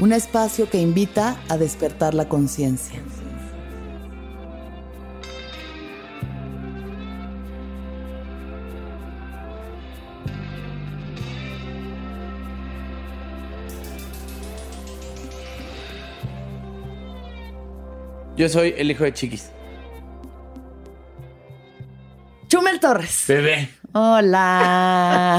un espacio que invita a despertar la conciencia. Yo soy el hijo de Chiquis. Chumel Torres. Bebé. Hola.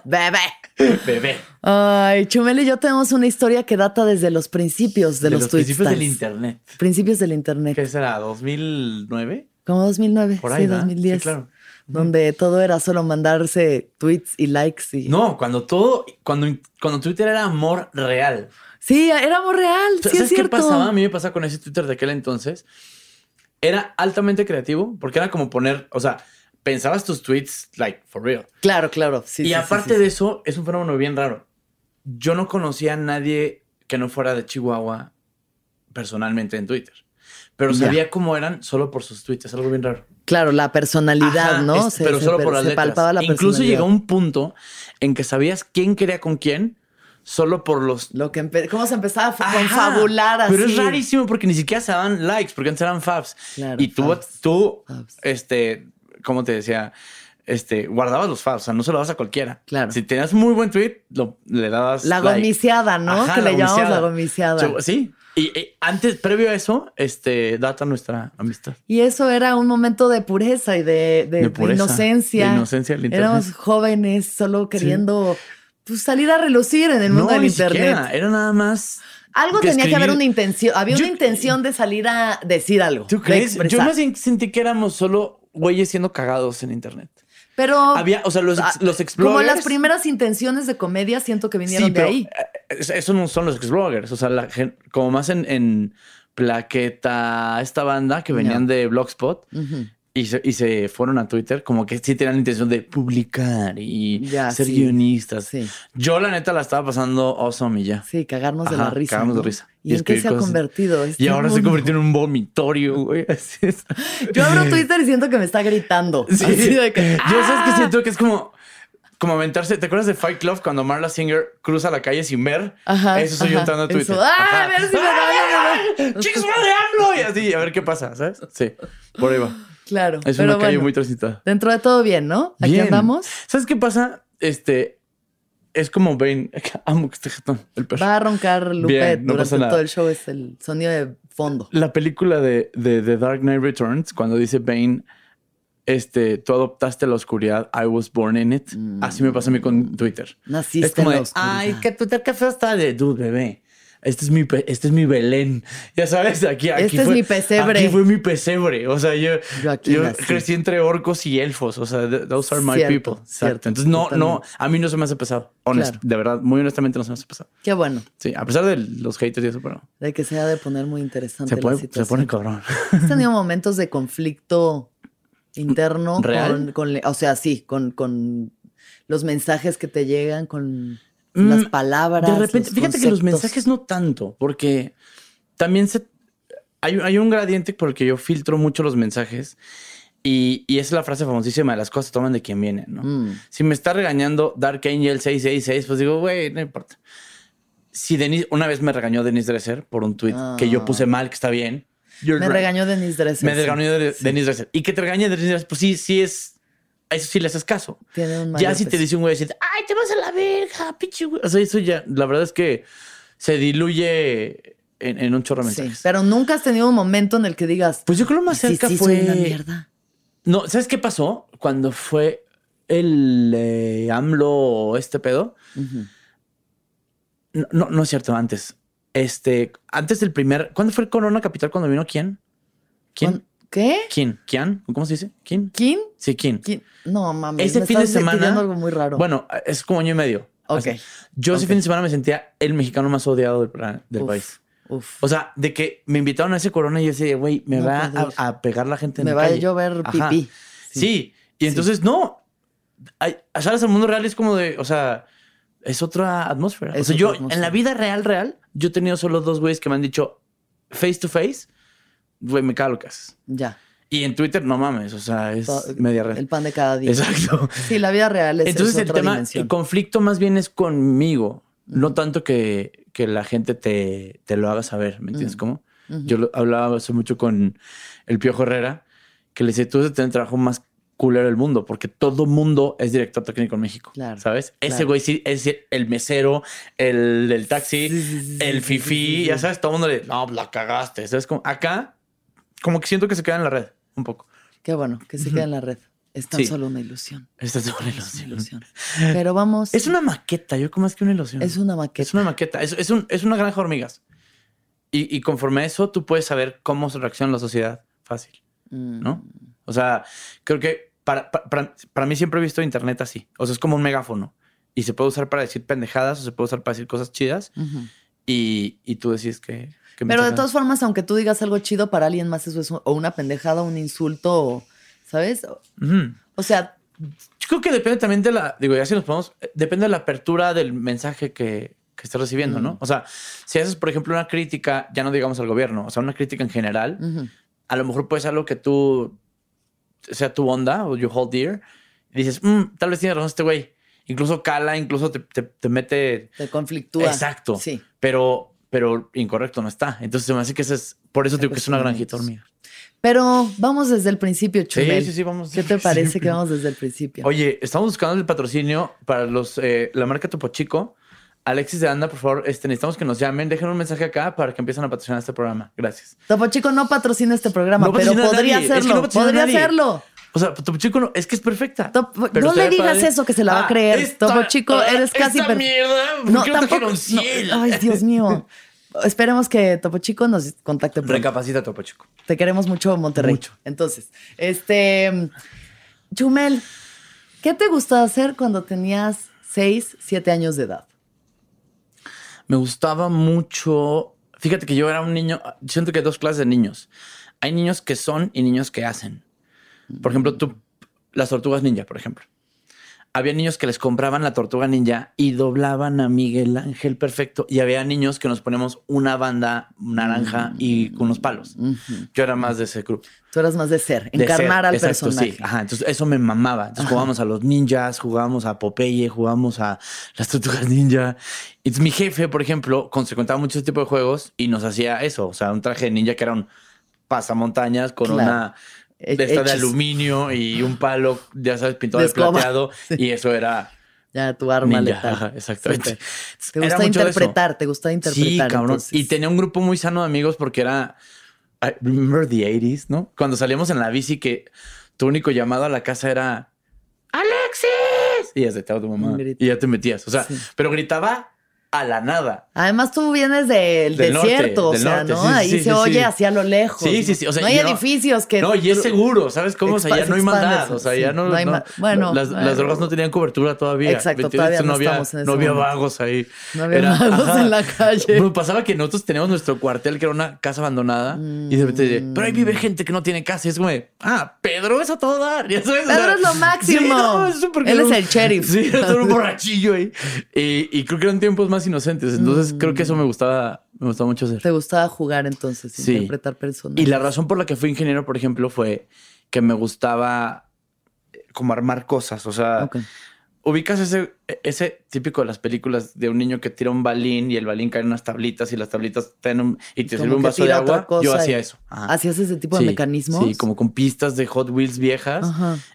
Bebé. Bebé. Ay, Chumel y yo tenemos una historia que data desde los principios de, los, los Principios del internet. Principios del internet. ¿Qué será? ¿2009? Como 2009. Por ahí, sí, 2010. Sí, claro. Donde todo era solo mandarse tweets y likes y. No, cuando todo. Cuando, cuando Twitter era amor real. Sí, era amor real. Sí, ¿Sabes es cierto. qué pasaba? A mí me pasaba con ese Twitter de aquel entonces. Era altamente creativo porque era como poner. O sea, pensabas tus tweets, like, for real. Claro, claro. Sí, y sí, aparte sí, de eso, es un fenómeno bien raro. Yo no conocía a nadie que no fuera de Chihuahua personalmente en Twitter. Pero Ya. sabía cómo eran solo por sus tweets. Es algo bien raro. Claro, la personalidad, Ajá, ¿no? es- pero solo por las se letras. palpaba la Incluso llegó un punto en que sabías quién quería con quién solo por los... Lo que ¿Cómo se empezaba a Ajá, confabular así? Pero es rarísimo porque ni siquiera se daban likes, porque antes eran fabs. Claro, y tú, fabs. tú Fabs. este, ¿cómo te decía? Este, guardabas los fabs, o sea, no se lo das a cualquiera. Claro. Si tenías muy buen tweet, lo- le dabas La like. gomiciada, ¿no? Ajá, que la le llamamos la gomiciada. Sí. Y, y antes, previo a eso, este, data nuestra amistad. Y eso era un momento de pureza y de, de- De de pureza, inocencia. de inocencia del internet. Éramos jóvenes solo queriendo pues, salir a relucir en el mundo del ni internet. siquiera, era nada más. Algo que tenía que haber una intención. Había Yo- una intención de salir a decir algo. ¿Tú crees? Yo más sentí que éramos solo güeyes siendo cagados en internet. Pero Había, o sea, los, ah, los explorers. como las primeras intenciones de comedia siento que vinieron Sí, de ahí. eh, eso no son los explorers. O sea, la como más en, en Plaqueta, esta banda que venían de Blogspot y, se, y se fueron a Twitter, como que sí tenían la intención de publicar y Ya, ser sí. guionistas. Sí. Yo, la neta, la estaba pasando awesome y ya. Sí, cagarnos de la risa. cagarnos de risa. ¿Y, en qué se ha cosas. convertido? Y ahora se convirtió en un vomitorio, güey. Así es. Yo abro Twitter y siento que me está gritando. Sí. Así de que, Yo sabes que ¡ah! siento que es como, como aventarse. ¿Te acuerdas de Fight Club cuando Marla Singer cruza la calle sin ver? Ajá, Eso soy yo entrando a Twitter. Eso, ¡ah, a ver si me ¡Ay, ¡Chicos, madre AMLO! Y así, a ver qué pasa, ¿sabes? Sí, por ahí va. Claro. Es pero una calle muy transitada. Dentro de todo bien, ¿no? Aquí Bien. andamos. ¿Sabes qué pasa? Este, es como Bane. Amo que esté jetón, el perro. Va a roncar Lupe Bien, no durante todo el show. Es el sonido de fondo. La película de, de The Dark Knight Returns, cuando dice Bane, este, tú adoptaste la oscuridad, I was born in it. Así me pasa a mí con Twitter. Naciste es como en la de, oscuridad. ay, que Twitter qué feo está de dude, bebé. Este es mi, este es mi Belén. Ya sabes, aquí, aquí Este es fue- mi pesebre. Aquí fue mi pesebre. O sea, yo, Yo aquí yo nací. crecí entre orcos y elfos. O sea, th- those are my Cierto, people. Exacto. cierto, Entonces, no, no, a mí no se me hace pesado. Honest, Claro. de verdad, muy honestamente no se me hace pesado. Qué bueno. Sí, a pesar de los haters y eso, pero De que se ha de poner muy interesante se la pone, se situación. pone cabrón. ¿Has tenido momentos de conflicto interno? ¿Real? Con, con le- o sea, sí, con, con los mensajes que te llegan, con las palabras. De repente, fíjate que los conceptos. mensajes no tanto, porque también se, hay, hay un gradiente por el que yo filtro mucho los mensajes Y, y es la frase famosísima de las cosas toman de quien viene, ¿no? Mm. Si me está regañando Dark Angel 666, pues digo, güey, no importa. Si Denise, una vez me regañó Denise Dresser por un tweet que yo puse mal, que está bien. You're Me right. regañó Denise Dresser. Me regañó Sí. Denise Dresser. Y que te regañe Denise Dresser, pues sí, sí es. A eso sí le haces caso. Tiene un Ya si te dice un güey, decir, ay, te vas a la verga, pinche güey. O sea, eso ya, la verdad es que se diluye en, en un chorro de Sí, pero nunca has tenido un momento en el que digas. Pues yo creo lo más cerca sí, fue. una mierda. No, ¿sabes qué pasó? Cuando fue el eh, AMLO este pedo. No, no es cierto, antes. Este, antes del primer. ¿Cuándo fue el Corona Capital cuando vino quién? ¿Quién? ¿Cuán- ¿Qué? ¿Quién? ¿Quién? ¿Cómo se dice? ¿Quién? ¿Quién? Sí, ¿quién? ¿Quién? No, mames. Ese me fin de semana. algo muy raro. Bueno, es como año y medio. Ok. Así. Yo ese fin de semana me sentía el mexicano más odiado del, pra- del Uf, país. Uf. O sea, de que me invitaron a ese corona y yo decía, güey, me No va a, a pegar la gente en Me la va a llover pipí. Sí. Y entonces, no. Hay, sales al mundo real es como de, o sea, es otra atmósfera. Es o sea, otra yo atmósfera. en la vida real, real, yo he tenido solo dos güeyes que me han dicho face to face, güey, me cago lo que haces. Ya. Y en Twitter, no mames, o sea, es media red. El pan de cada día. Exacto. Sí, la vida real es, Entonces es el otra tema, dimensión. el conflicto más bien es conmigo, no tanto que, que la gente te, te lo haga saber, ¿me entiendes Mm. cómo? Yo lo- hablaba hace mucho con el Piojo Herrera, que le decía, tú debes tener el trabajo más culero del mundo, porque todo mundo es director técnico en México, Claro, ¿sabes? Ese güey sí es el mesero, el del taxi, Sí, sí, sí, el fifí, ya sabes, todo el mundo le, no, la cagaste, ¿sabes? Como, acá, como que siento que se queda en la red, un poco. Qué bueno, que se quede en la red. Es tan Sí. solo una ilusión. Es una Es una ilusión. ilusión. Pero vamos. Es una maqueta, yo como más que una ilusión. es una maqueta. Es una maqueta, es, es, un- es una granja de hormigas. Y, y conforme a eso, tú puedes saber cómo se reacciona la sociedad fácil, Mm. ¿no? O sea, creo que para, pa- para, para mí siempre he visto Internet así. O sea, es como un megáfono. Y se puede usar para decir pendejadas o se puede usar para decir cosas chidas. Y, y tú decís que... que Pero de todas formas, aunque tú digas algo chido para alguien más, eso es un- o una pendejada, un insulto, o- ¿sabes? O- sea, Yo creo que depende también de la, digo, ya si nos ponemos, eh, depende de la apertura del mensaje que, que estés recibiendo, ¿no? O sea, si haces, por ejemplo, una crítica, ya no digamos al gobierno, o sea, una crítica en general, a lo mejor puede ser algo que tú, sea tu onda o you hold dear, y dices, "Mm, tal vez tiene razón este güey. Incluso cala, incluso te, te- te mete... te conflictúa. Exacto. Sí. Pero, pero incorrecto no está. Entonces se me hace que ese es, por eso digo que es una granjita hormiga. Pero vamos desde el principio, Chumel. sí, sí, vamos ¿Qué te parece que vamos desde el principio? Oye, estamos buscando el patrocinio para los eh, la marca Topo Chico. Alexis de Anda, por favor, este, necesitamos que nos llamen. Dejen un mensaje acá para que empiecen a patrocinar este programa. Gracias. Topo Chico no patrocina este programa, No pero patrocina podría nadie. Es que hacerlo. no podría nadie. hacerlo. O sea, Topo Chico no, es que es perfecta. No le digas padre. eso que se la va a Ah, creer. esta- Topo Chico, ah, eres casi esta per- mierda. ¿por No, tampoco. no. Ay, Dios mío. Esperemos que Topo Chico nos contacte pronto. Recapacita Topo Chico. Te queremos mucho, Monterrey. Mucho. Entonces, este. Chumel, ¿qué te gustaba hacer cuando tenías 6, 7 años de edad? Me gustaba mucho. Fíjate que yo era un niño. Siento que hay dos clases de niños. Hay niños que son y niños que hacen. Por ejemplo, tú, las tortugas ninja, por ejemplo. Había niños que les compraban la tortuga ninja y doblaban a Miguel Ángel perfecto. Y había niños que nos poníamos una banda naranja y con unos palos. Yo era más de ese grupo. Tú eras más de ser, De encarnar ser, al exacto, personaje. Sí, ajá. Entonces eso me mamaba. Entonces jugábamos a los ninjas, jugábamos a Popeye, jugábamos a las tortugas ninja. Entonces mi jefe, por ejemplo, con- se contaba mucho ese tipo de juegos y nos hacía eso. O sea, un traje de ninja que era un pasamontañas con Claro. una de esta de aluminio y un palo, ya sabes, pintado De plateado. Y eso era Ya, tu arma ninja. letal. Ajá, exactamente. Te gusta interpretar, te gusta interpretar. Sí, cabrón. entonces. Y tenía un grupo muy sano de amigos porque era. I remember the 80s, ¿no? Cuando salíamos en la bici que tu único llamado a la casa era ¡Alexis! Y ya se te tu mamá. Y ya te metías. O sea, Sí. pero gritaba a la nada. Además, tú vienes del, desierto, o sea, ¿no? sí, Ahí sí, se sí, oye hacia lo lejos. Sí, sí, sí. O sea, no hay no- edificios que. No, y es seguro, ¿sabes cómo? O sea, ya no hay maldad. O sea, ya no. No hay no- bueno, las, drogas no tenían cobertura todavía. Exacto, todavía no había, en no había vagos ahí. No había vagos en la calle. Bueno, pasaba que nosotros teníamos nuestro cuartel, que era una casa abandonada, y de repente, de, pero ahí vive gente que no tiene casa. Y es como, de, ah, Pedro es a todo dar. ya sabes, o Pedro sea, es lo máximo. Él es el sheriff. Sí, era todo un borrachillo ahí. Y creo que eran tiempos más inocentes. Entonces, creo que eso me gustaba, me gustaba mucho hacer. Te gustaba jugar entonces, Sí. interpretar personajes. Y la razón por la que fui ingeniero, por ejemplo, fue que me gustaba como armar cosas. O sea. Ubicas ese, ese típico de las películas de un niño que tira un balín y el balín cae en unas tablitas y las tablitas un, y te sirve un vaso de agua. Yo hacía eso. Ajá. ¿Hacías ese tipo de mecanismos? Sí, como con pistas de Hot Wheels viejas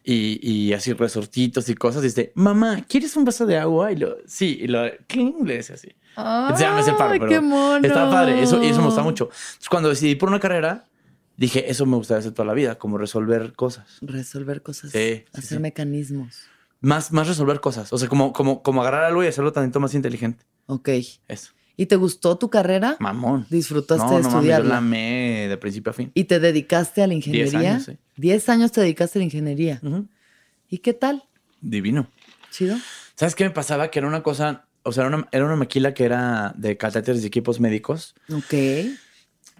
y, y así resortitos y cosas. Y dice, mamá, ¿quieres un vaso de agua? Y lo, sí, y lo, cling, le decía así. Entonces ya me sé el paro, ¡Ay, pero qué mono! Estaba padre, eso, y eso me gustaba mucho. Entonces, cuando decidí por una carrera, dije, eso me gustaría hacer toda la vida, como resolver cosas. Resolver cosas. Sí, hacer sí. mecanismos. Más, más resolver cosas. O sea, como, como, como agarrar algo y hacerlo tantito más inteligente. Ok. Eso. ¿Y te gustó tu carrera? Mamón. ¿Disfrutaste no, de no mames, yo estudiarla? la amé de principio a fin. ¿Y te dedicaste a la ingeniería? años, sí. Diez años te dedicaste a la ingeniería. ¿Y qué tal? Divino. ¿Chido? ¿Sabes qué me pasaba? Que era una cosa, o sea, era una, era una maquila que era de catéteres y equipos médicos. Ok.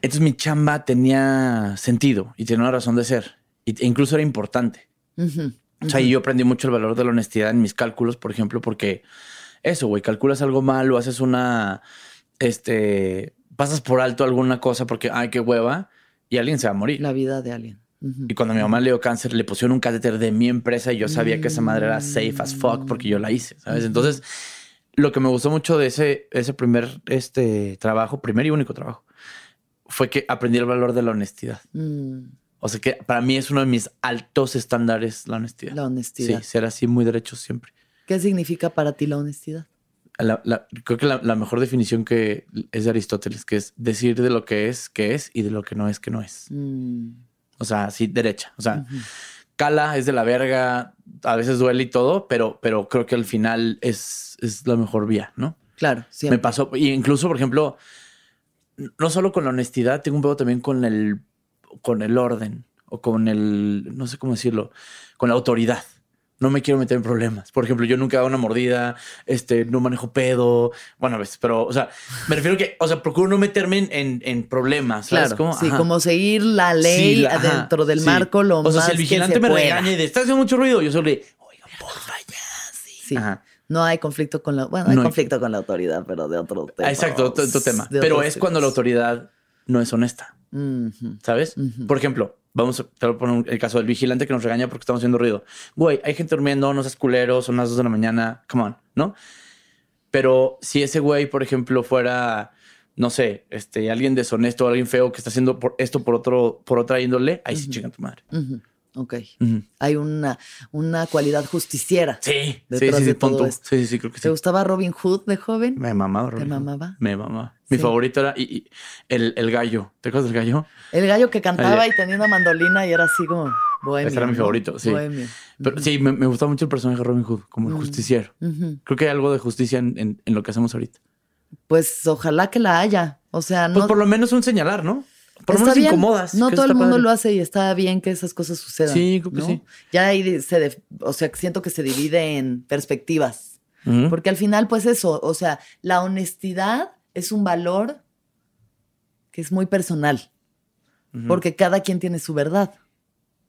Entonces mi chamba tenía sentido y tenía una razón de ser. E incluso era importante. Ujú. O sea, y yo aprendí mucho el valor de la honestidad en mis cálculos, por ejemplo, porque eso, güey, calculas algo mal o haces una, este, pasas por alto alguna cosa porque, ay, qué hueva, y alguien se va a morir. La vida de alguien. Y cuando a mi mamá le dio cáncer, le pusieron un catéter de mi empresa y yo sabía que esa madre era safe as fuck porque yo la hice, ¿sabes? Entonces, lo que me gustó mucho de ese, ese primer este, trabajo, primer y único trabajo, fue que aprendí el valor de la honestidad. O sea que para mí es uno de mis altos estándares la honestidad. la honestidad. Sí, ser así muy derecho siempre. ¿Qué significa para ti la honestidad? La- la- creo que la, la mejor definición que es de Aristóteles, que es decir de lo que es, que es, y de lo que no es, que no es. Mm, O sea, así derecha. O sea, cala, es de la verga, a veces duele y todo, pero, pero creo que al final es, es la mejor vía, ¿no? Claro, siempre. Me pasó, y incluso, por ejemplo, no solo con la honestidad, tengo un poco también con el, con el orden o con el, no sé cómo decirlo, con la autoridad. No me quiero meter en problemas. Por ejemplo, yo nunca hago una mordida, este, no manejo pedo. Bueno, a veces, pero, o sea, me refiero que, o sea, procuro no meterme en, en, en problemas. ¿sabes Claro, cómo? sí, Ajá. como seguir la ley Sí, ajá, dentro del sí. marco lo O sea, más si el vigilante me regaña y de, estás haciendo mucho ruido, yo solo le, oiga, porfa, ya, sí. Sí. Ajá. No hay conflicto con la... Bueno, hay No hay- conflicto con la autoridad, pero de otro tema. Exacto, otro, otro tema. Pero es cuando la autoridad no es honesta. ¿Sabes? Por ejemplo, vamos a te poner el caso del vigilante que nos regaña porque estamos haciendo ruido. Güey, hay gente durmiendo, no seas culero, son las dos de la mañana, come on, ¿no? Pero si ese güey, por ejemplo, fuera, no sé, este, alguien deshonesto, alguien feo que está haciendo por esto por otro, por otra índole, ahí sí chinga tu madre. Ok. Hay una, una cualidad justiciera. Sí, sí, sí, sí, todo esto. Sí, sí, sí, creo que ¿Te sí. gustaba Robin Hood de joven? Me mamaba. Robin Hood. mamaba? Me mamaba. Mi Sí. favorito era y, y el, el gallo. ¿Te acuerdas del gallo? El gallo que cantaba y tenía una mandolina y era así como bohemio. Ese era mi favorito, sí. Bohemio. Pero sí, me, me gustaba mucho el personaje de Robin Hood como el justiciero. Creo que hay algo de justicia en, en- en lo que hacemos ahorita. Pues ojalá que la haya. O sea, Pues no. por lo menos un señalar, ¿no? Por lo menos bien. incomodas. No todo el mundo padre. lo hace y está bien que esas cosas sucedan. Sí, creo que ¿no? sí. Ya ahí de- se, def- o sea, siento que se divide en perspectivas. Porque al final, pues eso, o sea, la honestidad es un valor que es muy personal. Porque cada quien tiene su verdad,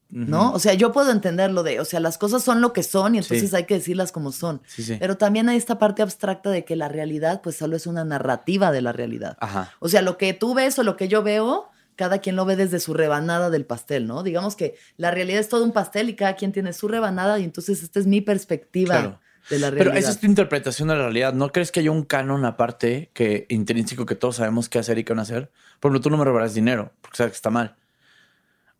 ¿no? O sea, yo puedo entender lo de, o sea, las cosas son lo que son y entonces Sí. hay que decirlas como son. Sí, sí. Pero también hay esta parte abstracta de que la realidad, pues solo es una narrativa de la realidad. Ajá. O sea, lo que tú ves o lo que yo veo, cada quien lo ve desde su rebanada del pastel, ¿no? Digamos que la realidad es todo un pastel y cada quien tiene su rebanada y entonces esta es mi perspectiva Claro. De la realidad. Pero esa es tu interpretación de la realidad. ¿No crees que hay un canon aparte que intrínseco que todos sabemos qué hacer y qué no hacer? Por ejemplo, tú no me robarás dinero porque sabes que está mal.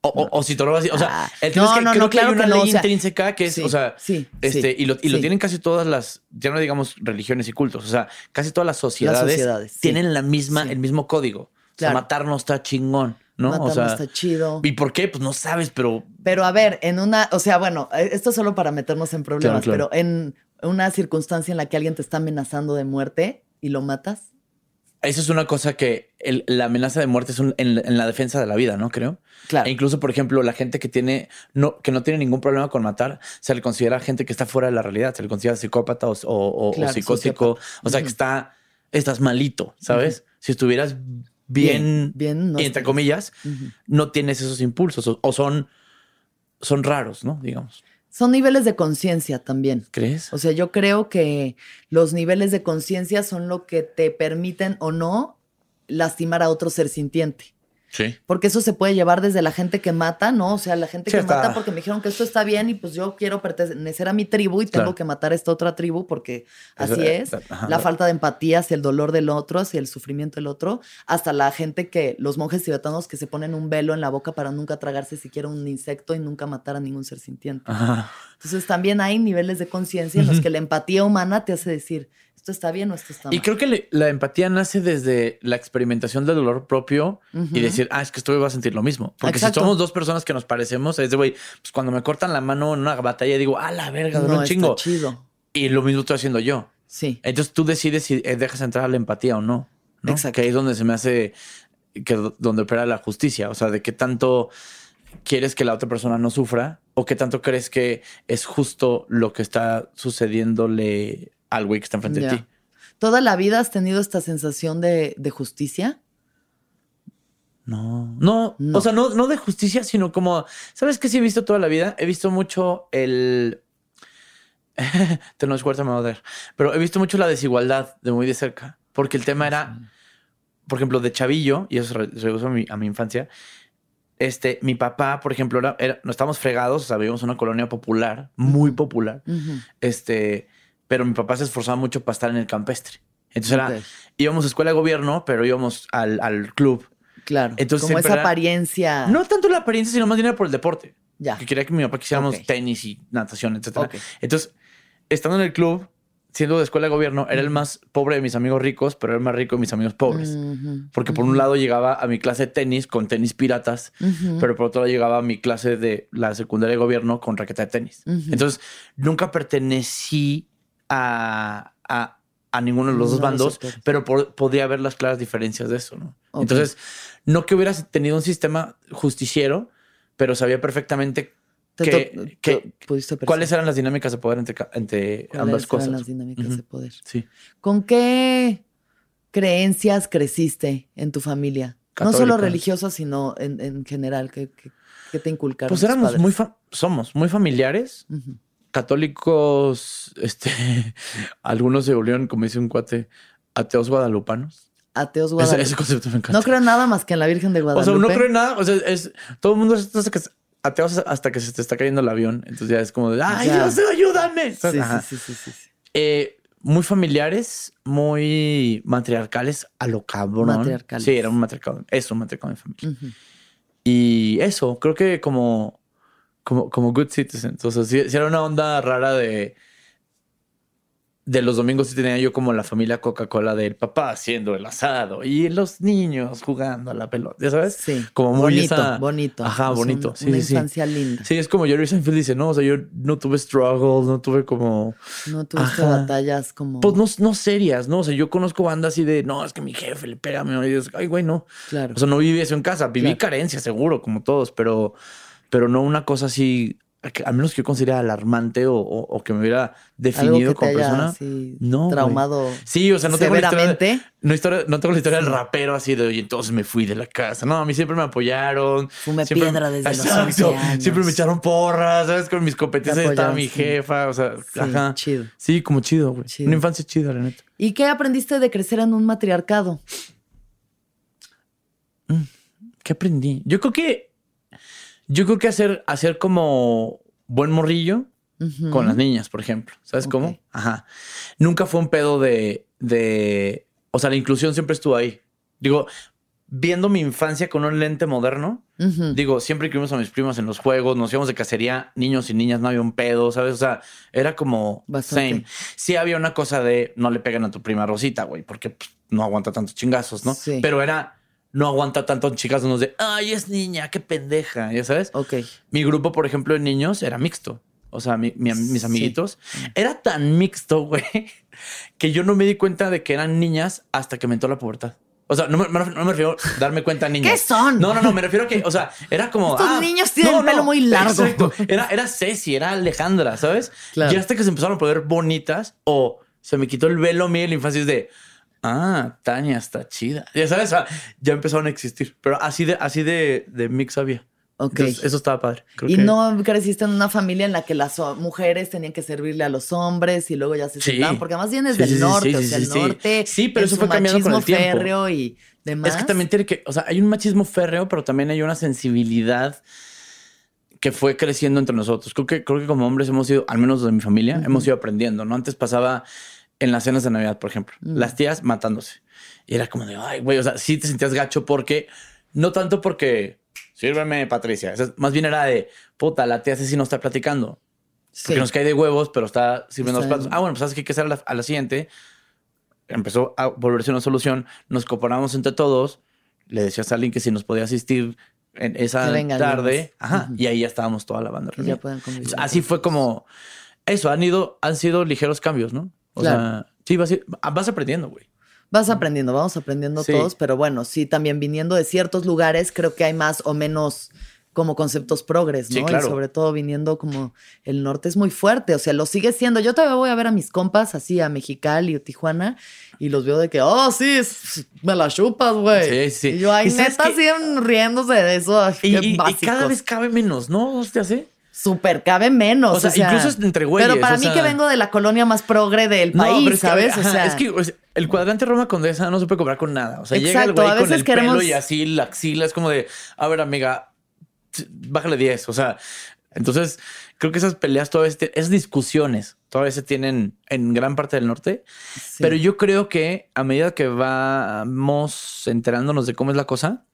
O, o- o si te robas, o sea, Ah, el tema no, es que no, creo no, que hay claro una que no, ley o sea, intrínseca que es, sí, o sea, sí, este, sí, y, lo, y lo tienen casi todas las, ya no digamos religiones y cultos, o sea, casi todas las sociedades, tienen la misma, el mismo código. O sea, Claro. matarnos está chingón, ¿no? Matarnos o sea, está chido. ¿y por qué? Pues no sabes, pero Pero a ver, en una, o sea, bueno, eh, esto es solo para meternos en problemas, Claro, claro. pero en una circunstancia en la que alguien te está amenazando de muerte y lo matas. eso es una cosa que el- la amenaza de muerte es un- en, en la defensa de la vida, ¿no? Creo. Claro. E incluso, por ejemplo, la gente que tiene no, que no tiene ningún problema con matar, se le considera gente que está fuera de la realidad, se le considera psicópata o, psicótico. O sea, que está, estás malito, ¿sabes? Si estuvieras bien, Bien, bien, no entre comillas, no tienes esos impulsos o, o son, son raros, ¿no? Digamos. Son niveles de conciencia también. ¿Crees? O sea, yo creo que los niveles de conciencia son lo que te permiten o no lastimar a otro ser sintiente. Sí. Porque eso se puede llevar desde la gente que mata, ¿no? O sea, la gente Sí, que mata porque me dijeron que esto está bien y pues yo quiero pertenecer a mi tribu y tengo Claro. que matar a esta otra tribu porque Eso, así eh, es. ajá. La falta de empatía hacia el dolor del otro, hacia el sufrimiento del otro, hasta la gente que, los monjes tibetanos que se ponen un velo en la boca para nunca tragarse siquiera un insecto y nunca matar a ningún ser sintiente. Ajá. Entonces también hay niveles de conciencia en los que la empatía humana te hace decir, esto está bien o esto está mal. Y creo que le- la empatía nace desde la experimentación del dolor propio y decir, ah, es que esto va a sentir lo mismo. Porque Exacto. si somos dos personas que nos parecemos, es de, güey, pues cuando me cortan la mano en una batalla, digo, ah, la verga, no, un está chingo. chido. Y lo mismo estoy haciendo yo. Sí. Entonces tú decides si eh, dejas entrar a la empatía o no. ¿no? Exacto. Que ahí es donde se me hace, que donde opera la justicia. O sea, de qué tanto quieres que la otra persona no sufra o qué tanto crees que es justo lo que está sucediéndole al güey que está enfrente Ya. de ti. ¿Toda la vida has tenido esta sensación de, de justicia? No, no, No. o sea, no, no de justicia, sino como, ¿sabes qué sí he visto toda la vida? He visto mucho el... Te no es fuerte, me va a odiar. Pero he visto mucho la desigualdad de muy de cerca, porque el tema era, por ejemplo, de chavillo, y eso se re- se reduce a mi, a mi infancia, este, mi papá, por ejemplo, era, era- no estábamos fregados, o sea, vivíamos en una colonia popular, muy popular, este, pero mi papá se esforzaba mucho para estar en el campestre. Entonces era, íbamos a escuela de gobierno, pero íbamos al, al club. Claro. Entonces, como esa era- apariencia. No tanto la apariencia, sino más bien por el deporte. Ya. Que quería que mi papá quisiéramos Ok. tenis y natación, etcétera. Ok. Entonces, estando en el club, siendo de escuela de gobierno, era el más pobre de mis amigos ricos, pero era el más rico de mis amigos pobres. Ujú. Porque por un lado llegaba a mi clase de tenis con tenis piratas, Ujú. pero por otro lado llegaba a mi clase de la secundaria de gobierno con raqueta de tenis. Entonces, nunca pertenecí a, a, a ninguno de los dos los bandos, pero por- podía ver las claras diferencias de eso, ¿no? Entonces, no que hubieras tenido un sistema justiciero, pero sabía perfectamente Te que, que- cuáles eran las dinámicas de poder entre, entre ambas eran cosas. las dinámicas de poder. Sí. ¿Con qué creencias creciste en tu familia? No solo religiosas, sino en, en general. ¿Qué, qué- qué te inculcaron? Pues éramos muy, somos muy familiares, Ujú. Católicos, este, algunos se volvieron, como dice un cuate, ateos guadalupanos. Ateos Ese, Guadalupe. ese concepto me encanta. No creo en nada más que en la Virgen de O Guadalupe. sea, no creo en nada. O sea, es todo el mundo es hasta que, ateos hasta que se te está cayendo el avión. Entonces ya es como de, ay, Ya. Dios, ayúdame. Sí, sí, sí, sí. Eh, muy familiares, muy matriarcales a lo cabrón. Matriarcales. Sí, era un matriarcado. Es un matriarcado de familia. Y eso, creo que como, como, como good citizens. O sea, sí, sí era una onda rara de. De los domingos sí tenía yo como la familia Coca-Cola del papá haciendo el asado y los niños jugando a la pelota, ¿ya sabes? Sí. Como muy bonito, esa- bonito. Ajá, bonito. un- Sí, una sí, sí. infancia linda. Sí, es como Jerry Seinfeld dice, no, o sea, yo no tuve struggles, no tuve como, No Ajá. batallas como. pues no, no serias, ¿no? O sea, yo conozco bandas así de, no, es que mi jefe le pega a mi marido. Ay, güey, no. Claro. O sea, no viví eso en casa, viví Claro. carencia, seguro, como todos, pero, pero no una cosa así, al menos que yo considera alarmante o, o- o que me hubiera definido como persona. No, güey. traumado. Sí, o sea, no tengo la historia, de- no, historia- no tengo la historia del rapero así de, oye, entonces me fui de la casa. No, a mí siempre me apoyaron. Fumé siempre, piedra desde los Exacto. 11 años. Siempre me echaron porras, ¿sabes? Con mis competencias Te estaba mi sí. jefa, o sea, Sí, ajá. chido. Sí, como chido, güey. Chido. Una infancia chida, la neta. ¿Y qué aprendiste de crecer en un matriarcado? ¿Qué aprendí? Yo creo que. Yo creo que hacer, hacer como buen morrillo con las niñas, por ejemplo. ¿Sabes Ok. cómo? Ajá. Nunca fue un pedo de, de. O sea, la inclusión siempre estuvo ahí. Digo, viendo mi infancia con un lente moderno, digo, siempre incluimos a mis primos en los juegos, nos íbamos de cacería, niños y niñas, no había un pedo, ¿sabes? O sea, era como Bastante. same. Sí había una cosa de no le pegan a tu prima Rosita, güey, porque pues, no aguanta tantos chingazos, ¿no? Sí. Pero era no aguanta tantos chingazos no de, ay, es niña, qué pendeja, ya sabes. Ok. Mi grupo, por ejemplo, de niños era mixto. O sea, mi- mi- mis Sí. amiguitos. Era tan mixto, güey, que yo no me di cuenta de que eran niñas hasta que me entró la pubertad. O sea, no me, no no refiero a darme cuenta niñas. ¿Qué son? No, no, no, me refiero a que, o sea, era como. Estos ah, niños tienen el pelo muy largo. Exacto. Era, era Ceci, era Alejandra, ¿sabes? Claro. Y hasta que se empezaron a poner bonitas o se me quitó el velo mío en la infancia es de. Ah, Tania está chida. Ya sabes, sea, ya empezaron a existir. Pero así de, así de, de mix había. Ok. Entonces, eso estaba padre. Creo y que- no creciste en una familia en la que las mujeres tenían que servirle a los hombres y luego ya se Sí. sentaban, porque más vienes Sí, del sí, sí, norte, sí, o sea, el norte. Sí, pero eso fue cambiando con el tiempo. férreo y demás. Es que también tiene que, o sea, hay un machismo férreo, pero también hay una sensibilidad que fue creciendo entre nosotros. Creo que, creo que como hombres hemos ido, al menos de mi familia, hemos ido aprendiendo, ¿no? Antes pasaba en las cenas de Navidad, por ejemplo, las tías matándose. Y era como de, ay, güey, o sea, sí te sentías gacho porque, no tanto porque, sírveme, Patricia, o sea, más bien era de, puta, la tía sí no está platicando. Sí. Porque nos cae de huevos, pero está sirviendo los platos. Ah, bueno, pues sabes que hay que hacer a la, a la siguiente. Empezó a volverse una solución. Nos cooperamos entre todos. Le decías a alguien que si nos podía asistir en esa tarde. Ajá. Ujú. Y ahí ya estábamos toda la banda. Ya. Así fue como eso. Han ido, han sido ligeros cambios, ¿no? O Claro. sea, sí, vas, vas aprendiendo, güey. Vas aprendiendo, vamos aprendiendo Sí. todos, pero bueno, sí, también viniendo de ciertos lugares, creo que hay más o menos como conceptos progres, ¿no? Sí, claro. Y sobre todo viniendo como el norte es muy fuerte, o sea, lo sigue siendo. Yo todavía voy a ver a mis compas así a Mexicali o Tijuana y los veo de que, oh, sí, me la chupas, güey. Sí, sí. Y yo, ay, ¿Y sabes neta, siguen riéndose de eso. ay, Y, y- y cada vez cabe menos, ¿no? ¿Te hace? Súper cabe menos. O sea, incluso entre güeyes, Pero para mí sea- que vengo de la colonia más progre del país, es que, ¿sabes? ajá, o sea, es que o sea, el cuadrante Roma Condesa no se puede cobrar con nada. O sea, llega el güey a con el pelo y así la axila es como de, a ver, amiga, bájale 10. O sea, entonces creo que esas peleas todavía, esas discusiones todavía se tienen en gran parte del norte. sí. Pero yo creo que a medida que vamos enterándonos de cómo es la cosa,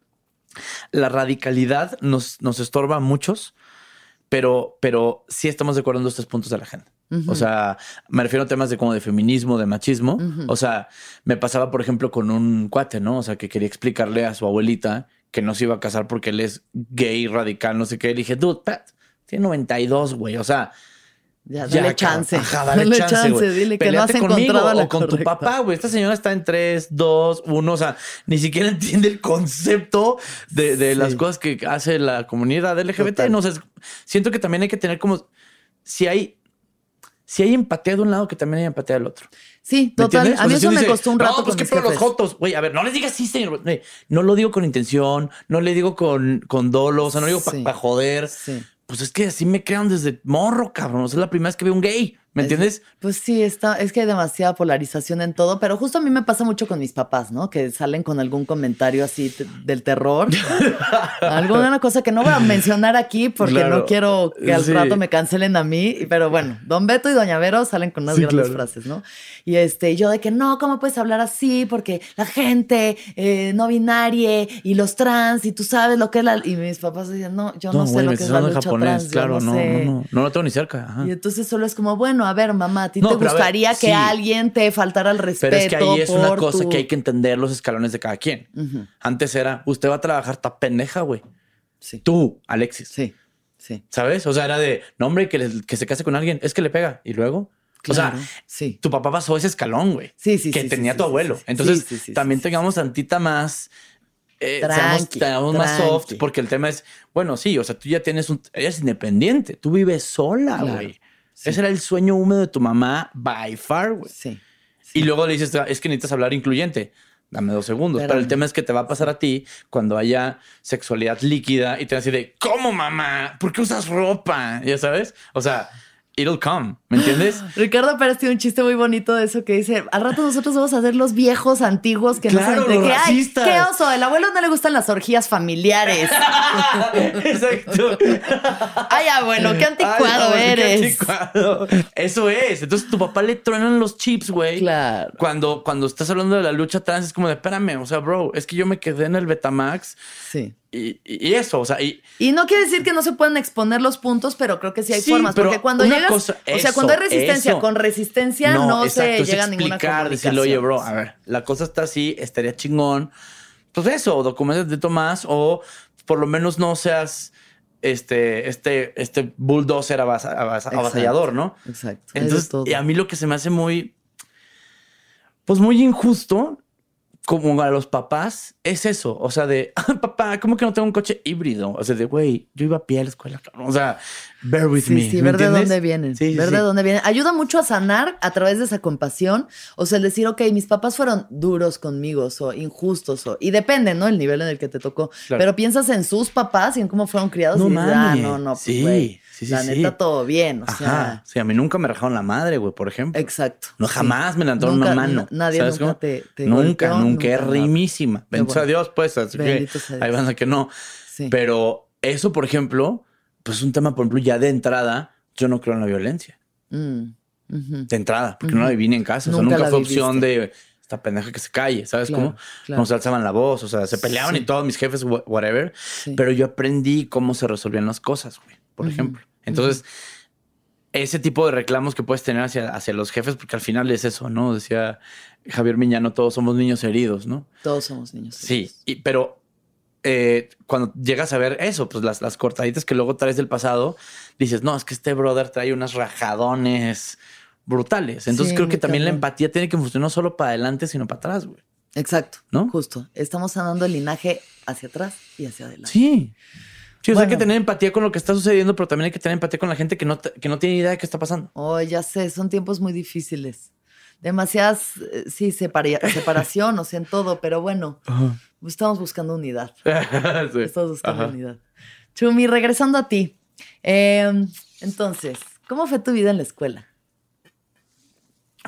la radicalidad nos, nos estorba a muchos, pero, pero sí estamos de acuerdo en tres puntos de la agenda. O sea, me refiero a temas de como de feminismo, de machismo. O sea, me pasaba, por ejemplo, con un cuate, ¿no? O sea, que quería explicarle a su abuelita que no se iba a casar porque él es gay, radical, no sé qué. Le dije, dude, Pat, tiene 92, güey. O sea, Ya, dale chance. Ajá, dale, chance, güey. dile que no has Peleate conmigo encontrado a la o con tu papá, güey. Esta señora está en 3, 2, 1. O sea, ni siquiera entiende el concepto de, de Sí. las cosas que hace la comunidad LGBT. Total. No sé, siento que también hay que tener como si hay si hay empatía de un lado, que también hay empatía del otro. Sí, ¿Me total. A mí eso me dice, costó un rato No, pues con mis pedo los jotos. Güey, a ver, no les digas sí, señor. No lo digo con intención, no le digo con, con dolo, o sea, no digo para joder. Sí. Pues es que así me crean desde morro, cabrón. O sea, es la primera vez que veo un gay. ¿Me Es- entiendes? Pues sí, está, es que hay demasiada polarización en todo, pero justo a mí me pasa mucho con mis papás, ¿no? Que salen con algún comentario así te- del terror. Alguna cosa que no voy a mencionar aquí porque Claro. no quiero que al Sí. rato me cancelen a mí, pero bueno, Don Beto y Doña Vero salen con unas Sí, grandes claro. frases, ¿no? Y este, yo de que no, ¿cómo puedes hablar así? Porque la gente eh, no binaria y los trans y tú sabes lo que es la... Y mis papás decían, no, yo no, sé güey, lo que es la lucha japonés. trans. claro, no, sé". no, no, no lo tengo ni cerca. Ajá. Y entonces solo es como, bueno, a ver, mamá, ¿a ti No, te ver, gustaría que sí. alguien te faltara al respeto? Pero es que ahí es una cosa tu- que hay que entender los escalones de cada quien. Antes era, usted va a trabajar, ta pendeja, güey. Sí. Tú, Alexis. Sí, sí. ¿Sabes? O sea, era de, no, hombre, que, le- que se case con alguien, es que le pega. Y luego, Claro, o sea, sí. tu papá pasó ese escalón, güey. Sí, sí, que tenía tu abuelo. Entonces, también tengamos tantita más. Eh, seamos, Tranqui, tengamos más soft, porque el tema es, bueno, sí, o sea, tú ya tienes un. Ella es independiente, tú vives sola, Claro, güey. Sí. Ese era el sueño húmedo de tu mamá, by far, güey. Sí. Y luego le dices, es que necesitas hablar incluyente. Dame dos segundos. Pero el tema es que te va a pasar a ti cuando haya sexualidad líquida y te vas a decir de, ¿cómo mamá? ¿Por qué usas ropa? Ya sabes? O sea, it'll come. ¿Me entiendes? Ricardo Pérez tiene un chiste muy bonito de eso que dice, al rato nosotros vamos a ser los viejos antiguos que Claro, no que, ay, qué oso, el abuelo no le gustan las orgías familiares. Exacto. ay, abuelo, qué anticuado Ay, no, qué eres. anticuado. Eso es. Entonces tu papá le truenan los chips, güey. Claro. Cuando, cuando estás hablando de la lucha trans, es como de, espérame, o sea, bro, es que yo me quedé en el Betamax Sí. Y, eso, o sea, y, Y no quiere decir que no se puedan exponer los puntos, pero creo que sí hay Sí, formas. Porque cuando llegas. cosa- o sea, cuando hay resistencia eso. con resistencia, no, se llega a ninguna explicar, decirle, oye, bro, a ver, la cosa está así, estaría chingón. Pues eso, documentos de Tomás o por lo menos no seas este, este, este bulldozer avas- avas- Exacto. avasallador, ¿no? Exacto. Entonces, y a mí lo que se me hace muy, pues muy injusto como a los papás, es eso. O sea, de ah, papá, ¿cómo que no tengo un coche híbrido? O sea, de güey, yo iba a pie a la escuela. cabrón". O sea, bear with Sí, me. sí, ¿me ver de dónde vienen. Sí, ver sí. de dónde vienen. Ayuda mucho a sanar a través de esa compasión. O sea, el decir, ok, mis papás fueron duros conmigo o injustos. O, y depende, ¿no? El nivel en el que te tocó. Claro. Pero piensas en sus papás y en cómo fueron criados No y dices, ah, no, no, pues, Sí, güey, sí, sí, La sí. neta, todo bien. O Ajá. sea, Sí, a mí nunca me rajaron la madre, güey, por ejemplo. exacto. No, jamás me levantaron Nunca- una mano. nadie ¿Sabes nunca cómo? te- te Nunca, golpeó, nunca. Es nunca rimísima. Bendito bueno. a Dios, pues. Así que Bendito Dios. van a que no. Pero eso, por ejemplo, pues es un tema, por ejemplo, ya de entrada, yo no creo en la violencia. Mm. De entrada, porque no la viví ni en casa. O sea, Nunca nunca fue opción de esta pendeja que se calle, ¿sabes Claro, cómo? claro. Nos alzaban la voz, o sea, se peleaban Sí. y todos mis jefes, wha- whatever. Sí. Pero yo aprendí cómo se resolvían las cosas, güey, por ejemplo. Entonces, ese tipo de reclamos que puedes tener hacia, hacia los jefes, porque al final es eso, ¿no? Decía Javier Miñano, todos somos niños heridos, ¿no? Todos somos niños. Sí, y- pero eh, cuando llegas a ver eso, pues las, las cortaditas que luego traes del pasado, dices, no, es que este brother trae unas rajadones brutales. Entonces Sí, creo que también la empatía tiene que funcionar no solo para adelante, sino para atrás, güey. Exacto. ¿No? Justo. Estamos sanando el linaje hacia atrás y hacia adelante. Sí. Sí, o sea, hay que tener empatía con lo que está sucediendo, pero también hay que tener empatía con la gente que no, que no tiene idea de qué está pasando. Oh, ya sé, son tiempos muy difíciles. Demasiadas, eh, sí, separa- separación, o sea, en todo, pero bueno, estamos buscando unidad. Sí. Estamos buscando Ajá. unidad. Chumi, regresando a ti. Eh, entonces, ¿cómo fue tu vida en la escuela?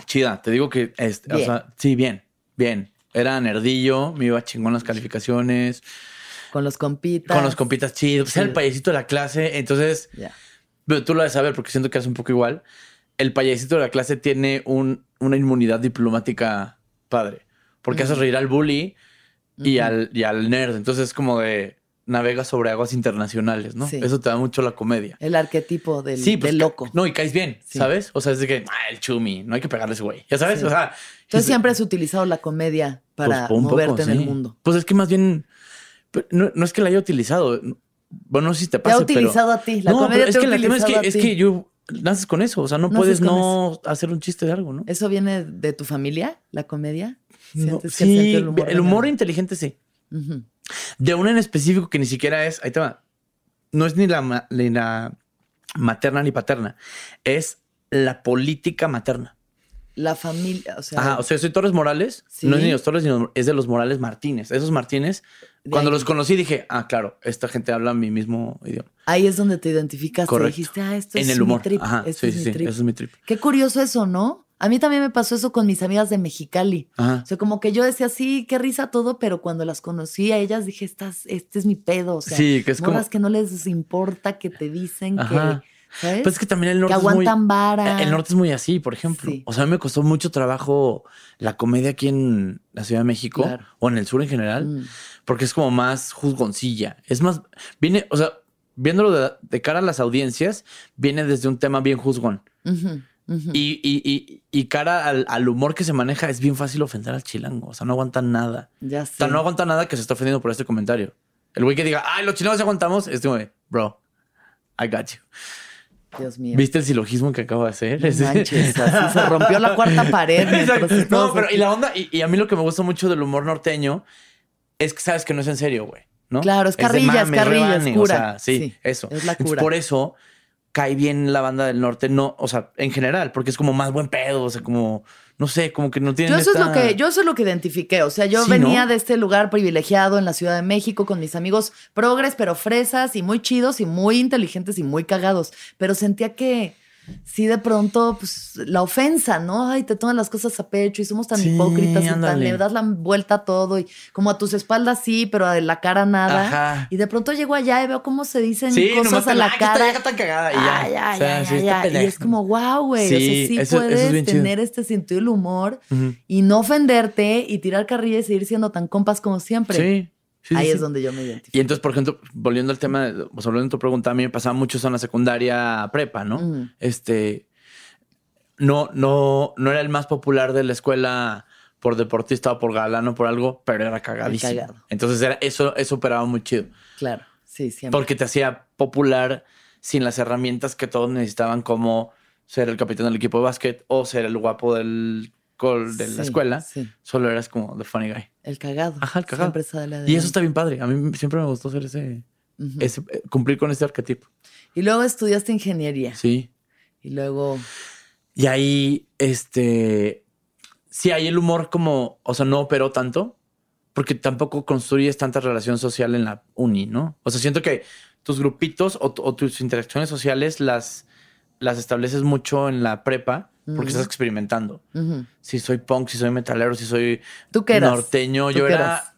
Chida, te digo que, este, o sea, sí, bien, bien. Era nerdillo, me iba chingón las calificaciones, Con los compitas. con los compitas chidos, pues era el payasito de la clase, entonces, Ya. pero tú lo debes saber porque siento que es un poco igual. El payasito de la clase tiene un, una inmunidad diplomática padre, porque haces reír al bully y, al, y al nerd, entonces es como de navega sobre aguas internacionales, ¿no? Sí. Eso te da mucho la comedia. El arquetipo del, Sí, pues, del loco. No, y caes bien, Sí. ¿sabes? O sea, es de que, ah, el chumi, no hay que pegarle a ese güey. Ya sabes, o sea. Entonces es- siempre has utilizado la comedia para pues, un poco, moverte en el mundo. Pues es que más bien, no, no es que la haya utilizado. Bueno, no sé si te Te pasa. ha utilizado pero, a ti. La no, comedia pero es te que el tema es que, es que yo naces con eso. O sea, no puedes no hacer un chiste de algo, ¿no? ¿Eso viene de tu familia, la comedia? No, ¿Sientes que el sí, el humor, inteligente sí. De una en específico que ni siquiera es, ahí te va, no es ni la, ma- ni la materna ni paterna, es la política materna. La familia, o sea, Ajá, o sea, soy Torres Morales, Sí. no es ni los Torres, sino es de los Morales Martínez. Esos Martínez, cuando ahí. los conocí dije, ah, claro, esta gente habla mi mismo idioma. ahí es donde te identificaste. Correcto. Dijiste, ah, esto en es el humor. mi trip. Ajá, esto sí, es sí, mi sí, trip. eso es mi trip. Qué curioso eso, ¿no? A mí también me pasó eso con mis amigas de Mexicali. Ajá. O sea, como que yo decía, sí, qué risa todo, pero cuando las conocí a ellas dije, Estás, este es mi pedo. O sea, Sí, que es como- que no les importa, que te dicen Ajá. que, ¿sabes? Pues es que también el que norte es muy... aguantan vara. El norte es muy así, por ejemplo. Sí. O sea, a mí me costó mucho trabajo la comedia aquí en la Ciudad de México Claro. o en el sur en general, Mm. porque es como más juzgoncilla. Es más, viene, o sea, viéndolo de, de cara a las audiencias, viene desde un tema bien juzgón. Ujú. Y, y, y, y cara al, al humor que se maneja, es bien fácil ofender al chilango. O sea, no aguanta nada. ya O sé. sea, no aguanta nada que se está ofendiendo por este comentario. El güey que diga, ay, los chilangos aguantamos, es como, bro, I got you. Dios mío. ¿Viste el silogismo que acabo de hacer? No manches, así se rompió la cuarta pared. No, pero y la onda, y, y a mí lo que me gusta mucho del humor norteño es que sabes que no es en serio, güey. ¿no? Claro, es de carrilla, es mame, carrilla, es rebane, o cura. sea, sí, Sí, eso. es la Entonces, cura. por eso cae bien la banda del norte, no, o sea, en general, porque es como más buen pedo, o sea, como, no sé, como que no tienen Yo eso, es esta- lo que, yo eso es lo que identifiqué. O sea, yo Sí, venía ¿no? de este lugar privilegiado en la Ciudad de México con mis amigos progres, pero fresas y muy chidos y muy inteligentes y muy cagados. Pero sentía que sí, de pronto, pues la ofensa, ¿no? Ay, te toman las cosas a pecho y somos tan Sí, hipócritas y tan, le das la vuelta a todo y como a tus espaldas sí, pero a la cara nada. Ajá. Y de pronto llego allá y veo cómo se dicen Sí, cosas a la "Ay, cara. vieja tan cagada", y ya. Ay, ya, O sea, ya, sí, ya, está ya. Y es como, wow, güey. o sea, Sí, sí eso- eso es puedes chido. tener este sentido del humor y no ofenderte y tirar carrilla y seguir siendo tan compas como siempre. Sí. Sí, Ahí sí, es donde yo me identifico. Y entonces, por ejemplo, volviendo al tema, de- pues, volviendo a tu pregunta, a mí me pasaba mucho eso en la secundaria prepa, ¿no? Mm. Este, no, no, no era el más popular de la escuela por deportista o por galán o por algo, pero era cagadísimo. cagado. Entonces era, eso, eso operaba muy chido, Claro, sí, siempre. porque te hacía popular sin las herramientas que todos necesitaban como ser el capitán del equipo de básquet o ser el guapo del col- de la escuela, sí. solo eras como the funny guy. El cagado. Ajá, el cagado. Y eso está bien padre. A mí siempre me gustó ser ese, eh, cumplir con ese arquetipo. Y luego estudiaste ingeniería. Sí. Y luego. Y ahí, este, sí, ahí el humor como, o sea, no operó tanto, porque tampoco construyes tanta relación social en la uni, ¿no? O sea, siento que tus grupitos o, o tus interacciones sociales las, las estableces mucho en la prepa, porque estás experimentando. Si soy punk, si soy metalero, si soy ¿Tú qué eras? norteño, ¿Tú yo qué era, eras?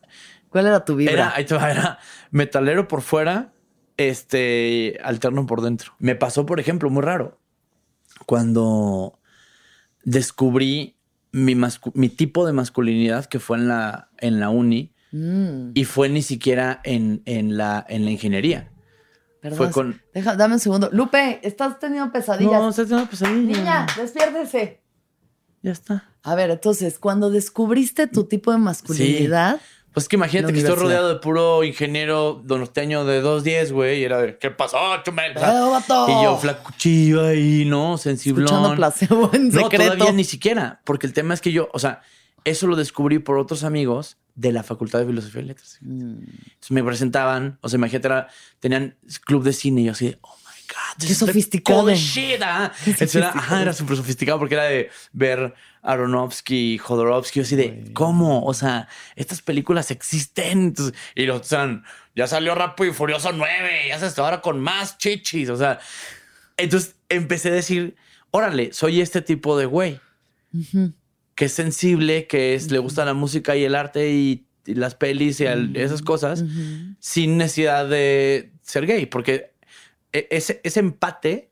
¿Cuál era tu vibra? era, era metalero por fuera, este, alterno por dentro. Me pasó, por ejemplo, muy raro, cuando descubrí mi, mi tipo de masculinidad que fue en la, en la uni Mm, y fue ni siquiera en, en, la, en la ingeniería. Perdón, fue con- deja- dame un segundo. Lupe, estás teniendo pesadillas. No, estás teniendo pesadilla. Niña, despiértese. Ya está. A ver, entonces, cuando descubriste tu tipo de masculinidad, Pues que imagínate que estoy rodeado de puro ingeniero norteño de 210, güey, y era de, ¿qué pasó, chumel? Y yo flacuchillo ahí, ¿no? Sensiblón. escuchando placebo en No, secreto. todavía ni siquiera, porque el tema es que yo, o sea, eso lo descubrí por otros amigos de la Facultad de Filosofía y Letras. Mm, Entonces me presentaban, o sea, imagínate, era- tenían club de cine y yo así, oh my God, Qué sofisticado. coolest shit, ah". Entonces era, ajá, era súper sofisticado porque era de ver Aronofsky, Jodorowsky, yo así de, ¿cómo? O sea, estas películas existen. Entonces, y los eran, ya salió Rápido y Furioso 9, ya se está ahora con más chichis, o sea, entonces empecé a decir, órale, soy este tipo de güey. Que es sensible, que es, le gusta la música y el arte y, y las pelis y el- esas cosas, Ujú. sin necesidad de ser gay, porque e- ese, ese empate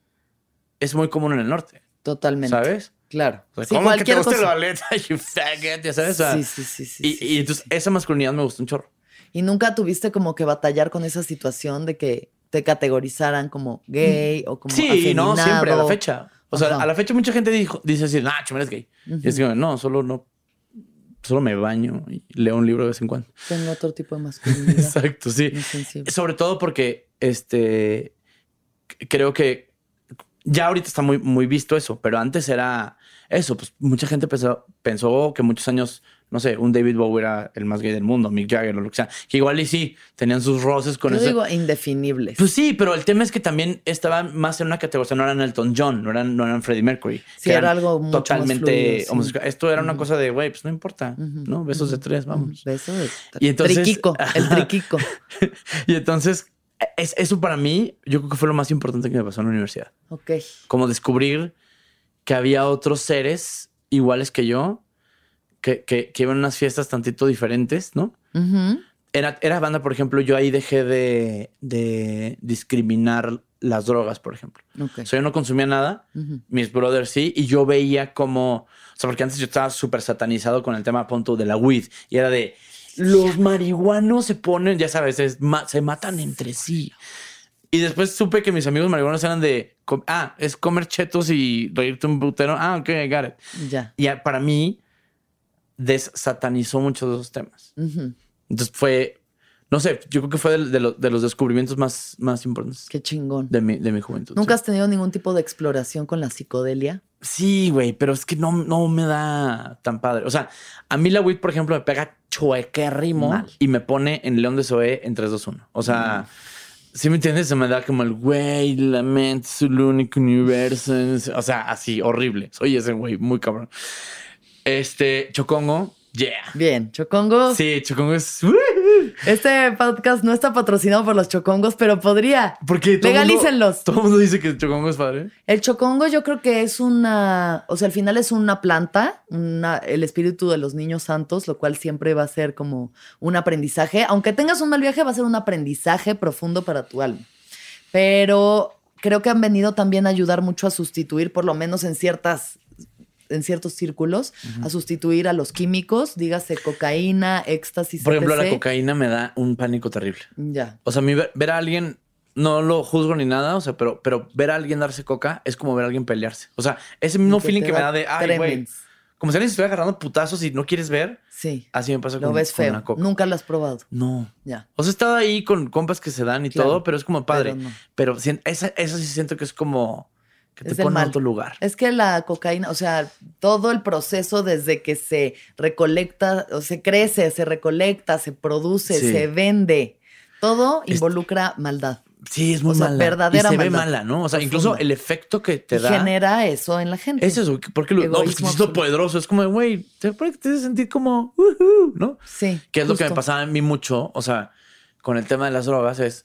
es muy común en el norte, Totalmente. ¿sabes? Claro. O sea, Sí, ¿Cómo que te cualquier gusta el cosa. ballet? you faggot, ya sabes. Sí, sí, sí, sí, y, sí, y entonces sí. esa masculinidad me gustó un chorro. ¿Y nunca tuviste como que batallar con esa situación de que te categorizaran como gay o como Sí, no, siempre, a la afeminado? fecha. O sea, Ajá. a la fecha mucha gente dijo, dice así, nah, chumel es gay. Y es que, no, solo no, solo me baño y leo un libro de vez en cuando. Tengo otro tipo de masculinidad. Exacto, sí. Sobre todo porque este creo que ya ahorita está muy, muy visto eso, pero antes era eso. Pues mucha gente pensó, pensó que muchos años, no sé, un David Bowie era el más gay del mundo, Mick Jagger o lo que sea. Que igual y sí, tenían sus roces con Yo digo indefinibles. Pues sí, pero el tema es que también estaban más en una categoría, o sea, no eran Elton John, no eran, no eran Freddie Mercury. Sí, que era algo mucho más totalmente fluido, sí. homosexual. Esto era una cosa de, güey, pues no importa, ¿no? Besos de tres, vamos. ujú. Beso de Y entonces- triquico, el triquico. Y entonces, es, eso para mí, yo creo que fue lo más importante que me pasó en la universidad. Ok. Como descubrir que había otros seres iguales que yo, que, que, que iban a unas fiestas tantito diferentes, ¿no? Ujú. Era, era banda, por ejemplo, yo ahí dejé de, de discriminar las drogas, por ejemplo. Ok. O sea, yo no consumía nada, mis brothers sí, y yo veía como, o sea, porque antes yo estaba súper satanizado con el tema punto de la weed, y era de, los marihuanos se ponen, ya sabes, es ma- se matan entre sí. Y después supe que mis amigos marihuanos eran de, ah, es comer chetos y reírte un putero, ah, ok, got it. Ya. Y para mí, desatanizó muchos de esos temas. Entonces fue, no sé, yo creo que fue de, de lo- de los descubrimientos más, más importantes Qué chingón. de mi, de mi juventud. ¿Nunca sí. has tenido ningún tipo de exploración con la psicodelia? Sí, güey, pero es que no, no me da tan padre. O sea, a mí la weed, por ejemplo, me pega chuequérrimo Mal. y me pone en León de Zoe en 3, 2, 1. O sea, si me entiendes? Se me da como el güey, la mente es el único universo. O sea, así, horrible. Soy ese güey, muy cabrón. Este, Chocongo, yeah. Bien, chocongos. Sí, Chocongo es. Este podcast no está patrocinado por los chocongos, pero podría. Porque el Legalícenlos. Todo el mundo dice que Chocongo es padre. El chocongo yo creo que es una, o sea, al final es una planta, una, el espíritu de los niños santos, lo cual siempre va a ser como un aprendizaje. Aunque tengas un mal viaje, va a ser un aprendizaje profundo para tu alma. Pero creo que han venido también a ayudar mucho a sustituir, por lo menos en ciertas en ciertos círculos, a sustituir a los químicos, dígase cocaína, éxtasis, Por ejemplo, la cocaína me da un pánico terrible. Ya. O sea, a mí ver, ver a alguien, no lo juzgo ni nada, o sea, pero, pero ver a alguien darse coca es como ver a alguien pelearse. O sea, ese mismo Que feeling que me da de, ay, güey, como si alguien se estuviera agarrando putazos y no quieres ver, Sí. así me pasa Lo con, ves con feo. la coca. Nunca lo has probado. No. Ya. O sea, he estado ahí con compas que se dan y Claro, todo, pero es como padre. pero no. esa, eso sí siento que es como que te pone en otro lugar. Es que la cocaína, o sea, todo el proceso desde que se recolecta, o se crece, se recolecta, se produce, Sí. se vende, todo Es- involucra maldad. Sí, es muy O sea, mala. verdadera y se ve mala, ¿no? O sea, Profunda. incluso el efecto que te da. genera eso en la gente. Es eso, porque lo, no, pues es lo poderoso. Es como, güey, te hace sentir como, "Ujú", ¿no? Sí. Que es lo que me pasaba a mí mucho, o sea, con el tema de las drogas es,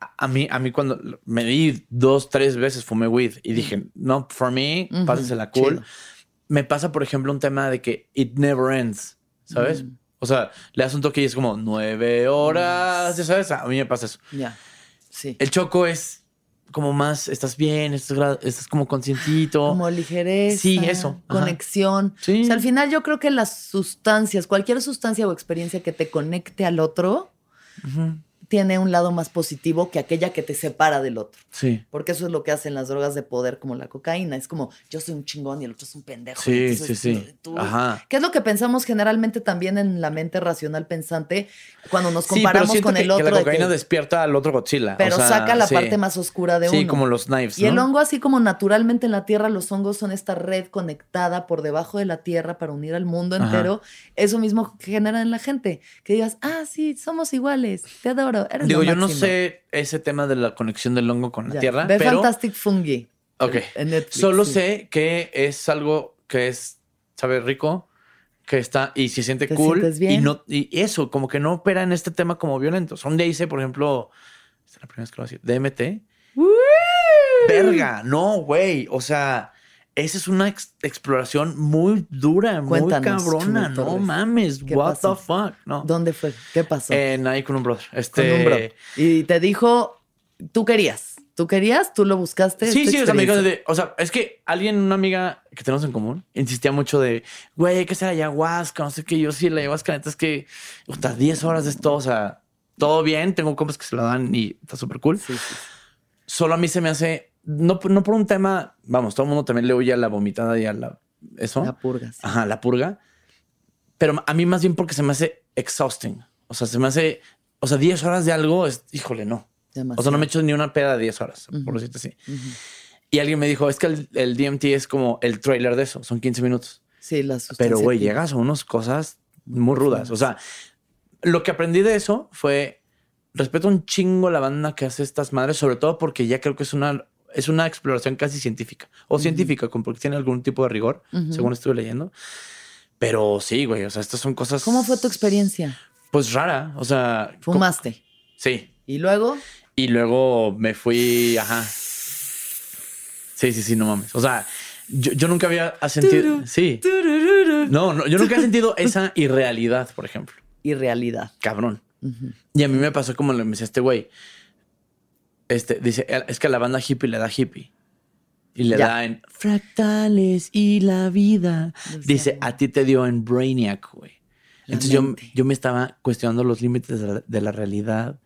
a mí, a mí cuando me di dos, tres veces fumé weed y dije, no, for me, Ujú, pásensela cool. chido. Me pasa, por ejemplo, un tema de que it never ends, ¿sabes? Mm. O sea, le das un toque y es como nueve horas, ya sabes, a mí me pasa eso. Ya. Sí. El choco es como más, estás bien, estás, estás como conscientito. Como ligereza. Sí, eso, ajá. Conexión. Sí. O sea, al final yo creo que las sustancias, cualquier sustancia o experiencia que te conecte al otro. Tiene un lado más positivo que aquella que te separa del otro. Sí. Porque eso es lo que hacen las drogas de poder como la cocaína. Es como yo soy un chingón y el otro es un pendejo. Sí, sí, sí. tú- Ajá. ¿Qué es lo que pensamos generalmente también en la mente racional pensante cuando nos Sí, pero comparamos con que, el que otro? la de cocaína que- despierta al otro Godzilla. o pero sea, saca la sí. parte más oscura de Sí, uno. como los knives, Y el hongo, así como naturalmente en la tierra, los hongos son esta red conectada por debajo de la tierra para unir al mundo Ajá. entero. Eso mismo genera en la gente. Que digas, ah, sí, somos iguales, te adoro. Eres Digo, yo no máximo". sé ese tema de la conexión del hongo con la Ya. tierra, Ve pero Fantastic Fungi. Ok. En Netflix, solo sí. sé que es algo que es, sabe, rico, que está y se siente ¿Te cool bien? y no y eso, como que no opera en este tema como violento. Son de hice, por ejemplo, esta es la primera vez que lo voy a decir, DMT. Verga, no, güey, o sea, esa es una ex- exploración muy dura, Cuéntanos, muy cabrona, no Torres. mames, ¿Qué what pasó? the fuck, no. ¿Dónde fue? ¿Qué pasó? En ahí con un brother. Con Este, un bro. Y te dijo, tú querías. ¿Tú querías? ¿Tú lo buscaste? Sí, ¿Tu sí, o sea, me dijo experiencia? de- o sea, es que alguien, una amiga que tenemos en común, insistía mucho de, güey, hay que hacer ayahuasca, no sé qué, yo sí, la ayahuasca, neta es que, puta, 10 horas de esto, o sea, todo bien, tengo compas que se lo dan y está súper cool. Sí, sí. Solo a mí se me hace, no, no por un tema, vamos, todo el mundo también le huye a la vomitada y a la, eso. La purga. sí. Ajá, la purga. Pero a mí más bien porque se me hace exhausting. O sea, se me hace, o sea, 10 horas de algo es, híjole, no. O sea, no me he hecho ni una peda de 10 horas, por decirte así. Ujú. Y alguien me dijo, es que el, el DMT es como el trailer de eso, son 15 minutos. Sí, la sustancia. Pero, güey, llegas a unas cosas muy rudas. O sea, lo que aprendí de eso fue, respeto un chingo la banda que hace estas madres, sobre todo porque ya creo que es una, es una exploración casi científica. O científica, como porque tiene algún tipo de rigor, según estuve leyendo. Pero sí, güey, o sea, estas son cosas... ¿Cómo fue tu experiencia? Pues rara, o sea... Fumaste. Sí, Y luego, y luego me fui, ajá. Sí, sí, sí, no mames. O sea, yo, yo nunca había sentido. Sí. No, no, yo nunca he sentido esa irrealidad, por ejemplo. irrealidad. Cabrón. Y a mí me pasó como le me decía este güey. Este dice, es que a la banda hippie le da hippie. Y le Ya. da en fractales y la vida. Dice, a ti te dio en Brainiac, güey. Entonces yo, yo me estaba cuestionando los límites de la, de la realidad.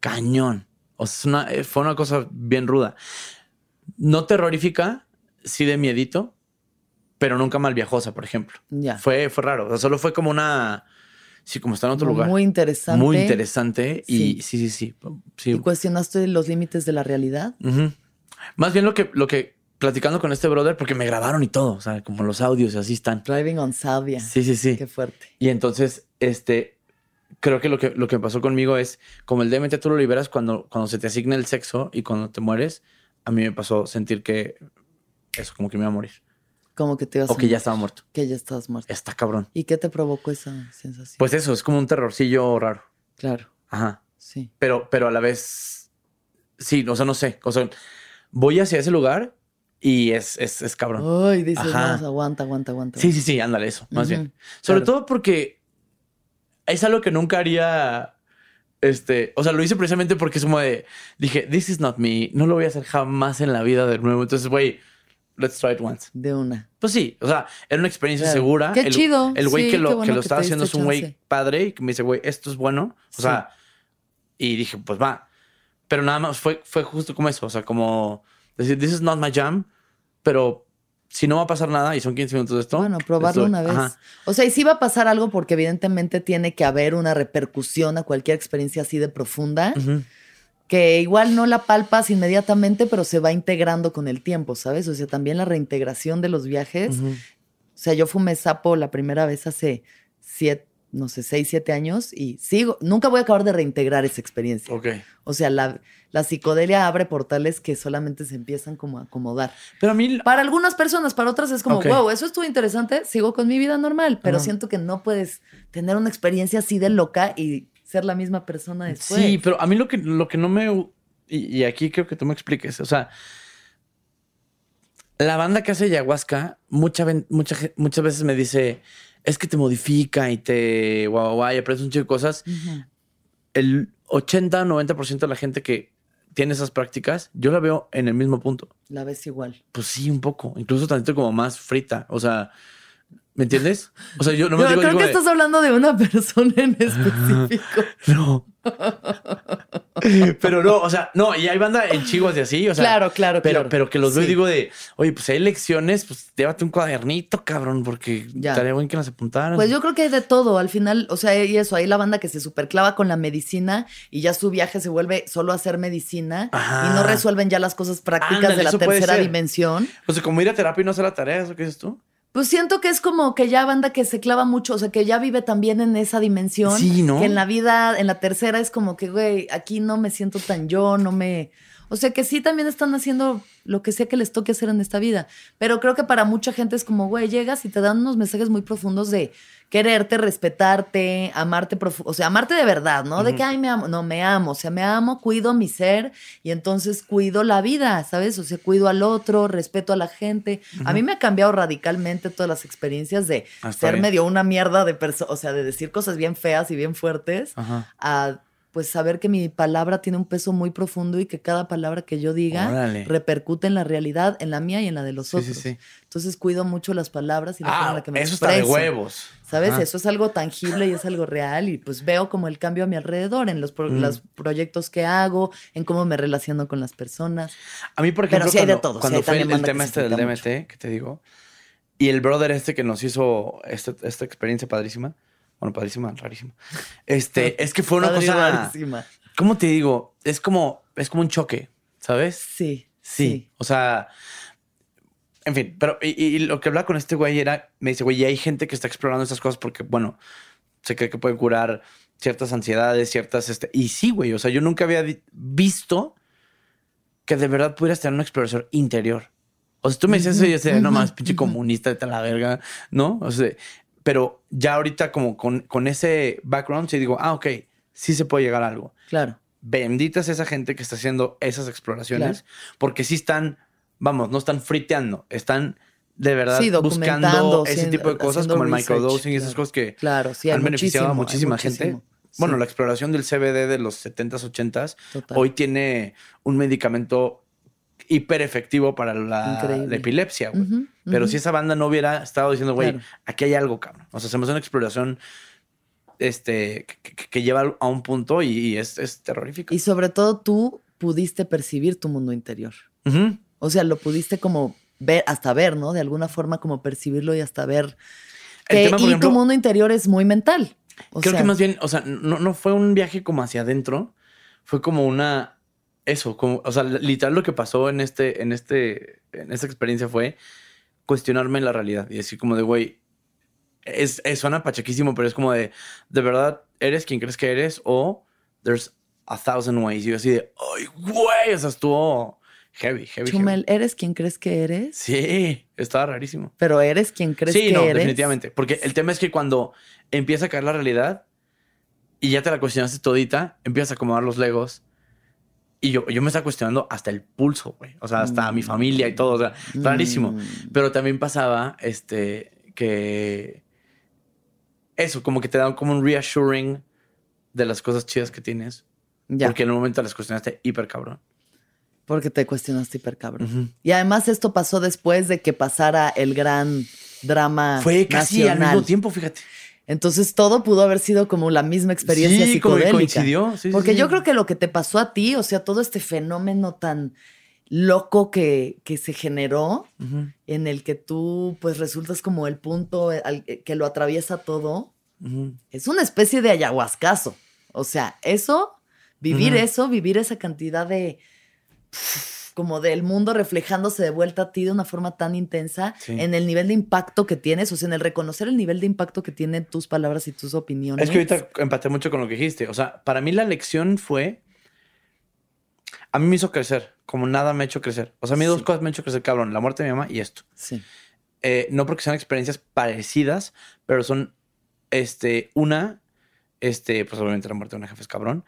Cañón. O sea, una- eh, fue una cosa bien ruda. No terrorífica, sí de miedito, pero nunca mal viajosa, por ejemplo. Ya. Fue, fue raro. O sea, solo fue como una. Sí, como está en otro Como lugar. Muy interesante. Muy interesante. Y Sí. sí, sí, sí. ¿Y cuestionaste los límites de la realidad? Más bien lo que, lo que platicando con este brother, porque me grabaron y todo, o sea, como los audios y así están. Driving on Salvia. Sí, sí, sí. Qué fuerte. Y entonces, este, creo que lo que, lo que pasó conmigo es, como el DMT tú lo liberas cuando, cuando se te asigna el sexo y cuando te mueres, a mí me pasó sentir que eso, como que me iba a morir. Como que te ibas O a que ya estaba muerto. que ya estabas muerto. Está cabrón. ¿Y qué te provocó esa sensación? Pues eso, es como un terrorcillo raro. claro, Ajá. sí. Pero, pero a la vez, sí, o sea, no sé. O sea, voy hacia ese lugar y es, es, es cabrón. Ay, dices, Ajá. no, aguanta, aguanta, aguanta. Sí, sí, sí, ándale, eso, más bien. Sobre claro. todo porque es algo que nunca haría. Este, o sea, lo hice precisamente porque es como de dije, this is not me, no lo voy a hacer jamás en la vida de nuevo. Entonces, güey, let's try it once. De una. Pues sí, o sea, era una experiencia Claro. segura. Qué el, chido. El güey Sí, que lo, bueno que lo estaba haciendo es un güey padre y que me dice, güey, esto es bueno. O Sí. sea, y dije, pues va. Pero nada más fue, fue justo como eso. O sea, como decir, this is not my jam, pero si no va a pasar nada y son 15 minutos de esto. Bueno, probarlo estoy- una vez. Ajá. O sea, y sí va a pasar algo porque evidentemente tiene que haber una repercusión a cualquier experiencia así de profunda. Ujú. Que igual no la palpas inmediatamente, pero se va integrando con el tiempo, ¿sabes? O sea, también la reintegración de los viajes. O sea, yo fumé sapo la primera vez hace siete, no sé, seis, siete años y sigo, nunca voy a acabar de reintegrar esa experiencia. Ok. O sea, la, la psicodelia abre portales que solamente se empiezan como a acomodar. Pero a mí, Para algunas personas, para otras es como, wow, eso estuvo interesante, sigo con mi vida normal, pero siento que no puedes tener una experiencia así de loca y ser la misma persona después. Sí, pero a mí lo que, lo que no me. Y, y aquí creo que tú me expliques. O sea, la banda que hace ayahuasca, mucha, mucha, muchas veces me dice: es que te modifica y te. Guau, guau, y aprendes un chico de cosas. Ujú. El 80, 90% de la gente que tiene esas prácticas, yo la veo en el mismo punto. La ves igual. Pues sí, un poco. Incluso tantito como más frita. O sea, ¿me entiendes? O sea, yo no me Yo digo. creo digo que de- estás hablando de una persona en específico. No. pero no, o sea, no, y hay banda en chivos y así, o sea. claro, claro, Pero, claro. pero que los veo y digo de, oye, pues hay lecciones, pues llévate un cuadernito, cabrón, porque Ya. estaría bueno que las apuntaran. Pues yo creo que hay de todo. Al final, o sea, y eso, hay la banda que se superclava con la medicina y ya su viaje se vuelve solo a hacer medicina Ajá. y no resuelven ya las cosas prácticas Ándale, de la tercera dimensión. O sea, como ir a terapia y no hacer la tarea, ¿eso qué dices tú? Pues siento que es como que ya banda que se clava mucho, o sea, que ya vive también en esa dimensión. Sí, ¿no? Que en la vida, en la tercera es como que, güey, aquí no me siento tan yo, no me... O sea, que sí también están haciendo lo que sea que les toque hacer en esta vida. Pero creo que para mucha gente es como, güey, llegas y te dan unos mensajes muy profundos de quererte, respetarte, amarte, o sea, amarte de verdad, ¿no? De que, ay, me amo. No, me amo. O sea, me amo, cuido mi ser y entonces cuido la vida, ¿sabes? O sea, cuido al otro, respeto a la gente. A mí me ha cambiado radicalmente todas las experiencias de Ah, ser medio una mierda de persona, o sea, de decir cosas bien feas y bien fuertes, a pues saber que mi palabra tiene un peso muy profundo y que cada palabra que yo diga Órale. repercute en la realidad, en la mía y en la de los Sí, sí, otros. sí. Entonces cuido mucho las palabras y la forma en Ah, la que me eso está de expreso. huevos. ¿Sabes? Ajá. Eso es algo tangible y es algo real y pues veo como el cambio a mi alrededor en los, pro- Mm. los proyectos que hago, en cómo me relaciono con las personas. A mí, por Pero ejemplo, sí hay de cuando, todo, sí cuando hay fue el, el tema este del DMT, que te digo, y el brother este que nos hizo este- esta experiencia padrísima, bueno, padrísima, rarísima, este, es que fue una Padre cosa, rarísima. ¿cómo te digo? Es como, es como un choque, ¿sabes? Sí. Sí, o sea, en fin, pero y, y lo que hablaba con este güey era, me dice, güey, y hay gente que está explorando estas cosas porque, bueno, se cree que pueden curar ciertas ansiedades, ciertas, este, y sí, güey, o sea, yo nunca había visto que de verdad pudieras tener una exploración interior. O sea, tú me dices eso y yo decía, no más, pinche comunista, de la verga, ¿no? O sea, pero ya ahorita como con, con ese background, sí digo, ah, ok, sí se puede llegar a algo Claro. bendita es esa gente que está haciendo esas exploraciones, porque sí están, vamos, no están friteando, están de verdad Sí, buscando ese tipo de cosas como el research, microdosing y esas cosas que Claro, sí, han beneficiado a muchísima gente. Bueno, Sí. la exploración del CBD de los 70s, 80s, Total. hoy tiene un medicamento hiper efectivo para la, epilepsia, güey. Pero si esa banda no hubiera estado diciendo, güey, Claro. aquí hay algo, cabrón. O sea, hacemos una exploración este, que, lleva a un punto y, y es, es terrorífico. Y sobre todo tú pudiste percibir tu mundo interior. O sea, lo pudiste como ver, hasta ver, ¿no? De alguna forma como percibirlo y hasta ver. Que- tema, y ejemplo- tu mundo interior es muy mental. O Creo sea, que más bien, o sea, no, no fue un viaje como hacia adentro, fue como una. Eso, como, o sea, literal lo que pasó en este, en este, en esta experiencia fue cuestionarme la realidad y decir como de, güey, es, es- suena pachequísimo, pero es como de, de verdad, ¿eres quien crees que eres? O there's a thousand ways. Y yo así de, ay, güey, o sea, estuvo heavy, heavy, Chumel, heavy. ¿eres quien crees que eres? Sí, estaba rarísimo. Pero eres quien crees sí, que no, eres. definitivamente. Porque el tema es que cuando empieza a caer la realidad y ya te la cuestionaste todita, empiezas a acomodar los legos. Y yo, yo me estaba cuestionando hasta el pulso, güey. O sea, hasta mi familia y todo. O sea, rarísimo. Mm. Pero también pasaba este que eso, como que te da como un reassuring de las cosas chidas que tienes. Ya, Porque en un momento las cuestionaste hiper cabrón. porque te cuestionaste hiper cabrón. Y además esto pasó después de que pasara el gran drama Fue casi al mismo tiempo, fíjate. Entonces todo pudo haber sido como la misma experiencia Sí, como que psicodélica. coincidió. Sí, Porque sí. yo creo que lo que te pasó a ti, o sea, todo este fenómeno tan loco que, que se generó, en el que tú pues resultas como el punto al- que lo atraviesa todo, es una especie de ayahuascazo. O sea, eso Vivir eso, vivir esa cantidad de como del mundo reflejándose de vuelta a ti de una forma tan intensa Sí. en el nivel de impacto que tienes, o sea, en el reconocer el nivel de impacto que tienen tus palabras y tus opiniones. Es que ahorita empaté mucho con lo que dijiste. O sea, para mí la lección fue. A mí me hizo crecer, como nada me ha hecho crecer. O sea, a mí dos cosas me han hecho crecer, cabrón: la muerte de mi mamá y esto. Sí. Eh, no porque sean experiencias parecidas, pero son. Este, una, este, pues obviamente la muerte de una jefa es cabrón.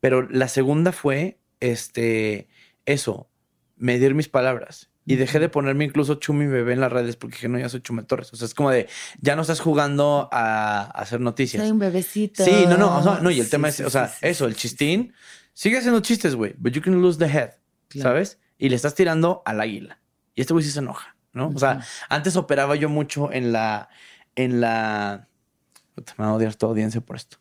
Pero la segunda fue, este, eso, medir mis palabras. Y dejé de ponerme incluso chumi bebé en las redes porque dije, no, ya soy Chumi Torres. O sea, es como de, ya no estás jugando a, a hacer noticias. Soy un bebecito. Sí, no, no, o sea, no, y el Sí, tema es, o sea, sí, eso, el chistín, sigue haciendo chistes, güey, but you can lose the head, Claro. ¿sabes? Y le estás tirando al águila. Y este güey sí se enoja, ¿no? O sea, antes operaba yo mucho en la, en la, me va a odiar toda audiencia por esto,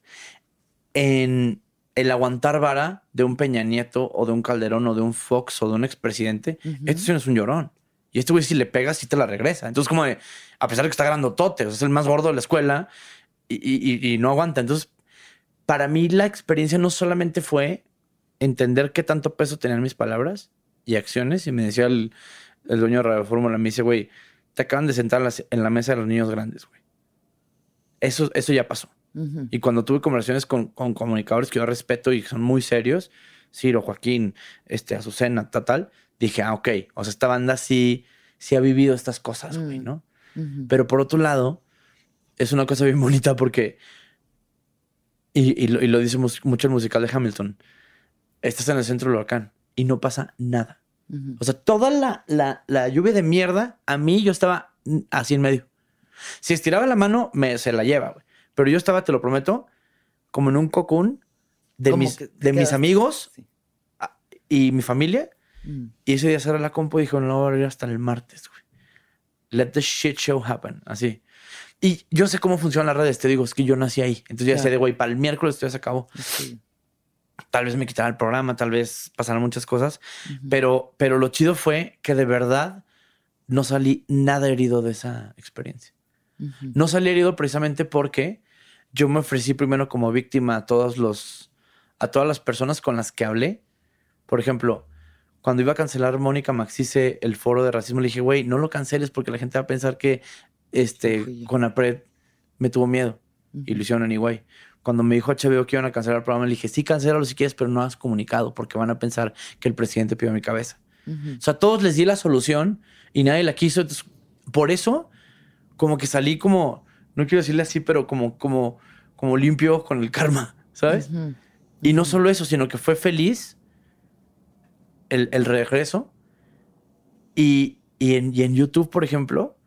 en el aguantar vara de un Peña Nieto o de un Calderón o de un Fox o de un expresidente, este sí no es un llorón. Y este güey si le pegas sí te la regresa. Entonces como de, a pesar de que está grandotote, o sea, es el más gordo de la escuela y, y- y- y no aguanta. Entonces, para mí la experiencia no solamente fue entender qué tanto peso tenían mis palabras y acciones. Y me decía el, el dueño de Radio Fórmula, me dice, güey, te acaban de sentar en la, en la mesa de los niños grandes, güey. Eso, eso ya pasó. Y cuando tuve conversaciones con, con comunicadores que yo respeto y que son muy serios, Ciro, Joaquín, este, Azucena, tal, tal, dije, ah, ok. O sea, esta banda sí, sí ha vivido estas cosas, güey, Mm. ¿no? Pero por otro lado, es una cosa bien bonita porque, y, y lo, y lo dice mucho el musical de Hamilton, estás en el centro del huracán y no pasa nada. O sea, toda la, la, la lluvia de mierda, a mí yo estaba así en medio. Si estiraba la mano, me, se la lleva, güey. Pero yo estaba, te lo prometo, como en un cocún de, mis, de mis amigos Sí. y mi familia. Mm. Y ese día cerré la compu y dijo, no voy a ir hasta el martes, güey. Let the shit show happen. Así. Y yo sé cómo funcionan las redes. Te digo, es que yo nací ahí. Entonces ya Claro. sé de, güey, para el miércoles esto ya se acabó. Sí. Tal vez me quitaran el programa, tal vez pasaran muchas cosas. Pero, pero lo chido fue que de verdad no salí nada herido de esa experiencia. Ujú. No salí herido precisamente porque yo me ofrecí primero como víctima a todos los, a todas las personas con las que hablé. Por ejemplo, cuando iba a cancelar Mónica Maxice el foro de racismo, le dije, güey, no lo canceles porque la gente va a pensar que este, con Apred me tuvo miedo y lo hicieron anyway. Cuando me dijo HBO que iban a cancelar el programa, le dije, sí, cancélalo si quieres, pero no has comunicado porque van a pensar que el presidente pidió mi cabeza. O sea, a todos les di la solución y nadie la quiso. Entonces, por eso, como que salí como, no quiero decirle así, pero como, como, como limpio con el karma, ¿sabes? Y no solo eso, sino que fue feliz el, el regreso. Y, y, en, y en YouTube, por ejemplo,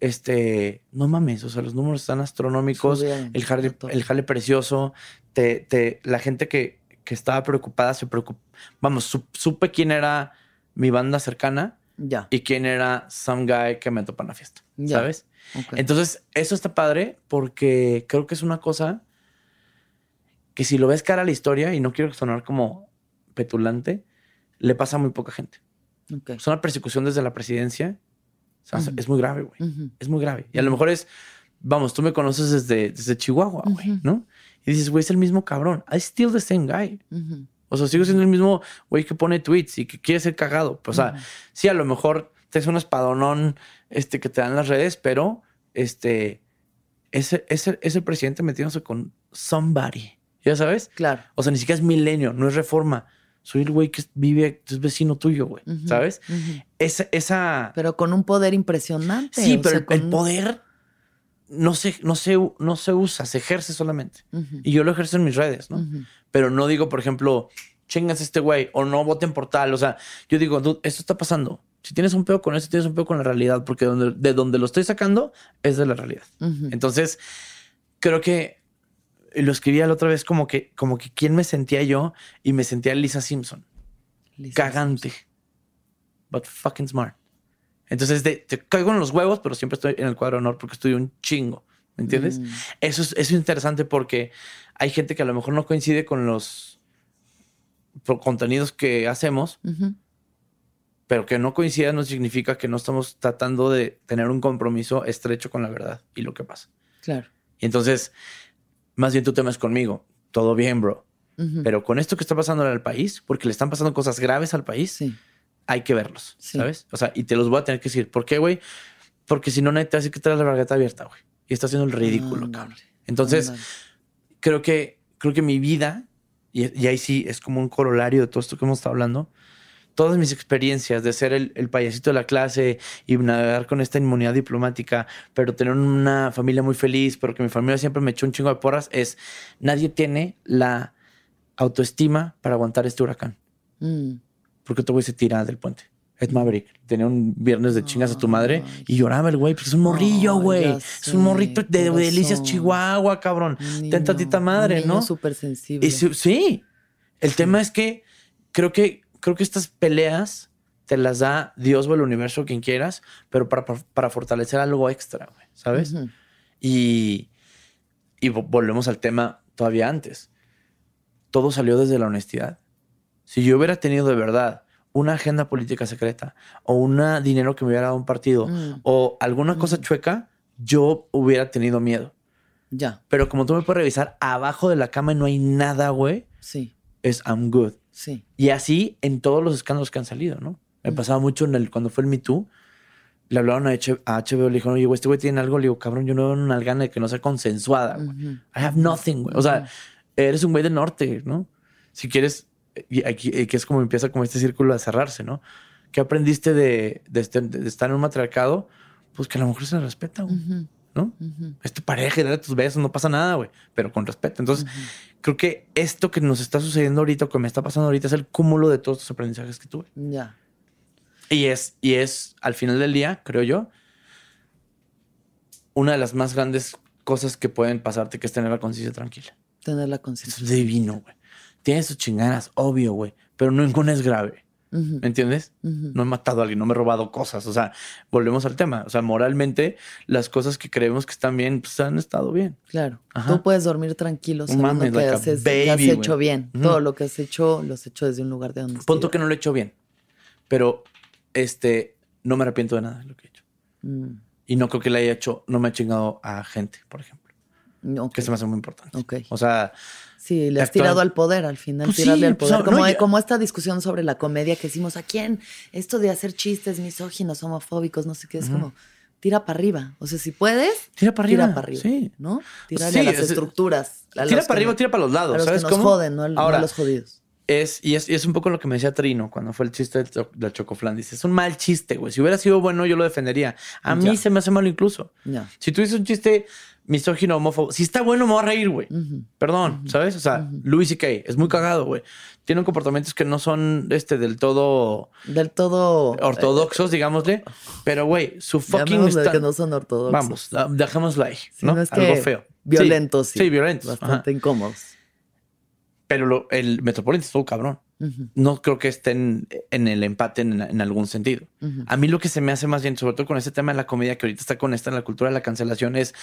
este, no mames, o sea, los números están astronómicos, Subieron el jale, el precioso, te, te- la gente que, que estaba preocupada se preocupó. Vamos, su- supe quién era mi banda cercana Ya. y quién era some guy que me topa en la fiesta, Ya. ¿sabes? Entonces, eso está padre porque creo que es una cosa que si lo ves cara a la historia, y no quiero sonar como petulante, le pasa a muy poca gente. Ok. Es una persecución desde la presidencia. O sea, Ujú. Es muy grave, güey. Es muy grave. Y a lo mejor es, vamos, tú me conoces desde, desde Chihuahua, güey. ¿no? Y dices, güey, es el mismo cabrón. I still the same guy. O sea, sigo siendo el mismo güey que pone tweets y que quiere ser cagado. O sea, sí, a lo mejor es un espadonón este, que te dan las redes, pero este, ese, ese, ese presidente metiéndose con somebody. ¿Ya sabes? Claro. O sea, ni siquiera es milenio, no es reforma. Soy el güey que vive, es vecino tuyo, güey. ¿Sabes? Esa, esa. Pero con un poder impresionante. sí, pero sea, el, con el un- poder no se, no, se, no se usa, se ejerce solamente. Y yo lo ejerzo en mis redes, ¿no? Pero no digo, por ejemplo, chingas este güey o no voten por tal. O sea, yo digo, "Dude, esto está pasando. Si tienes un pedo con esto, tienes un pedo con la realidad, porque donde, de donde lo estoy sacando es de la realidad. Entonces, creo que lo escribía la otra vez como que, como que quién me sentía yo y me sentía Lisa Simpson. Lisa Cagante. But fucking smart. Entonces, de- te caigo en los huevos, pero siempre estoy en el cuadro de honor porque estoy un chingo. ¿Me entiendes? Mm. Eso es, eso es interesante porque hay gente que a lo mejor no coincide con los contenidos que hacemos. Pero que no coincida no significa que no estamos tratando de tener un compromiso estrecho con la verdad y lo que pasa. Claro. Y entonces, más bien tu tema es conmigo. Todo bien, bro. Pero con esto que está pasando al país, porque le están pasando cosas graves al país, Sí. hay que verlos, Sí. ¿sabes? O sea, y te los voy a tener que decir. ¿Por qué, güey? Porque si no, nadie te decir que traes la bragueta abierta, güey. Y está haciendo el ridículo, Ándale, cabrón. Entonces, creo que, creo que mi vida, y, y ahí sí es como un corolario de todo esto que hemos estado hablando, todas mis experiencias de ser el, el payasito de la clase y navegar con esta inmunidad diplomática, pero tener una familia muy feliz, pero que mi familia siempre me echó un chingo de porras, es nadie tiene la autoestima para aguantar este huracán. Mm. Porque otro güey se tira del puente. Ed Maverick tenía un viernes de chingas a tu madre y lloraba el güey, porque es un morrillo, güey. Es un morrito de delicias Chihuahua, cabrón. Un Ten tantita madre, ¿no? súper sensible. Y sí, sí. el tema es que creo que creo que estas peleas te las da Dios o el universo, quien quieras, pero para, para, fortalecer algo extra, güey, ¿sabes? Y, y vo- volvemos al tema todavía antes. Todo salió desde la honestidad. Si yo hubiera tenido de verdad una agenda política secreta o un dinero que me hubiera dado un partido Mm. o alguna cosa chueca, yo hubiera tenido miedo. Ya, Pero como tú me puedes revisar, abajo de la cama no hay nada, güey. sí, Es I'm good. Sí. Y así en todos los escándalos que han salido, ¿no? Me pasaba mucho en el, cuando fue el Me Too. Le hablaron a, H- a HBO, le dijeron, oye, güey, este güey tiene algo. Le digo, cabrón, yo no veo una gana de que no sea consensuada, güey. I have nothing, güey. O sea, eres un güey del norte, ¿no? Si quieres, y aquí que es como empieza como este círculo a cerrarse, ¿no? ¿Qué aprendiste de, de, este- de estar en un matriarcado? Pues que a la mujer se respeta, güey, ¿no? ujú. Es tu pareja dale tus besos, no pasa nada, güey, pero con respeto. Entonces, creo que esto que nos está sucediendo ahorita, o que me está pasando ahorita, es el cúmulo de todos estos aprendizajes que tuve. Ya. Y es, y es, al final del día, creo yo, una de las más grandes cosas que pueden pasarte, que es tener la conciencia tranquila. Tener la conciencia. es divino, güey. Tiene sus chingadas, obvio, güey, pero ninguna es grave. ¿Me entiendes? No he matado a alguien, no me he robado cosas. O sea, volvemos al tema. O sea, moralmente, las cosas que creemos que están bien, pues han estado bien. Claro. Ajá. Tú puedes dormir tranquilo sabiendo mames, que, like haces- has hecho bien. Todo lo que has hecho, lo has hecho desde un lugar de donde Punto que no lo he hecho bien. Pero, este, no me arrepiento de nada de lo que he hecho. Mm, Y no creo que le haya hecho, no me ha chingado a gente, por ejemplo. Ok. Que se me hace muy importante. Ok. O sea, Sí, le has Actual- tirado al poder al final, Pues tirarle sí, al pues, poder. no, como, esta discusión sobre la comedia que hicimos, ¿a quién? Esto de hacer chistes misóginos, homofóbicos, no sé qué, es como, tira para arriba. O sea, si puedes, Tira para arriba, Tira para arriba, sí. ¿no? Tirarle Sí, a las es- estructuras. a tira para que arriba, tira para los lados. A los ¿Sabes que nos cómo? joden, no, al- no Ahora, a los jodidos. Es, y, es, y es un poco lo que me decía Trino cuando fue el chiste del, cho- del Chocoflan. Dice, es un mal chiste, güey. Si hubiera sido bueno, yo lo defendería. A mí Ya. se me hace malo incluso. Ya. Si tú dices un chiste misógino, homófobo, si está bueno, me voy a reír, güey. Perdón, ¿sabes? O sea, Louis C.K. es muy cagado, güey. Tiene comportamientos que no son este, del todo Del todo. ortodoxos, digámosle. Pero, güey, su eh, fucking... llamémosle sta- que no son ortodoxos. Vamos, dejémoslo ahí, Si ¿no? no es Algo que feo. Violentos, sí. Sí, violentos. ajá. Bastante incómodos. Pero lo- el Metropolitan estuvo cabrón. No creo que estén en el empate en, en algún sentido. A mí lo que se me hace más bien, sobre todo con este tema de la comedia que ahorita está con esta en la cultura de la cancelación, es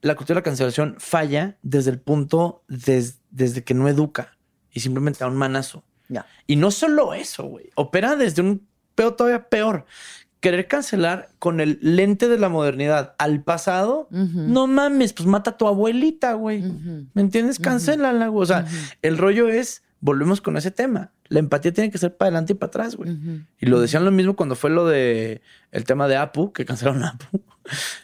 la cultura de la cancelación falla desde el punto des- desde que no educa y simplemente da un manazo. Ya. Y no solo eso, güey. Opera desde un peor todavía peor. Querer cancelar con el lente de la modernidad al pasado, no mames, pues mata a tu abuelita, güey. ¿Me entiendes? Cancélala, güey. O sea, el rollo es, volvemos con ese tema. La empatía tiene que ser para adelante y para atrás, güey. Y lo decían lo mismo cuando fue lo de el tema de Apu, que cancelaron a Apu.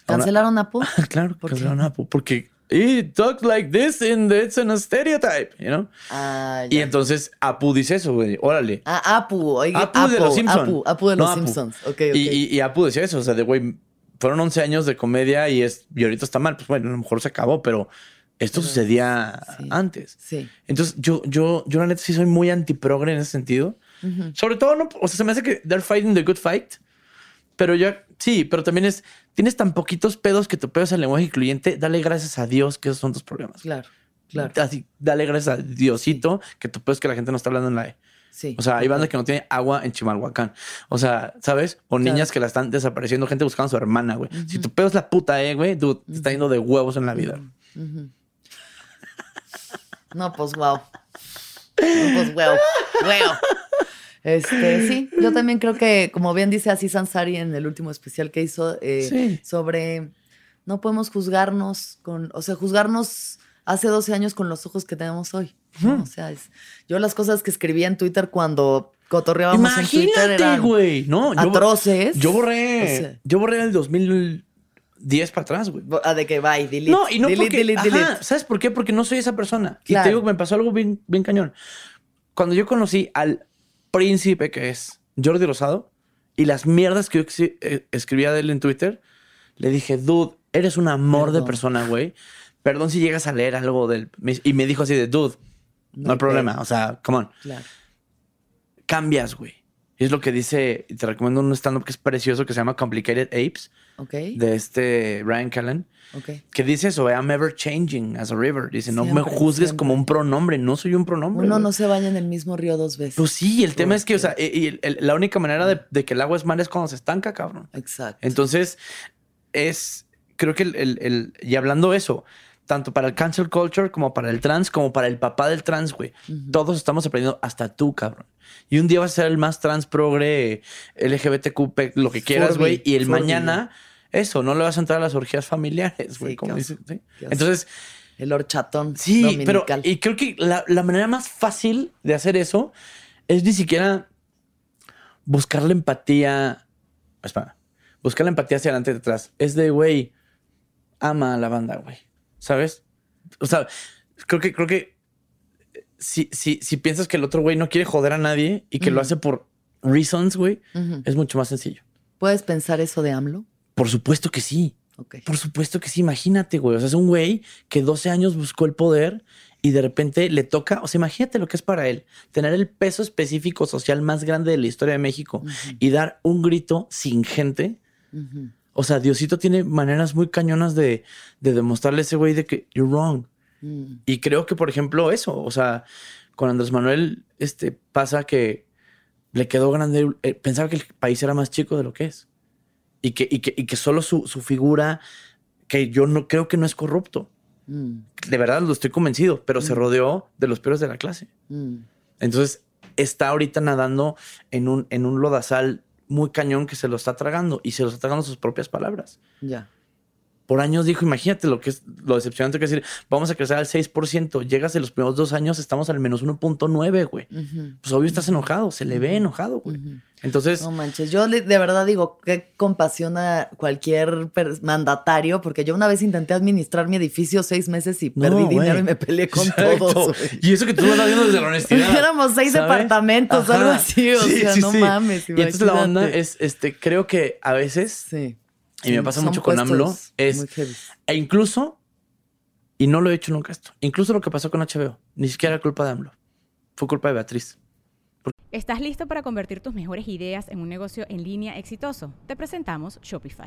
¿Cancelaron a Pu? claro, ¿Por cancelaron a Apu porque he talks like this and it's an stereotype, you know? Ah, Y entonces Apu dice eso, güey. Órale. Ah, Apu. Oye, Apu de los Simpsons. Apu, Apu de No, los Apu. Simpsons. Ok, ok. Y, y, y Apu decía eso, o sea, de güey, fueron 11 años de comedia y, es, y ahorita está mal. Pues bueno, a lo mejor se acabó, pero esto Pero, sucedía sí. antes. Sí. Entonces, yo, yo, yo la neta sí soy muy antiprogre en ese sentido. Ujú. Sobre todo, no, o sea, se me hace que they're fighting the good fight. Pero ya, sí, pero también es, tienes tan poquitos pedos que tu pedo es el lenguaje incluyente, dale gracias a Dios que esos son tus problemas. Claro, claro. Así, dale gracias a Diosito que tu pedo es que la gente no está hablando en la E. Sí. O sea, hay bandas que no tienen agua en Chimalhuacán. O sea, ¿sabes? O niñas que la están desapareciendo, gente buscando a su hermana, güey. Si tu pedo es la puta E, güey, dude, te está yendo de huevos en la vida. No, pues wow. No, pues wow. Wow. Este, sí, yo también creo que, como bien dice así Sansari en el último especial que hizo, eh, Sí. sobre no podemos juzgarnos con, o sea, juzgarnos hace 12 años con los ojos que tenemos hoy. ¿no? O sea, es, yo las cosas que escribía en Twitter cuando cotorreábamos en Twitter Imagínate, eran güey. No, atroces. yo borré. O sea. yo borré el 2010 para atrás, güey. Ah, de que bye, delete. No, y no delete, porque. delete, ajá, delete. ¿Sabes por qué? Porque no soy esa persona. Y te digo que me pasó algo bien, bien cañón. Cuando yo conocí al príncipe que es Jordi Rosado y las mierdas que yo eh, escribía de él en Twitter, le dije, dude, eres un amor de persona, güey. Perdón si llegas a leer algo del. Y me dijo así de, dude, no, No hay problema. O sea, come on. Claro. Cambias, güey. Y es lo que dice, y te recomiendo un stand-up que es precioso que se llama Complicated Apes, De este Ryan Callen ok. que dice eso, I'm ever changing as a river. Dice, no me juzgues siempre. como un pronombre, no soy un pronombre. Uno güey". no se baña en el mismo río dos veces. Pues sí, el tema es que, o sea, y- y el- el- la única manera de, de que el agua es mal es cuando se estanca, cabrón. Exacto. Entonces, es, creo que el, el- el- y hablando de eso, tanto para el cancel culture como para el trans, como para el papá del trans, güey. Todos estamos aprendiendo, hasta tú, cabrón. Y un día vas a ser el más trans progre, LGBTQ, lo que quieras, güey. Y el mañana, eso, no le vas a entrar a las orgías familiares, güey. Sí, como dice- sí. Entonces, el horchatón. Sí, pero y creo que la, la manera más fácil de hacer eso es ni siquiera buscar la empatía. Espera, buscar la empatía hacia adelante y detrás. Es de, güey, ama a la banda, güey. ¿Sabes? O sea, creo que, creo que si, si, si piensas que el otro güey no quiere joder a nadie y que lo hace por reasons, güey, es mucho más sencillo. ¿Puedes pensar eso de AMLO? Por supuesto que sí. Ok. Por supuesto que sí, imagínate, güey. O sea, es un güey que 12 años buscó el poder y de repente le toca, o sea, imagínate lo que es para él, tener el peso específico social más grande de la historia de México y dar un grito sin gente. Ujú. O sea, Diosito tiene maneras muy cañonas de, de demostrarle a ese güey de que you're wrong. Mm. Y creo que, por ejemplo, eso, o sea, con Andrés Manuel este, pasa que le quedó grande, eh, pensaba que el país era más chico de lo que es. Y que, y que, y que solo su, su figura, que yo no creo que no es corrupto. Mm. De verdad lo estoy convencido, pero se rodeó de los peores de la clase. Mm. Entonces está ahorita nadando en un, en un lodazal muy cañón que se lo está tragando y se lo está tragando sus propias palabras Ya. Por años dijo, imagínate lo que es lo decepcionante que es decir, vamos a crecer al 6%, llegas en los primeros dos años, estamos al menos 1.9, güey. Ujú. Pues obvio estás enojado, se le ve enojado, güey. Entonces, No manches, yo de verdad digo que compasión a cualquier mandatario, porque yo una vez intenté administrar mi edificio seis meses y perdí dinero y me peleé con Exacto. todos. Y eso que tú lo estás viendo desde la honestidad. Éramos seis ¿sabes? departamentos, algo así, o Sí, sea, sí, no sí. mames. Y entonces la onda es, este, creo que a veces, Sí. Y me pasa mucho con AMLO, es, e incluso, y no lo he hecho nunca esto, incluso lo que pasó con HBO, ni siquiera era culpa de AMLO, fue culpa de Beatriz. ¿Estás listo para convertir tus mejores ideas en un negocio en línea exitoso? Te presentamos Shopify.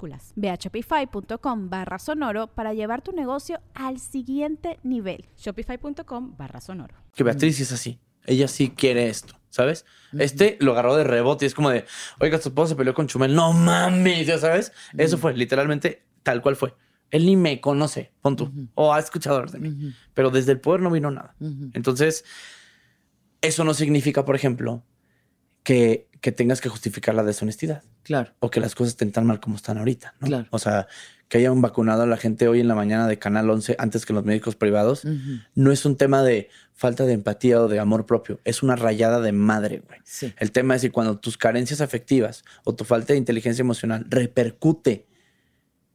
Ve a shopify.com barra sonoro para llevar tu negocio al siguiente nivel. Shopify.com barra sonoro. que Beatriz es así. Ella sí quiere esto, ¿sabes? Este lo agarró de rebote y es como de, oiga, tu esposo se peleó con Chumel. No mames, ya sabes. Eso fue literalmente tal cual fue. Él ni me conoce, pon tú, o ha escuchado hablar de mí. Pero desde el poder no vino nada. Entonces, eso no significa, por ejemplo, que, que tengas que justificar la deshonestidad Claro. o que las cosas estén tan mal como están ahorita. ¿no? Claro. O sea, que haya un vacunado a la gente hoy en la mañana de Canal 11 antes que los médicos privados no es un tema de falta de empatía o de amor propio, es una rayada de madre, güey. Sí. El tema es que cuando tus carencias afectivas o tu falta de inteligencia emocional repercute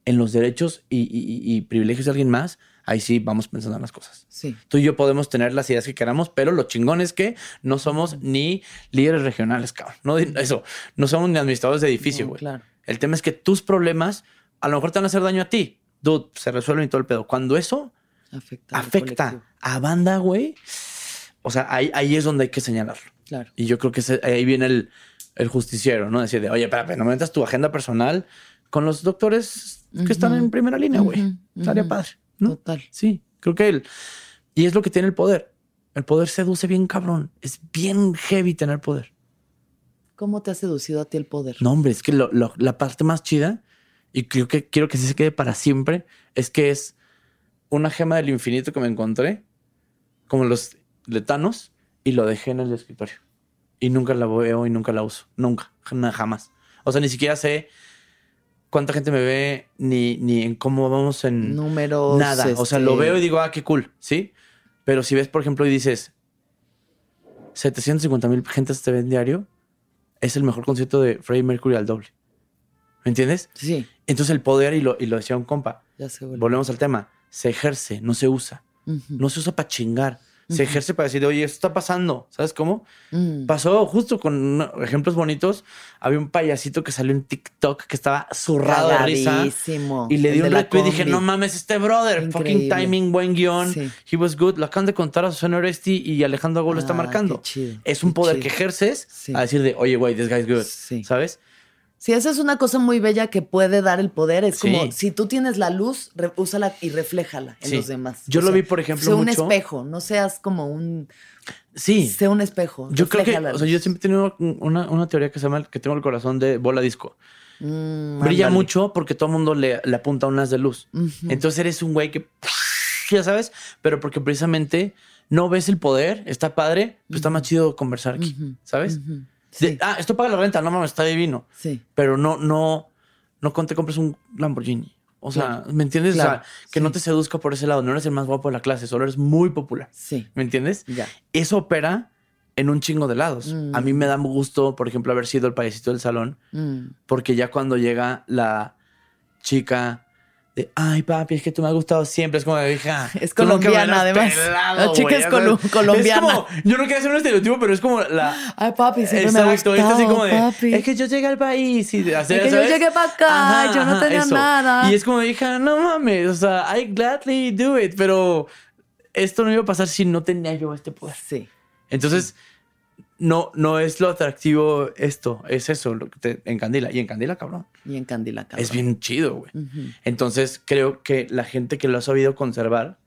en los derechos y, y- y privilegios de alguien más, ahí sí vamos pensando en las cosas. Sí. Tú y yo podemos tener las ideas que queramos, pero lo chingón es que no somos ni líderes regionales, cabrón. No, eso, no somos ni administradores de edificio, No, güey. claro. El tema es que tus problemas a lo mejor te van a hacer daño a ti. Dude, se resuelven y todo el pedo. Cuando eso Afecta. afecta a banda, güey. O sea, ahí, ahí es donde hay que señalarlo. Claro. Y yo creo que ese- ahí viene el, el justiciero, ¿no? Decir de, oye, espérate, no metas tu agenda personal con los doctores que están Ujú. en primera línea, güey. Ujú, Estaría ujú. padre, ¿no? Total. Sí, creo que él. Y es lo que tiene el poder. El poder seduce bien cabrón. Es bien heavy tener poder. ¿Cómo te ha seducido a ti el poder? No, hombre, es que lo- lo- la parte más chida, y creo que quiero que sí se quede para siempre, es que es una gema del infinito que me encontré, como los letanos, y lo dejé en el escritorio. Y nunca la veo y nunca la uso. Nunca, jamás. O sea, ni siquiera sé cuánta gente me ve, ni, ni en cómo vamos en Números. nada. O sea, este, lo veo y digo, ah, qué cool, ¿sí? Pero si ves, por ejemplo, y dices, 750 mil gentes te ven diario, es el mejor concierto de Freddie Mercury al doble. ¿Me entiendes? Sí, Entonces el poder, y lo, y lo decía un compa, ya se volvemos al tema, se ejerce, no se usa. No se usa para chingar. Se ejerce para decir, oye, esto está pasando. ¿Sabes cómo? Mm. Pasó justo con ejemplos bonitos. Había un payasito que salió en TikTok que estaba zurrado de risa. Y le di un retweet y dije, no mames, este brother, fucking timing, buen guion. Sí. He was good. Lo acaban de contar a Susana Oresti y Alejandro Agüero lo está Ah, marcando. chido, es un poder chido. que ejerces Sí. a decir de, oye, güey, this guy's good. Sí. ¿Sabes? Sí, esa es una cosa muy bella que puede dar el poder. Es Sí. como si tú tienes la luz, re- úsala y refléjala en Sí. los demás. Yo O lo sea, vi, por ejemplo, Sé un espejo, no seas como un. Sí. Sé un espejo. Yo creo que, o sea, yo siempre he tenido una, una teoría que se llama que tengo el corazón de bola disco. Mm, Brilla ándale. mucho porque todo el mundo le, le apunta un haz de luz. Entonces eres un güey que, ya sabes, pero porque precisamente no ves el poder, está padre, pues está más chido conversar aquí. ¿sabes? Sí, ah, esto paga la renta, no mames, está divino. sí. Pero no, no, no con te compres un Lamborghini. O sea, Claro. ¿me entiendes? O Claro, sea, que no te seduzca por ese lado. No eres el más guapo de la clase, solo eres muy popular. Sí, ¿Me entiendes? ya. Eso opera en un chingo de lados. Mm. A mí me da gusto, por ejemplo, haber sido el payasito del salón, Mm. porque ya cuando llega la chica de, ay, papi, es que tú me has gustado siempre, es como de hija. Es colombiana, además. pelado, La chica güey", es colu- colombiana. Es como, yo no quiero hacer un estereotipo, pero es como la. Ay, papi, siempre me ha gustado, es así como de, papi. es que yo llegué al país y de hacer, Es que yo llegué pa' acá, yo no tenía nada. Y es como, hija, no mames, o sea, I gladly do it, pero esto no iba a pasar si no tenía yo este poder. Sí. Entonces, no, no es lo atractivo esto, es eso lo que te encandila. Y encandila, cabrón. Y en Candila, cabrón. Es bien chido, güey. Entonces, creo que la gente que lo ha sabido conservar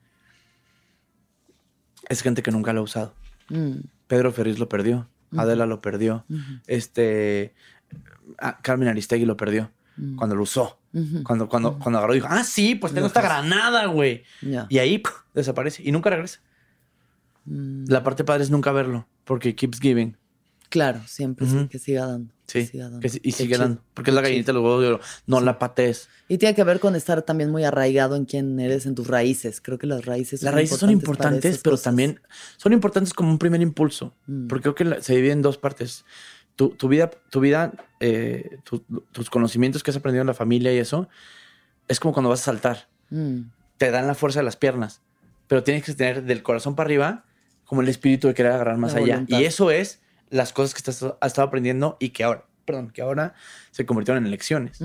es gente que nunca lo ha usado. Mm. Pedro Ferriz lo perdió, Adela lo perdió, este ah, Carmen Aristegui lo perdió Mm. cuando lo usó. Cuando, cuando, cuando agarró y dijo, ah, sí, pues tengo esta granada, güey. Y ahí ¡puf! desaparece y nunca regresa. Mm. La parte padre es nunca verlo, porque keeps giving. Claro, siempre sí, que siga dando. que Sí, siga dando. que y sigue dando. Porque es la gallinita de los huevos de oro. No Sí. la patees. Y tiene que ver con estar también muy arraigado en quién eres, en tus raíces. Creo que las raíces Las raíces son para importantes, esas pero cosas. también son importantes como un primer impulso. Mm. Porque creo que la- se divide en dos partes. Tu, tu vida, tu vida eh, tu- tus conocimientos que has aprendido en la familia y eso, es como cuando vas a saltar. Mm. Te dan la fuerza de las piernas, pero tienes que tener del corazón para arriba como el espíritu de querer agarrar más La allá. voluntad. Y eso es las cosas que estás, has estado aprendiendo y que ahora, perdón, que ahora se convirtieron en lecciones.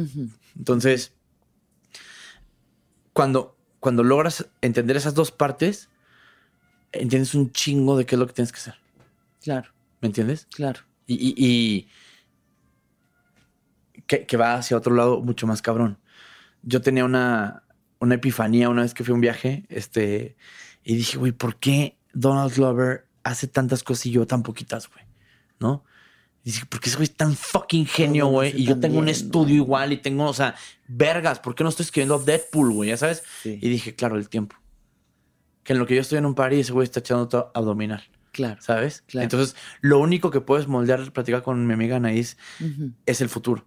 Entonces, cuando, cuando logras entender esas dos partes, entiendes un chingo de qué es lo que tienes que hacer. Claro, ¿Me entiendes? claro. Y, y- y que, que va hacia otro lado mucho más cabrón. Yo tenía una, una epifanía una vez que fui a un viaje, este, y dije, güey, ¿por qué Donald Glover hace tantas cosas y yo tan poquitas, güey? ¿No? Y dije, ¿por qué ese güey es tan fucking genio, güey? Y yo tengo un estudio ¿no? igual y tengo, o sea, vergas, ¿por qué no estoy escribiendo Deadpool, güey? Ya sabes. Sí. Y dije, claro, el tiempo. Que en lo que yo estoy en un party, ese güey está echando todo abdominal, Claro. ¿sabes? Claro. Entonces, lo único que puedes moldear, platicar con mi amiga Anaís, es el futuro.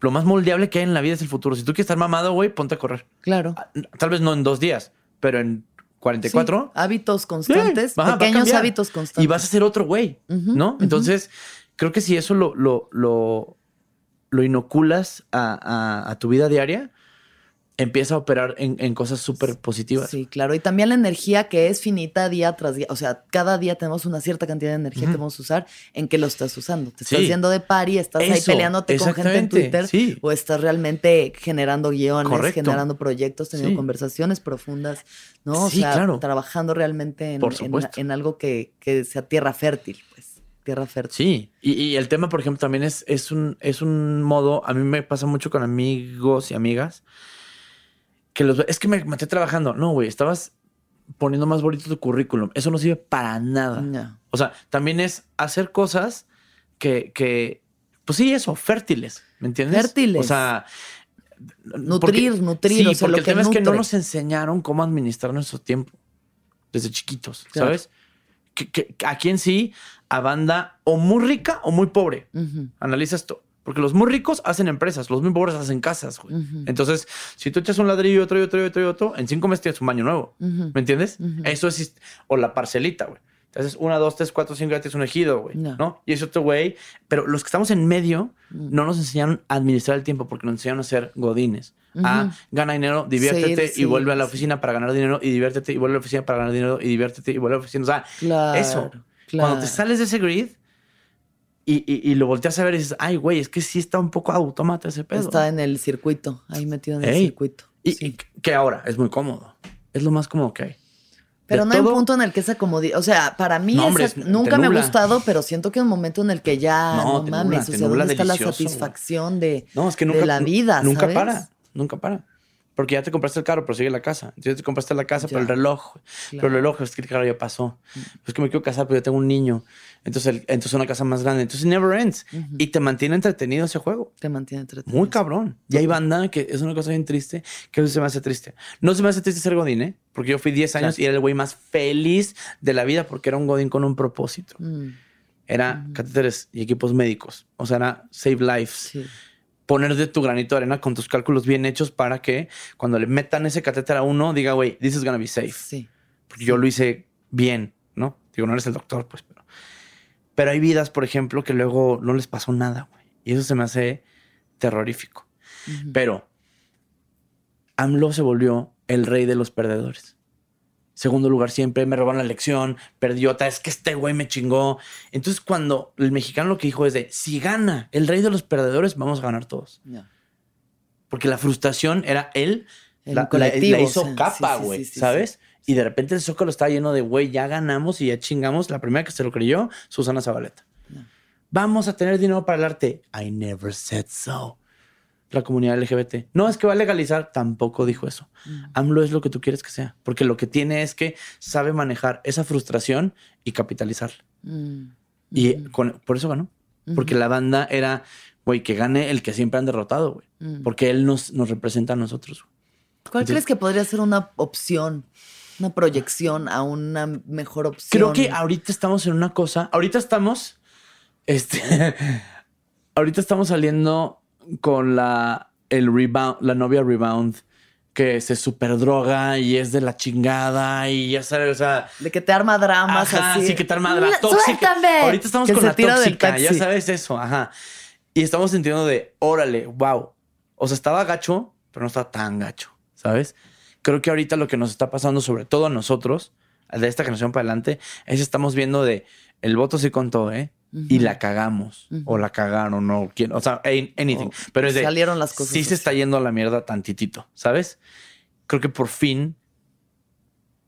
Lo más moldeable que hay en la vida es el futuro. Si tú quieres estar mamado, güey, ponte a correr. Claro. Ah, Tal vez no en dos días, pero en 44 Sí, hábitos constantes, Sí, ajá, pequeños hábitos constantes. y vas a ser otro güey, ¿no? Entonces, creo que si eso lo, lo, lo, lo inoculas a, a- a tu vida diaria, empieza a operar en, en cosas súper positivas. Sí, claro. Y también la energía que es finita día tras día. O sea, cada día tenemos una cierta cantidad de energía que vamos a usar. ¿En qué lo estás usando? ¿Te estás Sí. yendo de party? ¿Estás ahí peleándote con gente en Twitter? sí. ¿O estás realmente generando guiones, Correcto. generando proyectos, teniendo Sí. conversaciones profundas? ¿No? O Sí, sea, claro. trabajando realmente en algo que, que sea tierra fértil, pues. Tierra fértil. Sí, y, y el tema, por ejemplo, también es, es, un, es un modo, a mí me pasa mucho con amigos y amigas, que los, es que me maté trabajando. No, güey, estabas poniendo más bonito tu currículum. Eso no sirve para nada. No. O sea, también es hacer cosas que, que pues sí, eso, fértiles, ¿me entiendes? Fértiles. O sea, Nutrir, nutrir, Sí, o sea, porque lo el que tema es que no nos enseñaron cómo administrar nuestro tiempo desde chiquitos, Claro. ¿sabes? Que, que- a quién sí, a banda o muy rica o muy pobre. Ujú, Analiza esto. Porque los muy ricos hacen empresas, los muy pobres hacen casas, güey. Ujú. Entonces, si tú echas un ladrillo y otro y otro y otro y otro, en cinco meses tienes un baño nuevo. ujú. ¿Me entiendes? Ujú. Eso es. O la parcelita, güey. Entonces, una, dos, tres, cuatro, cinco, ya tienes un ejido, güey. No. No. Y es otro güey. Pero los que estamos en medio no nos enseñaron a administrar el tiempo porque nos enseñaron a ser godines. A Ujú. gana dinero, diviértete Sí, sí, y vuelve a la sí. oficina para ganar dinero y diviértete y vuelve a la oficina para ganar dinero y diviértete y vuelve a la oficina. O sea, Claro, eso. claro. Cuando te sales de ese grid y, y- y lo volteas a ver y dices, ay, güey, es que sí está un poco automata ese pedo. Está en el circuito, ahí metido en el circuito. y, sí. y que ahora es muy cómodo. Es lo más cómodo que hay. Pero De no hay un punto en el que esa comodidad, o sea, para mí No, hombre, esa- es- te nunca me ha gustado, pero siento que hay un momento en el que ya No, no, mames, nubla, o sea, ¿dónde está la satisfacción de, No, es que nunca, de la vida, nunca ¿sabes? para, nunca para. Porque ya te compraste el carro, pero sigue la casa. Entonces ya te compraste la casa, pero el Ya. reloj. Pero el reloj es que el carro ya pasó. Es que me quiero casar, pero yo tengo un niño. Entonces, el- entonces una casa más grande. Entonces never ends. Y te mantiene entretenido ese juego. Te mantiene entretenido. Muy cabrón. Y hay banda que es una cosa bien triste, que veces se me hace triste. No se me hace triste ser Godín, ¿eh? Porque yo fui 10 años Claro. y era el güey más feliz de la vida porque era un Godín con un propósito. Mm, Era catéteres y equipos médicos. O sea, era save lives. sí. Poner de tu granito de arena con tus cálculos bien hechos para que cuando le metan ese catéter a uno, diga, güey, this is gonna be safe. Sí. Porque yo lo hice bien, ¿no? Digo, no eres el doctor, pues, pero. Pero hay vidas, por ejemplo, que luego no les pasó nada, güey. Y eso se me hace terrorífico. Pero AMLO se volvió el rey de los perdedores. Segundo lugar siempre, me robaron la elección, perdió, ta, es que este güey me chingó. Entonces cuando el mexicano lo que dijo es de, si gana el rey de los perdedores, vamos a ganar todos. Porque la frustración era él, El la, la- colectivo, la hizo o sea, capa, sí, güey, sí, sí, ¿sabes? Y de repente el Zócalo estaba lleno de, güey, ya ganamos y ya chingamos. La primera que se lo creyó, Susana Zabaleta. Vamos a tener dinero para el arte. I never said so. La comunidad LGBT. No, es que va a legalizar. Tampoco dijo eso. Mm. AMLO es lo que tú quieres que sea. Porque lo que tiene es que sabe manejar esa frustración y capitalizarla. Mm, Y con- por eso ganó. Porque la banda era, güey, que gane el que siempre han derrotado, güey. mm. Porque él nos, nos representa a nosotros. ¿Cuál Entonces- crees que podría ser una opción, una proyección a una mejor opción? Creo que ahorita estamos en una cosa. Ahorita estamos. Este. ahorita estamos saliendo con la. El rebound, la novia rebound. Que se super droga y es de la chingada. Y ya sabes, o sea. De que te arma dramas Ajá, así. sí, que te arma la ¡La- tóxica. Ahorita estamos Que con la tóxica, ya sabes eso, ajá. Y estamos sintiendo de, órale, wow. O sea, estaba gacho, pero no estaba tan gacho, ¿sabes? Creo que ahorita lo que nos está pasando, sobre todo a nosotros, de esta generación para adelante, es estamos viendo de, el voto sí contó, ¿eh? Y la cagamos, o la cagaron, o quién, o sea, an- anything. Pero es de, salieron las cosas sí se está yendo a la mierda tantitito, ¿sabes? Creo que por fin,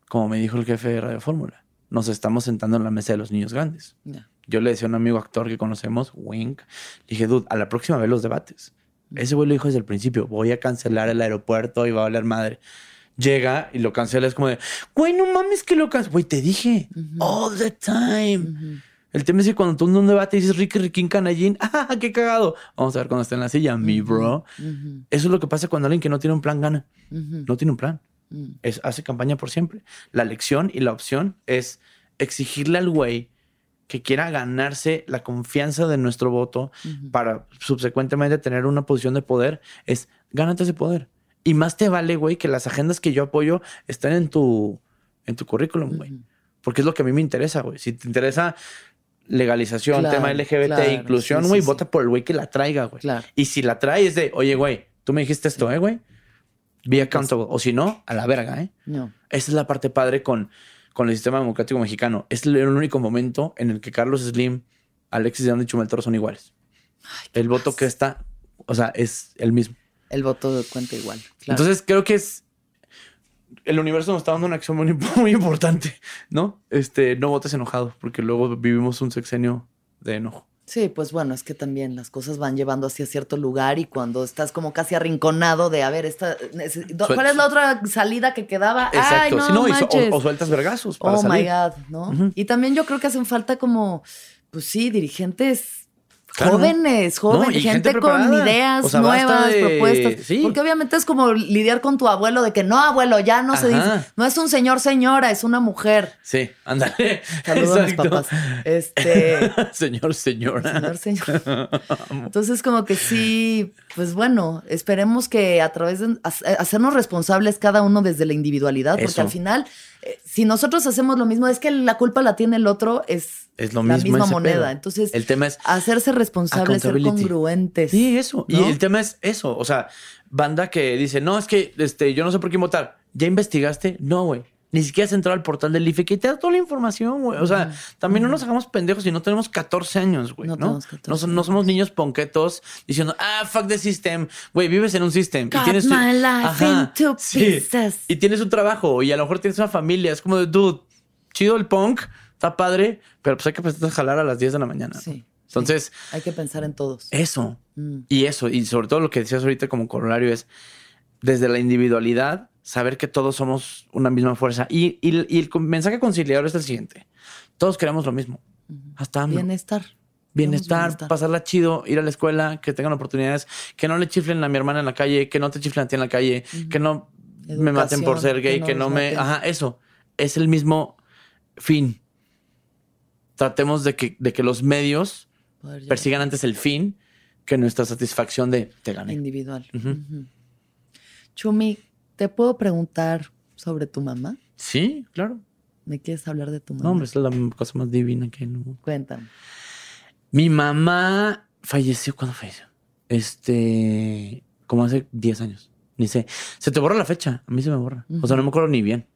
como me dijo el jefe de Radio Fórmula, nos estamos sentando en la mesa de los niños grandes. Yo le decía a un amigo actor que conocemos, Wink, le dije, dude, a la próxima vez los debates. Ese güey lo dijo desde el principio, voy a cancelar el aeropuerto y va a valer madre. Llega y lo cancela, es como de, güey, no mames que lo cancelas. Güey, te dije, all the time. El tema es que cuando tú en un debate dices Ricky Riquín Canallín, ¡ah, qué cagado! Vamos a ver cuando esté en la silla, mi bro. Eso es lo que pasa cuando alguien que no tiene un plan gana. No tiene un plan. ujú. Es, hace campaña por siempre. La lección y la opción es exigirle al güey que quiera ganarse la confianza de nuestro voto para subsecuentemente tener una posición de poder, es gánate ese poder. Y más te vale, güey, que las agendas que yo apoyo estén en tu, en tu currículum, güey. Porque es lo que a mí me interesa, güey. Si te interesa legalización, Claro, tema LGBT, claro, inclusión, güey, sí, vota por el güey que la traiga, güey. Claro. Y si la trae es de, oye, güey, tú me dijiste esto, ¿eh, güey? Be accountable. O si no, a la verga, ¿eh? No. Esa es la parte padre con, con el sistema democrático mexicano. Es el único momento en el que Carlos Slim, Alexis de y Chumel Toro son iguales. el voto que está, o sea, es el mismo. El voto cuenta igual. Entonces creo que es el universo nos está dando una acción muy, muy importante, ¿no? Este, no votes enojado, porque luego vivimos un sexenio de enojo. Sí, pues bueno, es que también las cosas van llevando hacia cierto lugar y cuando estás como casi arrinconado de, a ver, esta, ¿cuál es la otra salida que quedaba? Ay, Exacto. no, Si no, manches. o, o sueltas vergazos para oh salir. my God, ¿no? Y también yo creo que hacen falta como, pues sí, dirigentes Claro. jóvenes, jóvenes, No, y gente, gente con ideas O sea, basta nuevas, de- propuestas. sí. Porque obviamente es como lidiar con tu abuelo de que no, abuelo, ya no se dice, no es un señor, señora, es una mujer. Sí, ándale. Saludos a mis papás. Este, Señor, señora. Señor, señor. Entonces, como que sí, pues bueno, esperemos que a través de ha- hacernos responsables cada uno desde la individualidad, porque al final, eh, si nosotros hacemos lo mismo, es que la culpa la tiene el otro, es, Es lo la mismo misma moneda. pedo. Entonces, El tema es hacerse responsables, ser congruentes. Sí, eso. Y el tema es eso. O sea, banda que dice, no, es que este, yo no sé por quién votar. ¿Ya investigaste? No, güey. Ni siquiera has entrado al portal del IFE que te da toda la información, güey. O sea, también no nos hagamos pendejos si no tenemos 14 años, güey. No No, tenemos 14 no, somos niños ponquetos diciendo, ah, fuck the system. Güey, vives en un system. Cut y tienes my life into pieces. Y tienes un trabajo y a lo mejor tienes una familia. Es como de, dude, chido el punk, está padre, pero pues hay que empezar a jalar a las 10 de la mañana. ¿no? Sí, Entonces, Hay que pensar en todos. eso. Mm. Y eso, y sobre todo lo que decías ahorita como corolario es desde la individualidad, saber que todos somos una misma fuerza. Y, y- y el mensaje conciliador es el siguiente. Todos queremos lo mismo. Hasta AMLO. Bienestar. Bienestar, bienestar. pasarla chido, ir a la escuela, que tengan oportunidades, que no le chiflen a mi hermana en la calle, que no te chiflen a ti en la calle, que no me maten por ser gay, que que no me... maten. Ajá, eso. Es el mismo fin. Tratemos de que, de que los medios persigan antes el fin que nuestra satisfacción de te gané. individual. Chumi, ¿te puedo preguntar sobre tu mamá? Sí, claro. ¿Me quieres hablar de tu mamá? No, hombre, es la cosa más divina que no. Cuéntame. Mi mamá falleció cuando falleció. Este, como hace 10 años. Ni sé. Se te borra la fecha. A mí se me borra. O sea, no me acuerdo ni bien.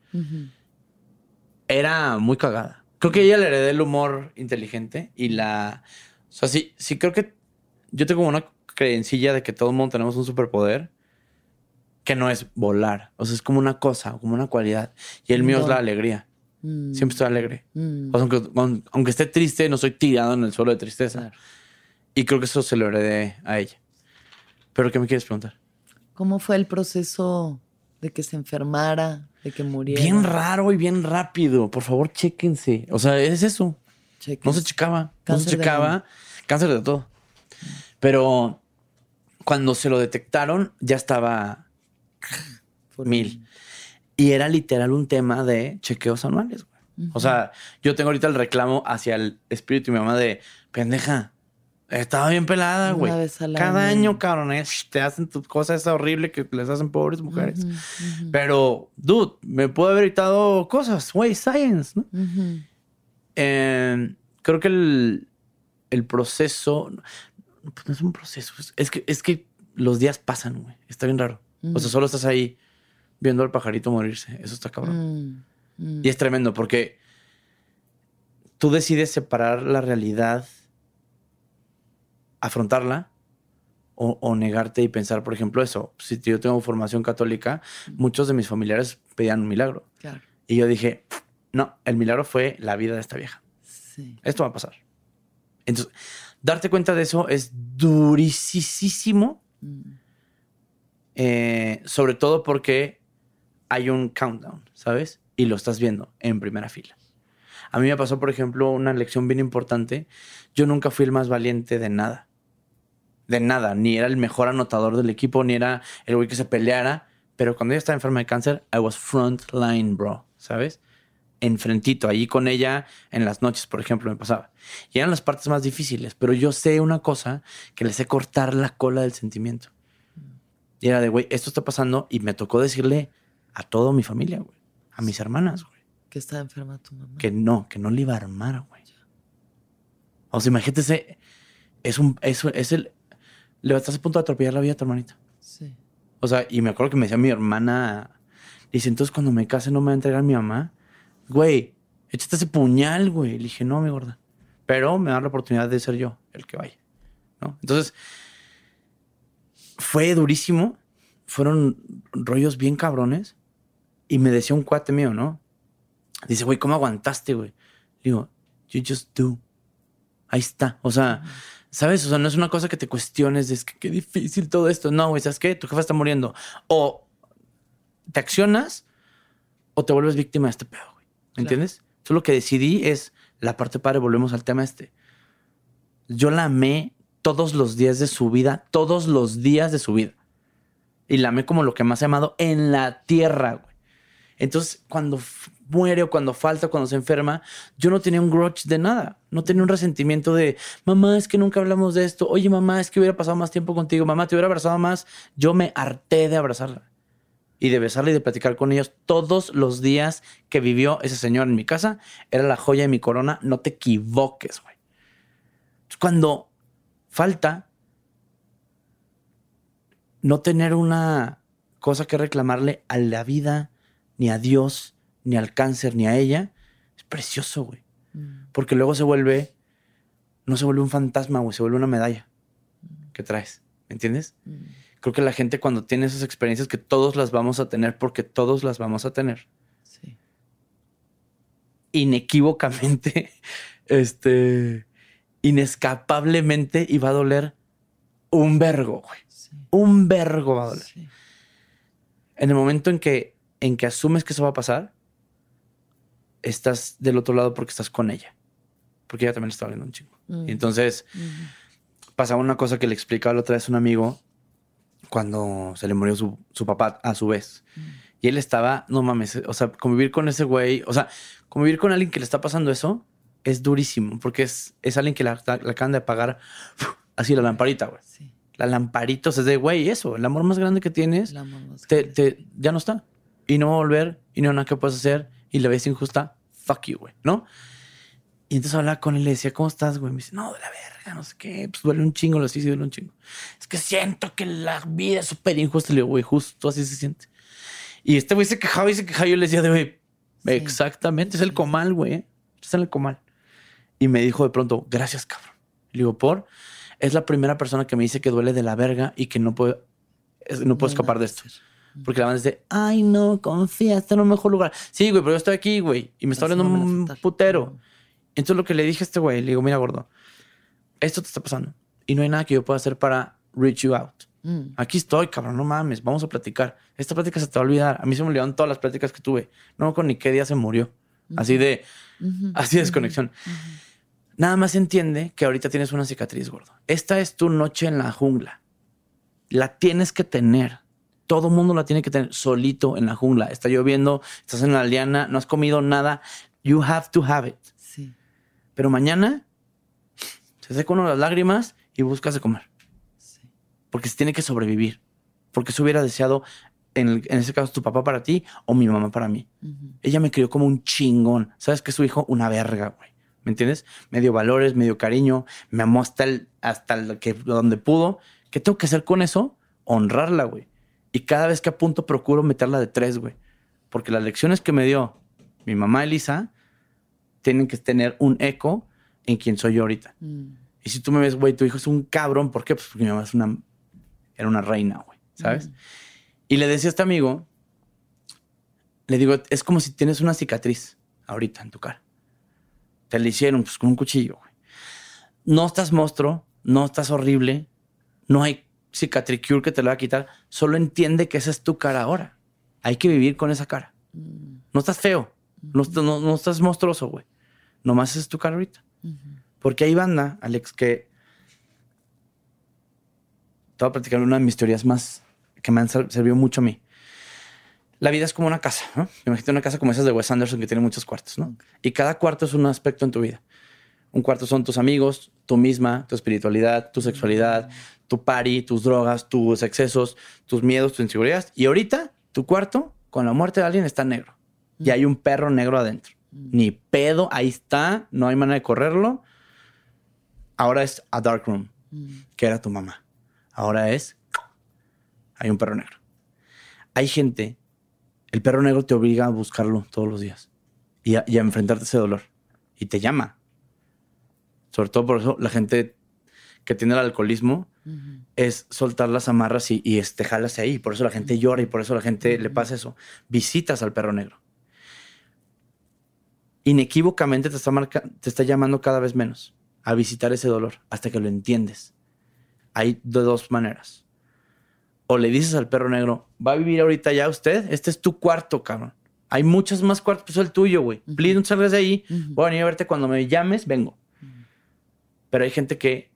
Era muy cagada. Creo que ella le heredé el humor inteligente y la. O sea, sí, sí creo que yo tengo una creencilla de que todo el mundo tenemos un superpoder que no es volar. O sea, es como una cosa, como una cualidad. Y el mío es la alegría. Mm, Siempre estoy alegre. mm, O sea, aunque, aun- aunque esté triste, no soy tirado en el suelo de tristeza. Claro. Y creo que eso se lo heredé a ella. ¿Pero qué me quieres preguntar? ¿Cómo fue el proceso de que se enfermara, de que muriera? Bien raro y bien rápido. Por favor, chéquense. O sea, es eso. Cheques. No se checaba. no se checaba. Cáncer de todo. Pero cuando se lo detectaron, ya estaba Por- mil. Y era literal un tema de chequeos anuales. güey. O sea, yo tengo ahorita el reclamo hacia el espíritu de mi mamá de pendeja. Estaba bien pelada, güey. Cada año. año, cabrón, te hacen tu cosa esa horrible que les hacen pobres mujeres. Pero, dude, me puedo haber evitado cosas, güey, science, ¿no? Eh, creo que el, el proceso, no, pues no es un proceso, es- que, es que los días pasan, güey. Está bien raro. O sea, Mm. solo estás ahí viendo al pajarito morirse. Eso está cabrón. Mm, mm. Y es tremendo porque tú decides separar la realidad, afrontarla o, o negarte y pensar, por ejemplo, eso. Si yo tengo formación católica, muchos de mis familiares pedían un milagro. Claro. Y yo dije, no, el milagro fue la vida de esta vieja. Sí. Esto va a pasar. Entonces, darte cuenta de eso es durisísimo, Mm, eh, sobre todo porque hay un countdown, ¿sabes? Y lo estás viendo en primera fila. A mí me pasó, por ejemplo, una lección bien importante. Yo nunca fui el más valiente de nada. De nada. Ni era el mejor anotador del equipo, ni era el güey que se peleara. Pero cuando ella estaba enferma de cáncer, I was front line, bro. ¿Sabes? Enfrentito, allí con ella en las noches, por ejemplo, me pasaba. Y eran las partes más difíciles. Pero yo sé una cosa, que le sé cortar la cola del sentimiento. Y era de, güey, esto está pasando. Y me tocó decirle a toda mi familia, güey. A mis hermanas, güey Que estaba enferma tu mamá. que no, que no le iba a armar, güey. O sea, imagínate, ese- es un, es, es el, le estás a punto de atropellar la vida a tu hermanita. Sí. O sea, y me acuerdo que me decía mi hermana, dice, entonces cuando me case no me va a entregar mi mamá. Güey, échate ese puñal, güey. Le dije, no, mi gorda. Pero me da la oportunidad de ser yo el que vaya. ¿no? Entonces, fue durísimo. Fueron rollos bien cabrones. Y me decía un cuate mío, ¿no? Dice, güey, ¿cómo aguantaste, güey? Digo, you just do. Ahí está. O sea, ¿sabes? O sea, no es una cosa que te cuestiones de es que qué difícil todo esto. No, güey, ¿sabes qué? Tu jefa está muriendo. O te accionas o te vuelves víctima de este pedo, güey. ¿Me entiendes? Entonces lo que decidí es la parte padre, volvemos al tema este. Yo la amé todos los días de su vida, todos los días de su vida. Y la amé como lo que más he amado en la tierra, güey. Entonces, cuando muere o cuando falta, cuando se enferma, yo no tenía un grudge de nada. No tenía un resentimiento de, mamá, es que nunca hablamos de esto. Oye, mamá, es que hubiera pasado más tiempo contigo. Mamá, te hubiera abrazado más. Yo me harté de abrazarla y de besarla y de platicar con ellos todos los días que vivió ese señor en mi casa. Era la joya de mi corona. No te equivoques, güey. Cuando falta no tener una cosa que reclamarle a la vida, ni a Dios, ni al cáncer, ni a ella, es precioso, güey. Porque luego se vuelve, no se vuelve un fantasma, güey, se vuelve una medalla que traes, ¿me entiendes? Creo que la gente cuando tiene esas experiencias que todos las vamos a tener porque todos las vamos a tener. Sí. Inequívocamente, este, inescapablemente y va a doler un vergo, güey. Sí. Un vergo va a doler. sí. En el momento en que, en que asumes que eso va a pasar, estás del otro lado porque estás con ella. Porque ella también está hablando un chingo. Mm. Y entonces pasaba una cosa que le explicaba la otra vez a un amigo cuando se le murió su, su papá a su vez. Y él estaba, no mames, o sea, convivir con ese güey, o sea, convivir con alguien que le está pasando eso es durísimo porque es, es alguien que la, la acaban de apagar así la lamparita, güey. Sí. La lamparita, o sea, es de, güey, eso, el amor más grande que tienes te, te- ya no está. Y no va a volver y no hay nada que puedas hacer y la ves injusta, fuck you, güey, ¿no? Y entonces hablaba con él y le decía, ¿cómo estás, güey? Me dice, no, de la verga, no sé qué, pues duele un chingo, lo sí, sí duele un chingo. Es que siento que la vida es súper injusta. Le digo, güey, justo así se siente. Y este güey se quejaba y se quejaba yo le decía, de, güey, Sí. exactamente, es el comal, güey, ¿eh? es el comal. Y me dijo de pronto, gracias, cabrón. Le digo, por, es la primera persona que me dice que duele de la verga y que no puede, es- no puedo escapar de esto. Porque la banda dice, ay, no, confía, está en un mejor lugar. Sí, güey, pero yo estoy aquí, güey, y me está hablando un putero. Entonces lo que le dije a este güey, le digo, mira, gordo, esto te está pasando y no hay nada que yo pueda hacer para reach you out. Mm. Aquí estoy, cabrón, no mames, vamos a platicar. Esta plática se te va a olvidar. A mí se me olvidaron todas las pláticas que tuve. No con ni qué día se murió. Así de, así de desconexión. Nada más entiende que ahorita tienes una cicatriz, gordo. Esta es tu noche en la jungla. La tienes que tener. Todo mundo la tiene que tener solito en la jungla. Está lloviendo, estás en la liana, no has comido nada. You have to have it. Pero mañana se seca uno las lágrimas y buscas de comer. Sí. Porque se tiene que sobrevivir. Porque se hubiera deseado, en, el- en ese caso, tu papá para ti o mi mamá para mí. Ella me crió como un chingón. ¿Sabes que su hijo? Una verga, güey. ¿Me entiendes? Me dio valores, me dio cariño, me amó hasta, el, hasta el que, donde pudo. ¿Qué tengo que hacer con eso? Honrarla, güey. Y cada vez que apunto procuro meterla de tres, güey. Porque las lecciones que me dio mi mamá Elisa tienen que tener un eco en quien soy yo ahorita. Mm. Y si tú me ves, güey, tu hijo es un cabrón, ¿por qué? Pues porque mi mamá es una, era una reina, güey, ¿sabes? Y le decía a este amigo, le digo, es como si tienes una cicatriz ahorita en tu cara. Te la hicieron pues con un cuchillo, güey. No estás monstruo, no estás horrible, no hay cicatricure que te lo va a quitar, solo entiende que esa es tu cara ahora. Hay que vivir con esa cara. Mm. No estás feo, no, estás- no, no estás monstruoso, güey. Nomás es tu cara ahorita. Ujú. Porque hay banda, Alex, que. Te voy a platicar una de mis teorías más que me han ser- servido mucho a mí. La vida es como una casa, ¿no? Imagínate una casa como esas de Wes Anderson que tiene muchos cuartos, ¿no? Y cada cuarto es un aspecto en tu vida. Un cuarto son tus amigos, tú misma, tu espiritualidad, tu sexualidad, tu party, tus drogas, tus excesos, tus miedos, tus inseguridades. Y ahorita, tu cuarto, con la muerte de alguien, está negro. Y hay un perro negro adentro. Ni pedo, ahí está, no hay manera de correrlo. Ahora es a dark room, Mm. que era tu mamá. Ahora es, hay un perro negro. hay gente, el perro negro te obliga a buscarlo todos los días y a, y a enfrentarte a ese dolor y te llama. Sobre todo por eso la gente que tiene el alcoholismo es soltar las amarras y, y este, jalas ahí. Por eso la gente llora y por eso la gente le pasa eso. Visitas al perro negro. Inequívocamente te está, marca- te está llamando cada vez menos a visitar ese dolor hasta que lo entiendes. Hay de dos maneras. O le dices al perro negro, va a vivir ahorita ya usted, este es tu cuarto, cabrón. Hay muchos más cuartos, pues el tuyo, güey. Please, no salgas de ahí. Voy a venir a verte cuando me llames, vengo. Pero hay gente que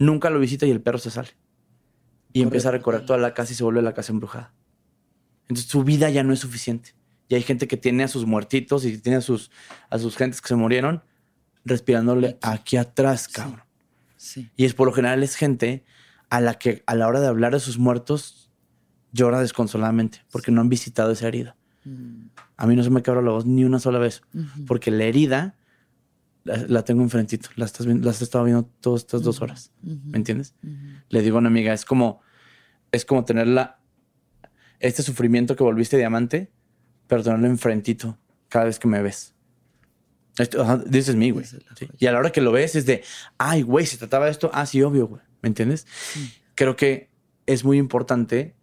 nunca lo visita y el perro se sale. Y empieza a recorrer toda la casa y se vuelve la casa embrujada. Entonces su vida ya no es suficiente. Y hay gente que tiene a sus muertitos y tiene a sus, a sus gentes que se murieron respirándole aquí atrás, cabrón. Sí. Y es por lo general es gente a la que a la hora de hablar de sus muertos llora desconsoladamente porque no han visitado esa herida. A mí no se me quebra la voz ni una sola vez porque la herida la, la tengo enfrentito. La estás viendo, la has estado viendo todas estas dos horas. ¿Me entiendes? Le digo a una amiga, es como, es como tener la, este sufrimiento que volviste diamante, pero tenerlo enfrentito cada vez que me ves. This is me, güey. Sí. Y a la hora que lo ves es de, ay, güey, se trataba de esto. Ah, sí, obvio, güey. ¿Me entiendes? Creo que es muy importante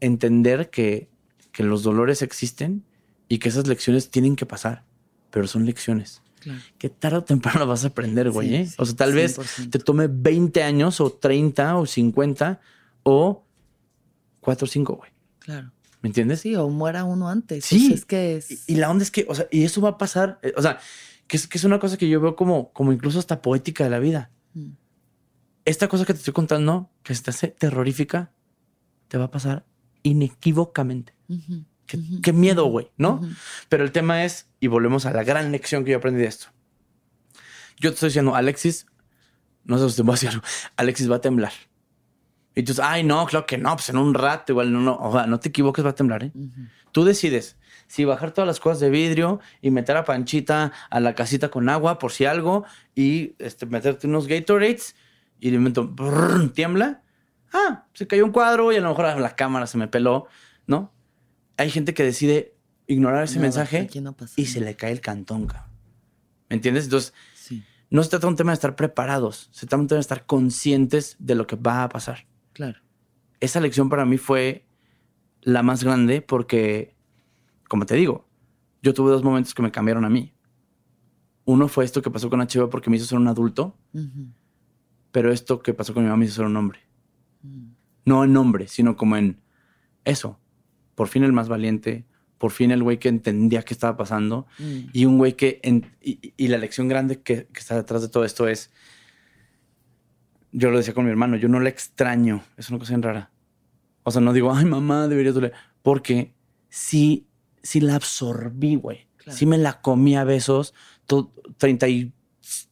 entender que, que los dolores existen y que esas lecciones tienen que pasar, pero son lecciones Claro. que tarde o temprano vas a aprender, güey. Sí, ¿eh? o sea, tal vez 100%. te tome 20 años o 30 o 50 o 4 o 5, güey. Claro. ¿Me entiendes? Sí, o muera uno antes. Sí. Es que es. Y, y la onda es que, o sea, y eso va a pasar, eh, o sea, que es, que es una cosa que yo veo como, como incluso hasta poética de la vida. Mm. Esta cosa que te estoy contando, que se te hace terrorífica, te va a pasar inequívocamente. Qué, miedo, güey, ¿no? Pero el tema es, y volvemos a la gran lección que yo aprendí de esto. Yo te estoy diciendo, Alexis, no sé si te voy a decir Alexis va a temblar. Y tú dices, ay, no, claro que no, pues en un rato igual, no, no, o sea, no te equivoques, va a temblar, ¿eh? Tú decides si bajar todas las cosas de vidrio y meter a Panchita a la casita con agua por si algo y este, meterte unos Gatorades y de momento brrr, tiembla. Ah, se cayó un cuadro y a lo mejor la cámara se me peló, ¿no? Hay gente que decide ignorar ese mensaje no y se le cae el cantón, cabrón. ¿Me entiendes? Entonces, Sí, no se trata de un tema de estar preparados, se trata de un tema de estar conscientes de lo que va a pasar claro. esa lección para mí fue la más grande porque, como te digo, yo tuve dos momentos que me cambiaron a mí. Uno fue esto que pasó con HBO porque me hizo ser un adulto, pero esto que pasó con mi mamá me hizo ser un hombre. mm, No en nombre, sino como en eso. Por fin el más valiente, por fin el güey que entendía qué estaba pasando mm. y un güey que... en- y, y la lección grande que, que está detrás de todo esto es... Yo lo decía con mi hermano, yo no la extraño. Es una cosa bien rara. O sea, no digo, ay, mamá, deberías doler. Porque sí, sí la absorbí, güey. Claro. Sí me la comí a besos. to- 30 y,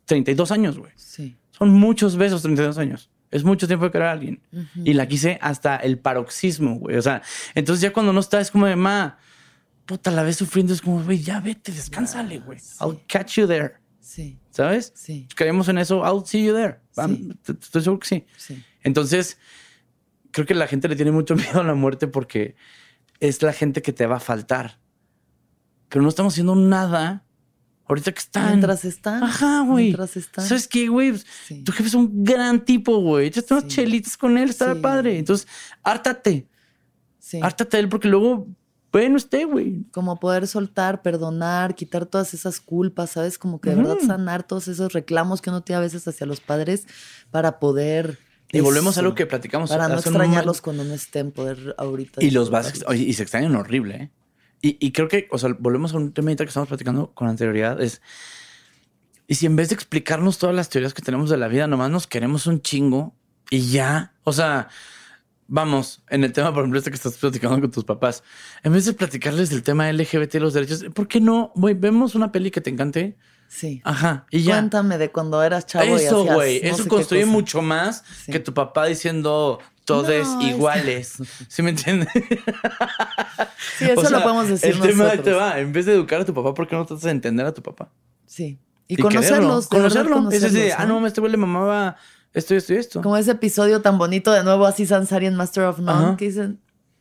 32 años, güey. Sí. Son muchos besos, 32 años. Es mucho tiempo de querer a alguien. Ujú. Y la quise hasta el paroxismo, güey. O sea, entonces ya cuando no está, es como de, ma, puta, la ves sufriendo, es como, güey, ya vete, descánsale, güey. sí. I'll catch you there. Sí, ¿Sabes? sí, Creemos en eso, I'll see you there. Estoy seguro que sí. sí. Entonces, creo que la gente le tiene mucho miedo a la muerte porque es la gente que te va a faltar. Pero no estamos haciendo nada ahorita que están. Mientras están. Ajá, güey. Mientras están. ¿Sabes qué, güey? Sí. Tu jefe es un gran tipo, güey. Échate unas Sí. chelitas con él, estará Sí. padre. Entonces, hártate. Sí. Hártate de él porque luego, bueno, esté, güey. Como poder soltar, perdonar, quitar todas esas culpas, ¿sabes? Como que de verdad sanar todos esos reclamos que uno tiene a veces hacia los padres para poder. Y volvemos a lo que platicamos Para no extrañarlos cuando no estén, poder ahorita. Y los vas, y se extrañan horrible, ¿eh? Y, y creo que, o sea, volvemos a un tema que estamos platicando con anterioridad, es, y si en vez de explicarnos todas las teorías que tenemos de la vida, nomás nos queremos un chingo y ya, o sea, vamos, en el tema, por ejemplo, este que estás platicando con tus papás, en vez de platicarles del tema LGBT y los derechos, ¿por qué no, güey, vemos una peli que te encante? Sí. Ajá, y ya. Cuéntame de cuando eras chavo. y Eso, güey. no eso construye mucho más Sí. que tu papá diciendo todos No, es- iguales. ¿Sí me entiendes? Sí, eso O sea, lo podemos decir El tema nosotros. te va. En vez de educar a tu papá, ¿por qué no tratas de entender a tu papá? Sí. Y, quererlo. conocerlos. de verdad Conocerlo. Es ese de, conocerlos, ah, no, este güey le mamaba esto y esto y esto. Como ese episodio tan bonito de nuevo, así Sansari en Master of None, Ajá. que dicen,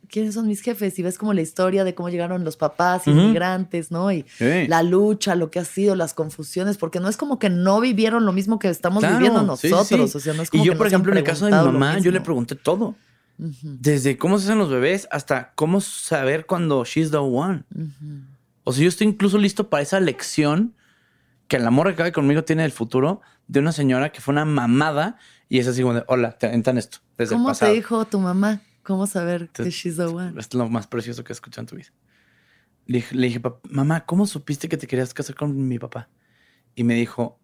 quiénes son mis jefes y ves como la historia de cómo llegaron los papás inmigrantes, ¿no? Y Sí. la lucha, lo que ha sido, las confusiones, porque no es como que no vivieron lo mismo que estamos Claro, viviendo sí, nosotros. sí. O sea, no es Y como yo, que por ejemplo, en el caso de mi mamá, yo le pregunté todo. Desde cómo se hacen los bebés hasta cómo saber cuando she's the one. O sea, yo estoy incluso listo para esa lección que el amor que cabe conmigo tiene del futuro de una señora que fue una mamada y es así como de, hola, te aventan esto desde el ¿Cómo pasado. te dijo tu mamá? ¿Cómo saber que she's the one? Es lo más precioso que has escuchado en tu vida. Le dije, le dije, "Pap- mamá, ¿cómo supiste que te querías casar con mi papá? Y me dijo,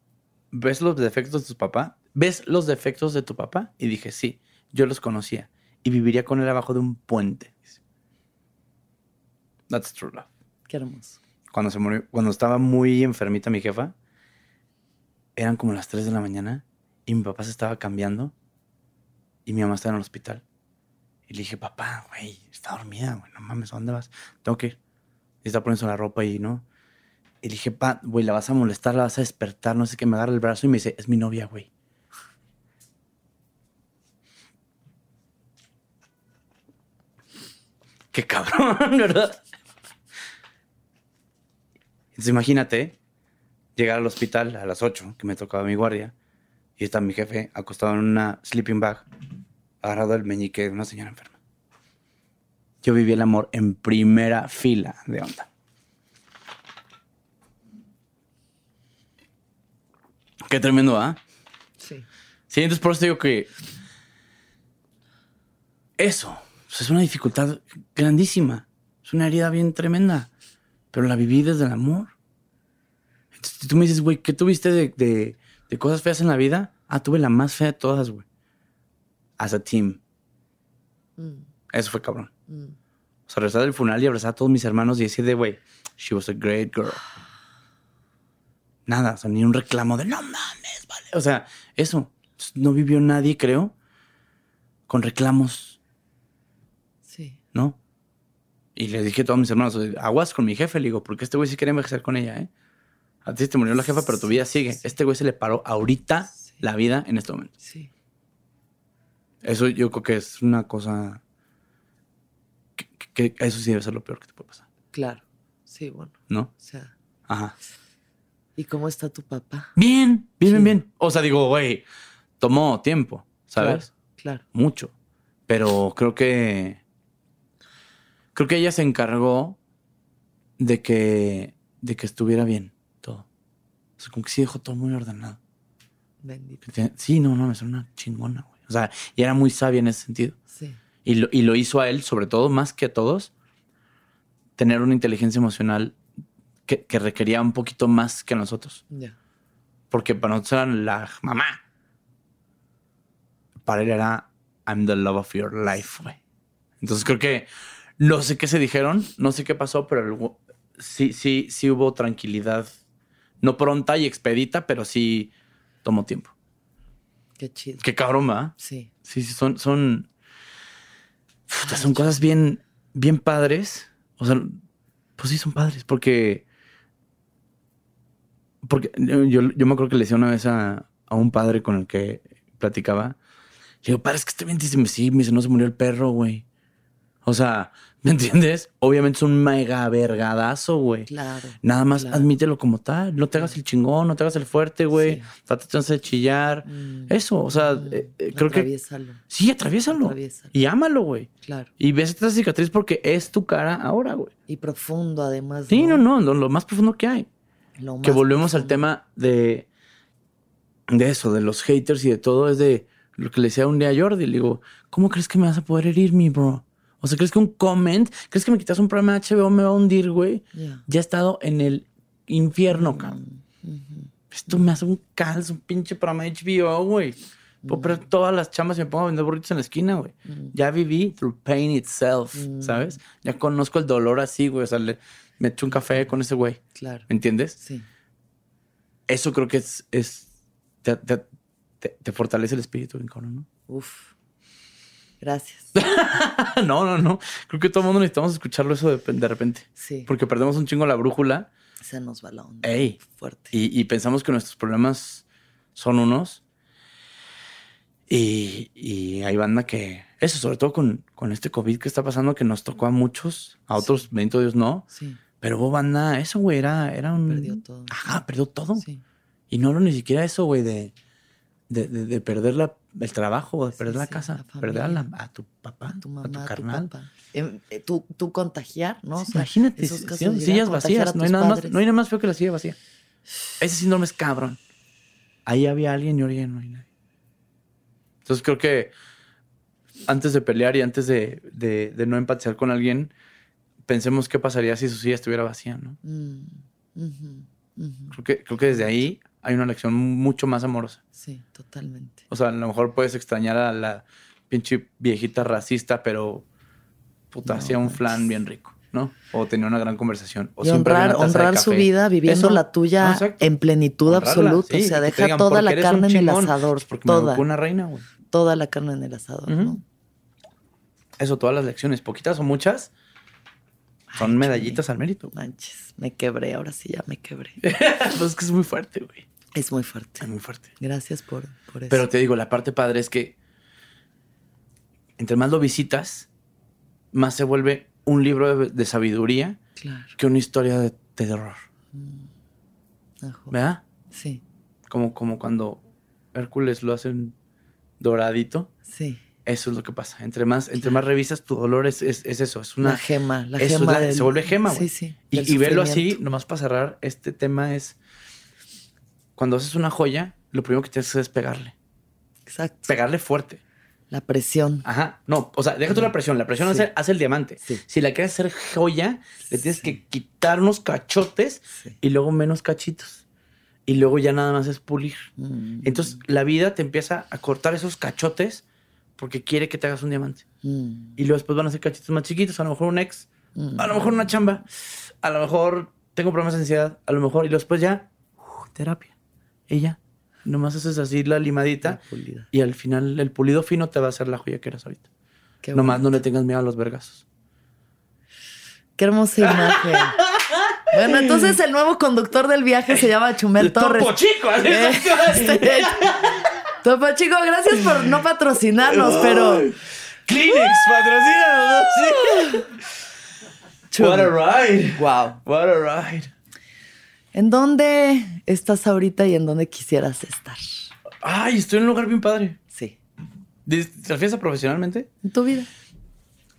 ¿ves los defectos de tu papá? ¿Ves los defectos de tu papá? Y dije, sí, yo los conocía y viviría con él abajo de un puente. That's true love. Qué hermoso. Cuando, se murió, cuando estaba muy enfermita mi jefa, eran como las 3 de la mañana y mi papá se estaba cambiando y mi mamá estaba en el hospital. Y le dije, papá, güey, está dormida, güey, no mames, ¿a dónde vas? Tengo que ir. Y está poniendo la ropa y no. Y le dije, pa, güey, la vas a molestar, la vas a despertar, no sé qué, me agarra el brazo y me dice, es mi novia, güey. Qué cabrón, ¿verdad? Entonces imagínate llegar al hospital a las 8, que me tocaba mi guardia, y está mi jefe acostado en una sleeping bag, agarrado del meñique de una señora enferma. Yo viví el amor en primera fila de onda. Qué tremendo, ¿ah? Sí. Sí, entonces por eso digo que eso es una dificultad grandísima. Es una herida bien tremenda. Pero la viví desde el amor. Entonces, tú me dices, güey, ¿qué tuviste de, de- de cosas feas en la vida? Ah, tuve la más fea de todas, güey. As a team. Mm, Eso fue cabrón. mm. O sea, regresar del funeral y abrazar a todos mis hermanos y decir de, güey, she was a great girl. Nada, o sea, ni un reclamo de, no mames, vale. O sea, eso. No vivió nadie, creo, con reclamos, Sí. ¿no? Y le dije a todos mis hermanos, aguas con mi jefe, le digo, porque este güey sí quiere envejecer con ella, ¿eh? A ti te murió la jefa, pero tu vida sigue. Este güey se le paró ahorita Sí. la vida en este momento. Sí. Eso yo creo que es una cosa que, que- que eso sí debe ser lo peor que te puede pasar, Claro. Sí, bueno. ¿no? O sea, Ajá. ¿y cómo está tu papá? Bien, bien, bien, Sí. bien. O sea, digo, güey, tomó tiempo, ¿sabes? Claro. Mucho. Pero creo que. Creo que ella se encargó de que. de que estuviera bien. O sea, como que sí dejó todo muy ordenado. Bendito. Sí, no, no, es una chingona, güey. O sea, y era muy sabia en ese sentido. Sí. Y lo, y lo hizo a él, sobre todo, más que a todos, tener una inteligencia emocional que, que requería un poquito más que a nosotros. Ya. Porque para nosotros era la mamá. Para él era I'm the love of your life, güey. Entonces creo que no sé qué se dijeron, no sé qué pasó, pero el- sí, sí, sí hubo tranquilidad. No pronta y expedita, pero sí tomó tiempo. Qué chido. Qué cabrón, ¿va? Sí. Sí, sí, son, son, son cosas bien, bien padres. O sea, pues sí, son padres, porque, porque yo, yo me acuerdo que le decía una vez a, a un padre con el que platicaba, le digo, padre, es que este bien, dice, sí, me dice, no se murió el perro, güey. O sea, ¿me entiendes? Obviamente es un mega vergadazo, güey. Claro. Nada más claro. admítelo como tal. No te hagas el chingón, no te hagas el fuerte, güey. Date chance de chillar. Mm. Eso, o sea, Mm. eh, eh, creo que. Sí, atraviésalo. Atraviésalo. Y ámalo, güey. Claro. Y ves esta cicatriz porque es tu cara ahora, güey. Y profundo, además. Sí, no, no, lo, lo más profundo que hay. Lo que más volvemos al tema de, de eso, de los haters y de todo. Es de lo que le decía un día a Jordi. Le digo, ¿cómo crees que me vas a poder herir, mi bro? O sea, ¿crees que un comment, crees que me quitas un programa de HBO me va a hundir, güey? Ya. Ya he estado en el infierno, cabrón. Esto me hace un calzo, un pinche programa de HBO, güey. Puedo perder todas las chamas y me pongo a vender burritos en la esquina, güey. Mm. Ya viví through pain itself, Mm. ¿sabes? Ya conozco el dolor así, güey. O sea, le- me echo un café con ese güey. Claro. ¿Me entiendes? Sí. Eso creo que es. es te, te- te- te fortalece el espíritu, ¿no? Uf. Gracias. no, no, no. Creo que todo el mundo necesitamos escucharlo eso de, de repente. Sí. Porque perdemos un chingo la brújula Se nos va la onda. Ey. Fuerte. y, y pensamos que nuestros problemas son unos. Y, y hay banda que, eso, sobre todo con, con este COVID que está pasando, que nos tocó a muchos, a otros, bendito Dios, no. Sí, Pero hubo banda, eso, güey, era, era un. perdió todo. Ajá, perdió todo. Sí. Y no era ni siquiera eso, güey, de, de, de- de perder la, el trabajo, de Sí, perder la sí, casa, la perder a, la- familia. a tu papá, A tu mamá, a tu, carnal. papá. Em, eh, tú, tú contagiar, ¿no? O Sí, sea, Imagínate, esos casos si- sillas vacías, no hay, nada más, no hay nada más feo que la silla vacía. Ese síndrome es cabrón. Ahí había alguien y ahora ya no hay nadie. Entonces creo que antes de pelear y antes de, de- de no empatizar con alguien, pensemos qué pasaría si su silla estuviera vacía, ¿no? Mm. Creo que, creo que desde ahí hay una lección mucho más amorosa. Sí, totalmente. O sea, a lo mejor puedes extrañar a la pinche viejita racista, pero puta, No hacía un flan bien rico, ¿no? O tenía una gran conversación. O y honrar, honrar su vida viviendo Eso. la tuya No, en plenitud Honrarla, absoluta. sí, o sea, deja digan, toda "Porque la carne en el chingón", asador. pues porque me toda, educó una reina, güey. toda la carne en el asador. ¿no? Eso, todas las lecciones, poquitas o muchas, son Ay, medallitas al mérito. Manches, me quebré, ahora sí ya me quebré. pues es que es muy fuerte, güey. es muy fuerte. Es muy fuerte. Gracias por, por eso. Pero te digo, la parte padre es que entre más lo visitas, más se vuelve un libro de, de sabiduría Claro. que una historia de, terror. ajo. ¿Verdad? Sí, Como, como cuando Hércules lo hacen doradito. sí. Eso es lo que pasa. Entre más, entre más revisas, tu dolor es, es, es eso. Es una, la gema, la eso es gema. la- del- se vuelve gema. Sí, sí. Y, verlo así, nomás para cerrar, este tema es. Cuando haces una joya, lo primero que tienes que hacer es pegarle. Exacto. Pegarle fuerte. La presión. Ajá. No, o sea, deja tú la presión. La presión Sí. hace, hace el diamante. Sí. Si la quieres hacer joya, le tienes Sí. que quitar unos cachotes y luego menos cachitos. Y luego ya nada más es pulir. Mm, Entonces la vida te empieza a cortar esos cachotes porque quiere que te hagas un diamante. mm, Y luego después van a ser cachitos más chiquitos. A lo mejor un ex, mm. a lo mejor una chamba, a lo mejor tengo problemas de ansiedad, a lo mejor. Y después ya, uf, terapia. Y ya. Nomás haces así la limadita. La. Y al final el pulido fino te va a hacer la joya que eres ahorita. Qué Nomás bonito. no le tengas miedo a los vergazos. Qué hermosa imagen. bueno, entonces el nuevo conductor del viaje se llama Chumel Torres. Chico! así Eh, este, Topo Chico, gracias por no patrocinarnos, pero Kleenex, patrocínanos. Sí. What a ride. wow. What a ride. ¿En dónde estás ahorita y en dónde quisieras estar? Ay, estoy en un lugar bien padre. Sí. ¿Te refieres a profesionalmente? En tu vida.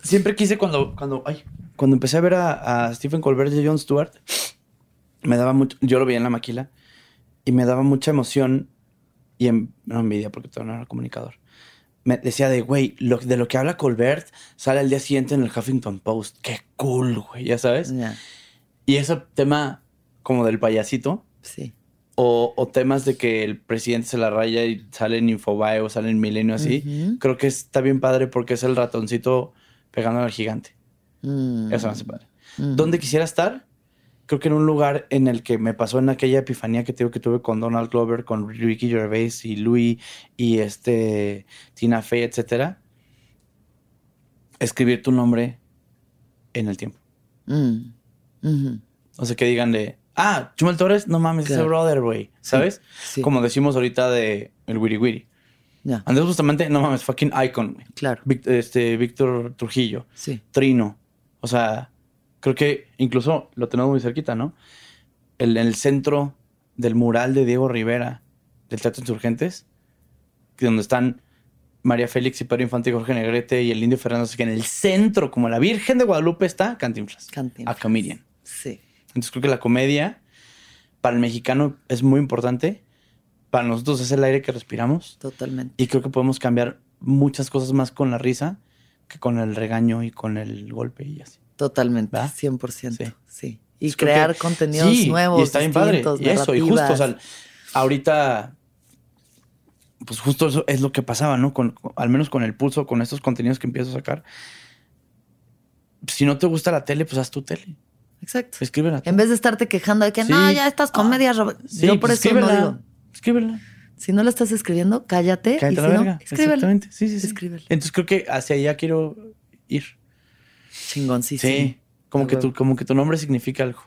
Siempre quise cuando, cuando, ay, cuando empecé a ver a, a Stephen Colbert y a Jon Stewart, me daba mucho, yo lo veía en la maquila y me daba mucha emoción y en, no envidia porque todavía no era comunicador. Me decía de, güey, lo, de lo que habla Colbert sale al día siguiente en el Huffington Post. Qué cool, güey, ya sabes. Ya, Y ese tema como del payasito Sí. o, o temas de que el presidente se la raya y sale en Infobae o sale en Milenio así, Ujú. creo que está bien padre porque es el ratoncito pegando al gigante. Mm, Eso me hace padre. mm. ¿Dónde quisiera estar? Creo que en un lugar en el que me pasó en aquella epifanía que tengo que tuve con Donald Glover, con Ricky Gervais y Louis y este Tina Fey, etcétera. Escribir tu nombre en el tiempo. Mm, ujú. O sea, que digan de, ah, Chumel Torres, no mames, ese brother, güey. ¿Sabes? sí. Como decimos ahorita de el Wiri Wiri. Ya, Andrés Bustamante, no mames, fucking icon, güey. claro. Vic- este, Víctor Trujillo. Sí. Trino. O sea, creo que incluso lo tenemos muy cerquita, ¿no? El, en el centro del mural de Diego Rivera del Teatro Insurgentes, donde están María Félix y Pedro Infante y Jorge Negrete y el Indio Fernando, que en el centro, como la Virgen de Guadalupe, está Cantinflas. Cantinflas. A comedian. Sí. Entonces creo que la comedia para el mexicano es muy importante. Para nosotros es el aire que respiramos. Totalmente. Y creo que podemos cambiar muchas cosas más con la risa que con el regaño y con el golpe y así. Totalmente. ¿Va? 100%. Sí. Sí. Y creo crear que- contenidos Sí, nuevos. Y está bien padre. Y eso, y justo, o sea, ahorita, pues justo eso es lo que pasaba, ¿no? Con, con- al menos con el pulso, con estos contenidos que empiezo a sacar. Si no te gusta la tele, pues haz tu tele. Exacto. Escríbela. En vez de estarte quejando de que Sí. no, ya estas comedias. Rob-". Sí, Yo por pues eso no escríbela. digo. Escríbela. Si no la estás escribiendo, cállate. Cállate y a si la no, verga. escríbela. Exactamente. Sí, sí, sí. Escríbela. Entonces creo que hacia allá quiero ir. Chingoncísimo. Sí. Como que, tu, como que tu nombre significa algo.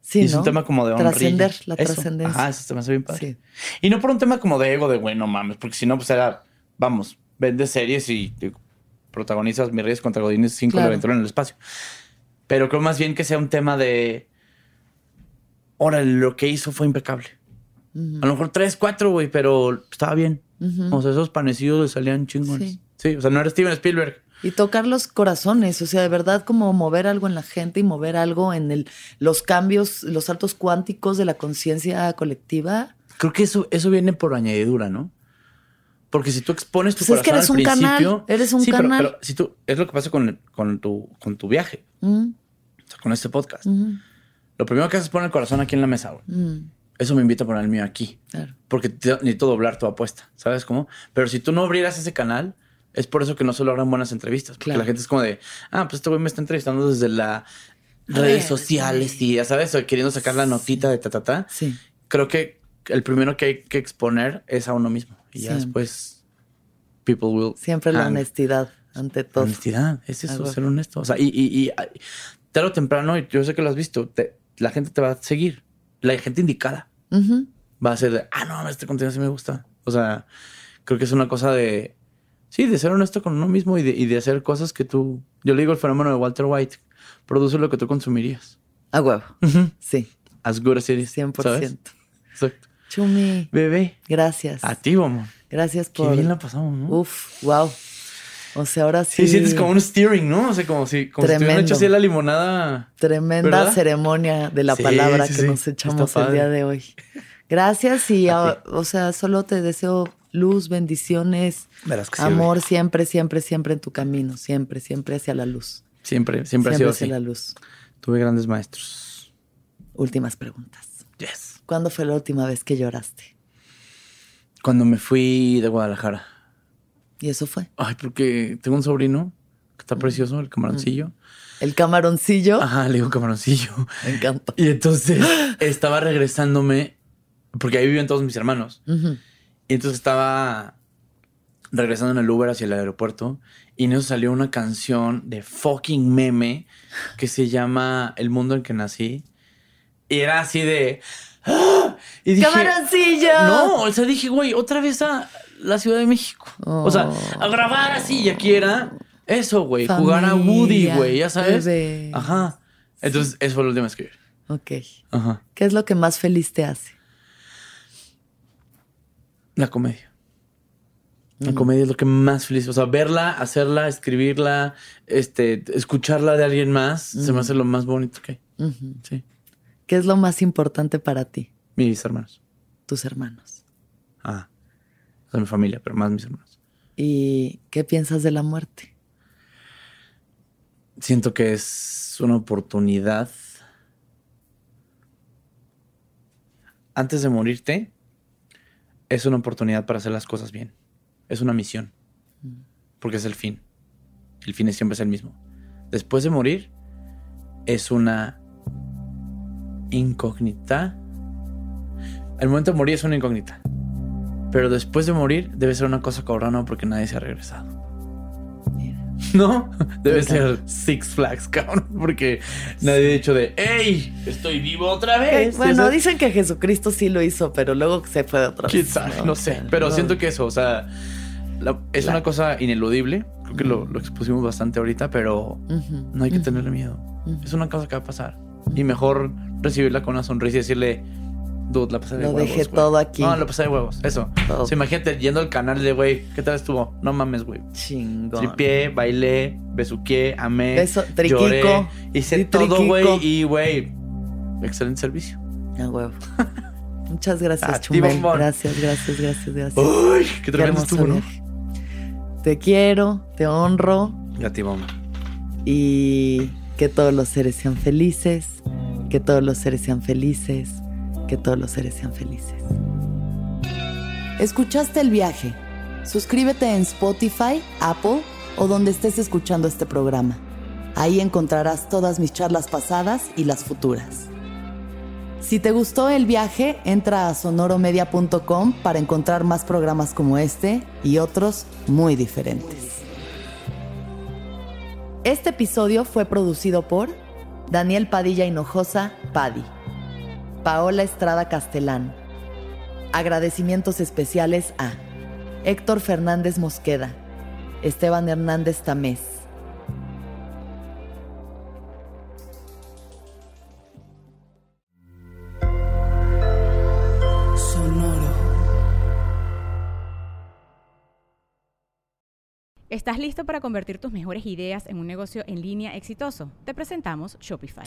Sí, y es ¿no? un tema como de honra. Trascender, la trascendencia. Ajá, eso se me hace bien padre. Sí. Y no por un tema como de ego, de güey, no mames, porque si no, pues era vamos, vendes series y, protagonizas Mis Reyes contra Godines 5 Claro. de aventura en el espacio. Pero creo más bien que sea un tema de. Ahora, lo que hizo fue impecable. A lo mejor 3, 4, güey, pero estaba bien. O sea, esos panecillos le salían chingones. Sí. Sí. o sea, no era Steven Spielberg. Y tocar los corazones, o sea, de verdad como mover algo en la gente y mover algo en el, los cambios, los saltos cuánticos de la conciencia colectiva. Creo que eso, eso viene por añadidura, ¿no? Porque si tú expones tu Pues es que corazón eres al un canal, principio- eres un Sí, canal. Pero, si tú, es lo que pasa con, con, tu, con tu viaje, Mm, o sea, con este podcast. mm, Lo primero que haces es poner el corazón aquí en la mesa, mm, Eso me invita a poner el mío aquí. claro. Porque te- necesito doblar tu apuesta, ¿sabes cómo? Pero si tú no abrieras ese canal, es por eso que no se logran buenas entrevistas. Porque Claro. la gente es como de, ah, pues este güey me está entrevistando desde las redes sociales y ya sabes, queriendo sacar la notita de ta, ta, ta. Sí. Creo que el primero que hay que exponer es a uno mismo. Y ya después, people will. Siempre la honestidad ante todo. Honestidad, es eso, ser honesto. O sea, y, y, tarde o temprano, yo sé que lo has visto, te- la gente te va a seguir. La gente indicada va a ser de, ah, no, este contenido sí me gusta. O sea, creo que es una cosa de, sí, de ser honesto con uno mismo y de, y de hacer cosas que tú, yo le digo el fenómeno de Walter White, produce lo que tú consumirías. A huevo. Sí, As good as it is. 100%. ¿sabes? Exacto. Chumi, Bebé, gracias. a ti, amor. Gracias Qué por... bien la pasamos, ¿no? Uf, wow. O sea, ahora sí. Sí, sientes como un steering, ¿no? O sea, como si, como si te hubieran Tremendo. hecho así la limonada. Tremenda ¿Verdad? ceremonia de la Sí, palabra sí, que sí. nos echamos Está el padre. día de hoy. Gracias y, A o sea, solo te deseo luz, bendiciones, Verás que sí, amor siempre, siempre, siempre en tu camino, siempre, siempre hacia la luz. Siempre, siempre, ha sido hacia así. la luz. Tuve grandes maestros. Últimas preguntas. Yes. ¿Cuándo fue la última vez que lloraste? Cuando me fui de Guadalajara. Y eso fue. Ay, porque tengo un sobrino que Mm. está precioso, el camaroncillo. El camaroncillo. Ajá, le digo camaroncillo. Me encanta. Y entonces estaba regresándome, porque ahí vivían todos mis hermanos. Y entonces estaba regresando en el Uber hacia el aeropuerto y en eso salió una canción de fucking meme que se llama El mundo en que nací. Y era así de... ¡Ah! Y dije, ¡Camaroncillo! No, o sea, dije, güey, otra vez a la Ciudad de México. O sea, a grabar así. Y aquí era eso, güey. Jugar a Woody, güey, ya sabes. bebé. Ajá. Entonces, eso fue lo último que escribir. Ok. Ajá. ¿Qué es lo que más feliz te hace? La comedia. La comedia es lo que más feliz. O sea, verla, hacerla, escribirla, este, escucharla de alguien más, se me hace lo más bonito que hay. Sí. ¿Qué es lo más importante para ti? Mis hermanos. Tus hermanos. Ah. O sea, mi familia, pero más mis hermanos. ¿Y qué piensas de la muerte? Siento que es una oportunidad. Antes de morirte, es una oportunidad para hacer las cosas bien. Es una misión. Porque es el fin. El fin es siempre es el mismo. Después de morir, es una incógnita. El momento de morir es una incógnita. Pero después de morir, debe ser una cosa cabrona porque nadie se ha regresado. ¿No? Debe ser Six Flags, cabrón. Porque nadie ha dicho de, ¡Ey! Estoy vivo otra vez. bueno, dicen que Jesucristo sí lo hizo, pero luego se fue otra ¿Quién vez. sabe? No, sé. Pero no. siento que eso, o sea, la- es La- una cosa ineludible. Creo que lo, lo expusimos bastante ahorita, pero no hay que tenerle miedo. Es una cosa que va a pasar. Y mejor recibirla con una sonrisa y decirle, dude, la pasé de Lo huevos. dejé güey". todo aquí. No, la pasé de huevos. Eso. Todo. O sea, imagínate yendo al canal de, güey, ¿qué tal estuvo? No mames, güey. Chingón. Tripié, bailé, besuqué, amé. Beso- triquico. lloré, hice todo, güey. Y, güey, excelente servicio. A huevo. Muchas gracias, A ti, Chumel. Gracias, gracias, gracias, gracias. Uy, qué tremendo estuvo, ¿no? Te quiero, te honro Gatibomba. y que todos los seres sean felices, que todos los seres sean felices, que todos los seres sean felices. ¿Escuchaste el viaje? Suscríbete en Spotify, Apple o donde estés escuchando este programa. Ahí encontrarás todas mis charlas pasadas y las futuras. Si te gustó el viaje, entra a sonoromedia.com para encontrar más programas como este y otros muy diferentes. Este episodio fue producido por Daniel Padilla Hinojosa, Padi, Paola Estrada Castelán. Agradecimientos especiales a Héctor Fernández Mosqueda, Esteban Hernández Tamés. ¿Estás listo para convertir tus mejores ideas en un negocio en línea exitoso? Te presentamos Shopify.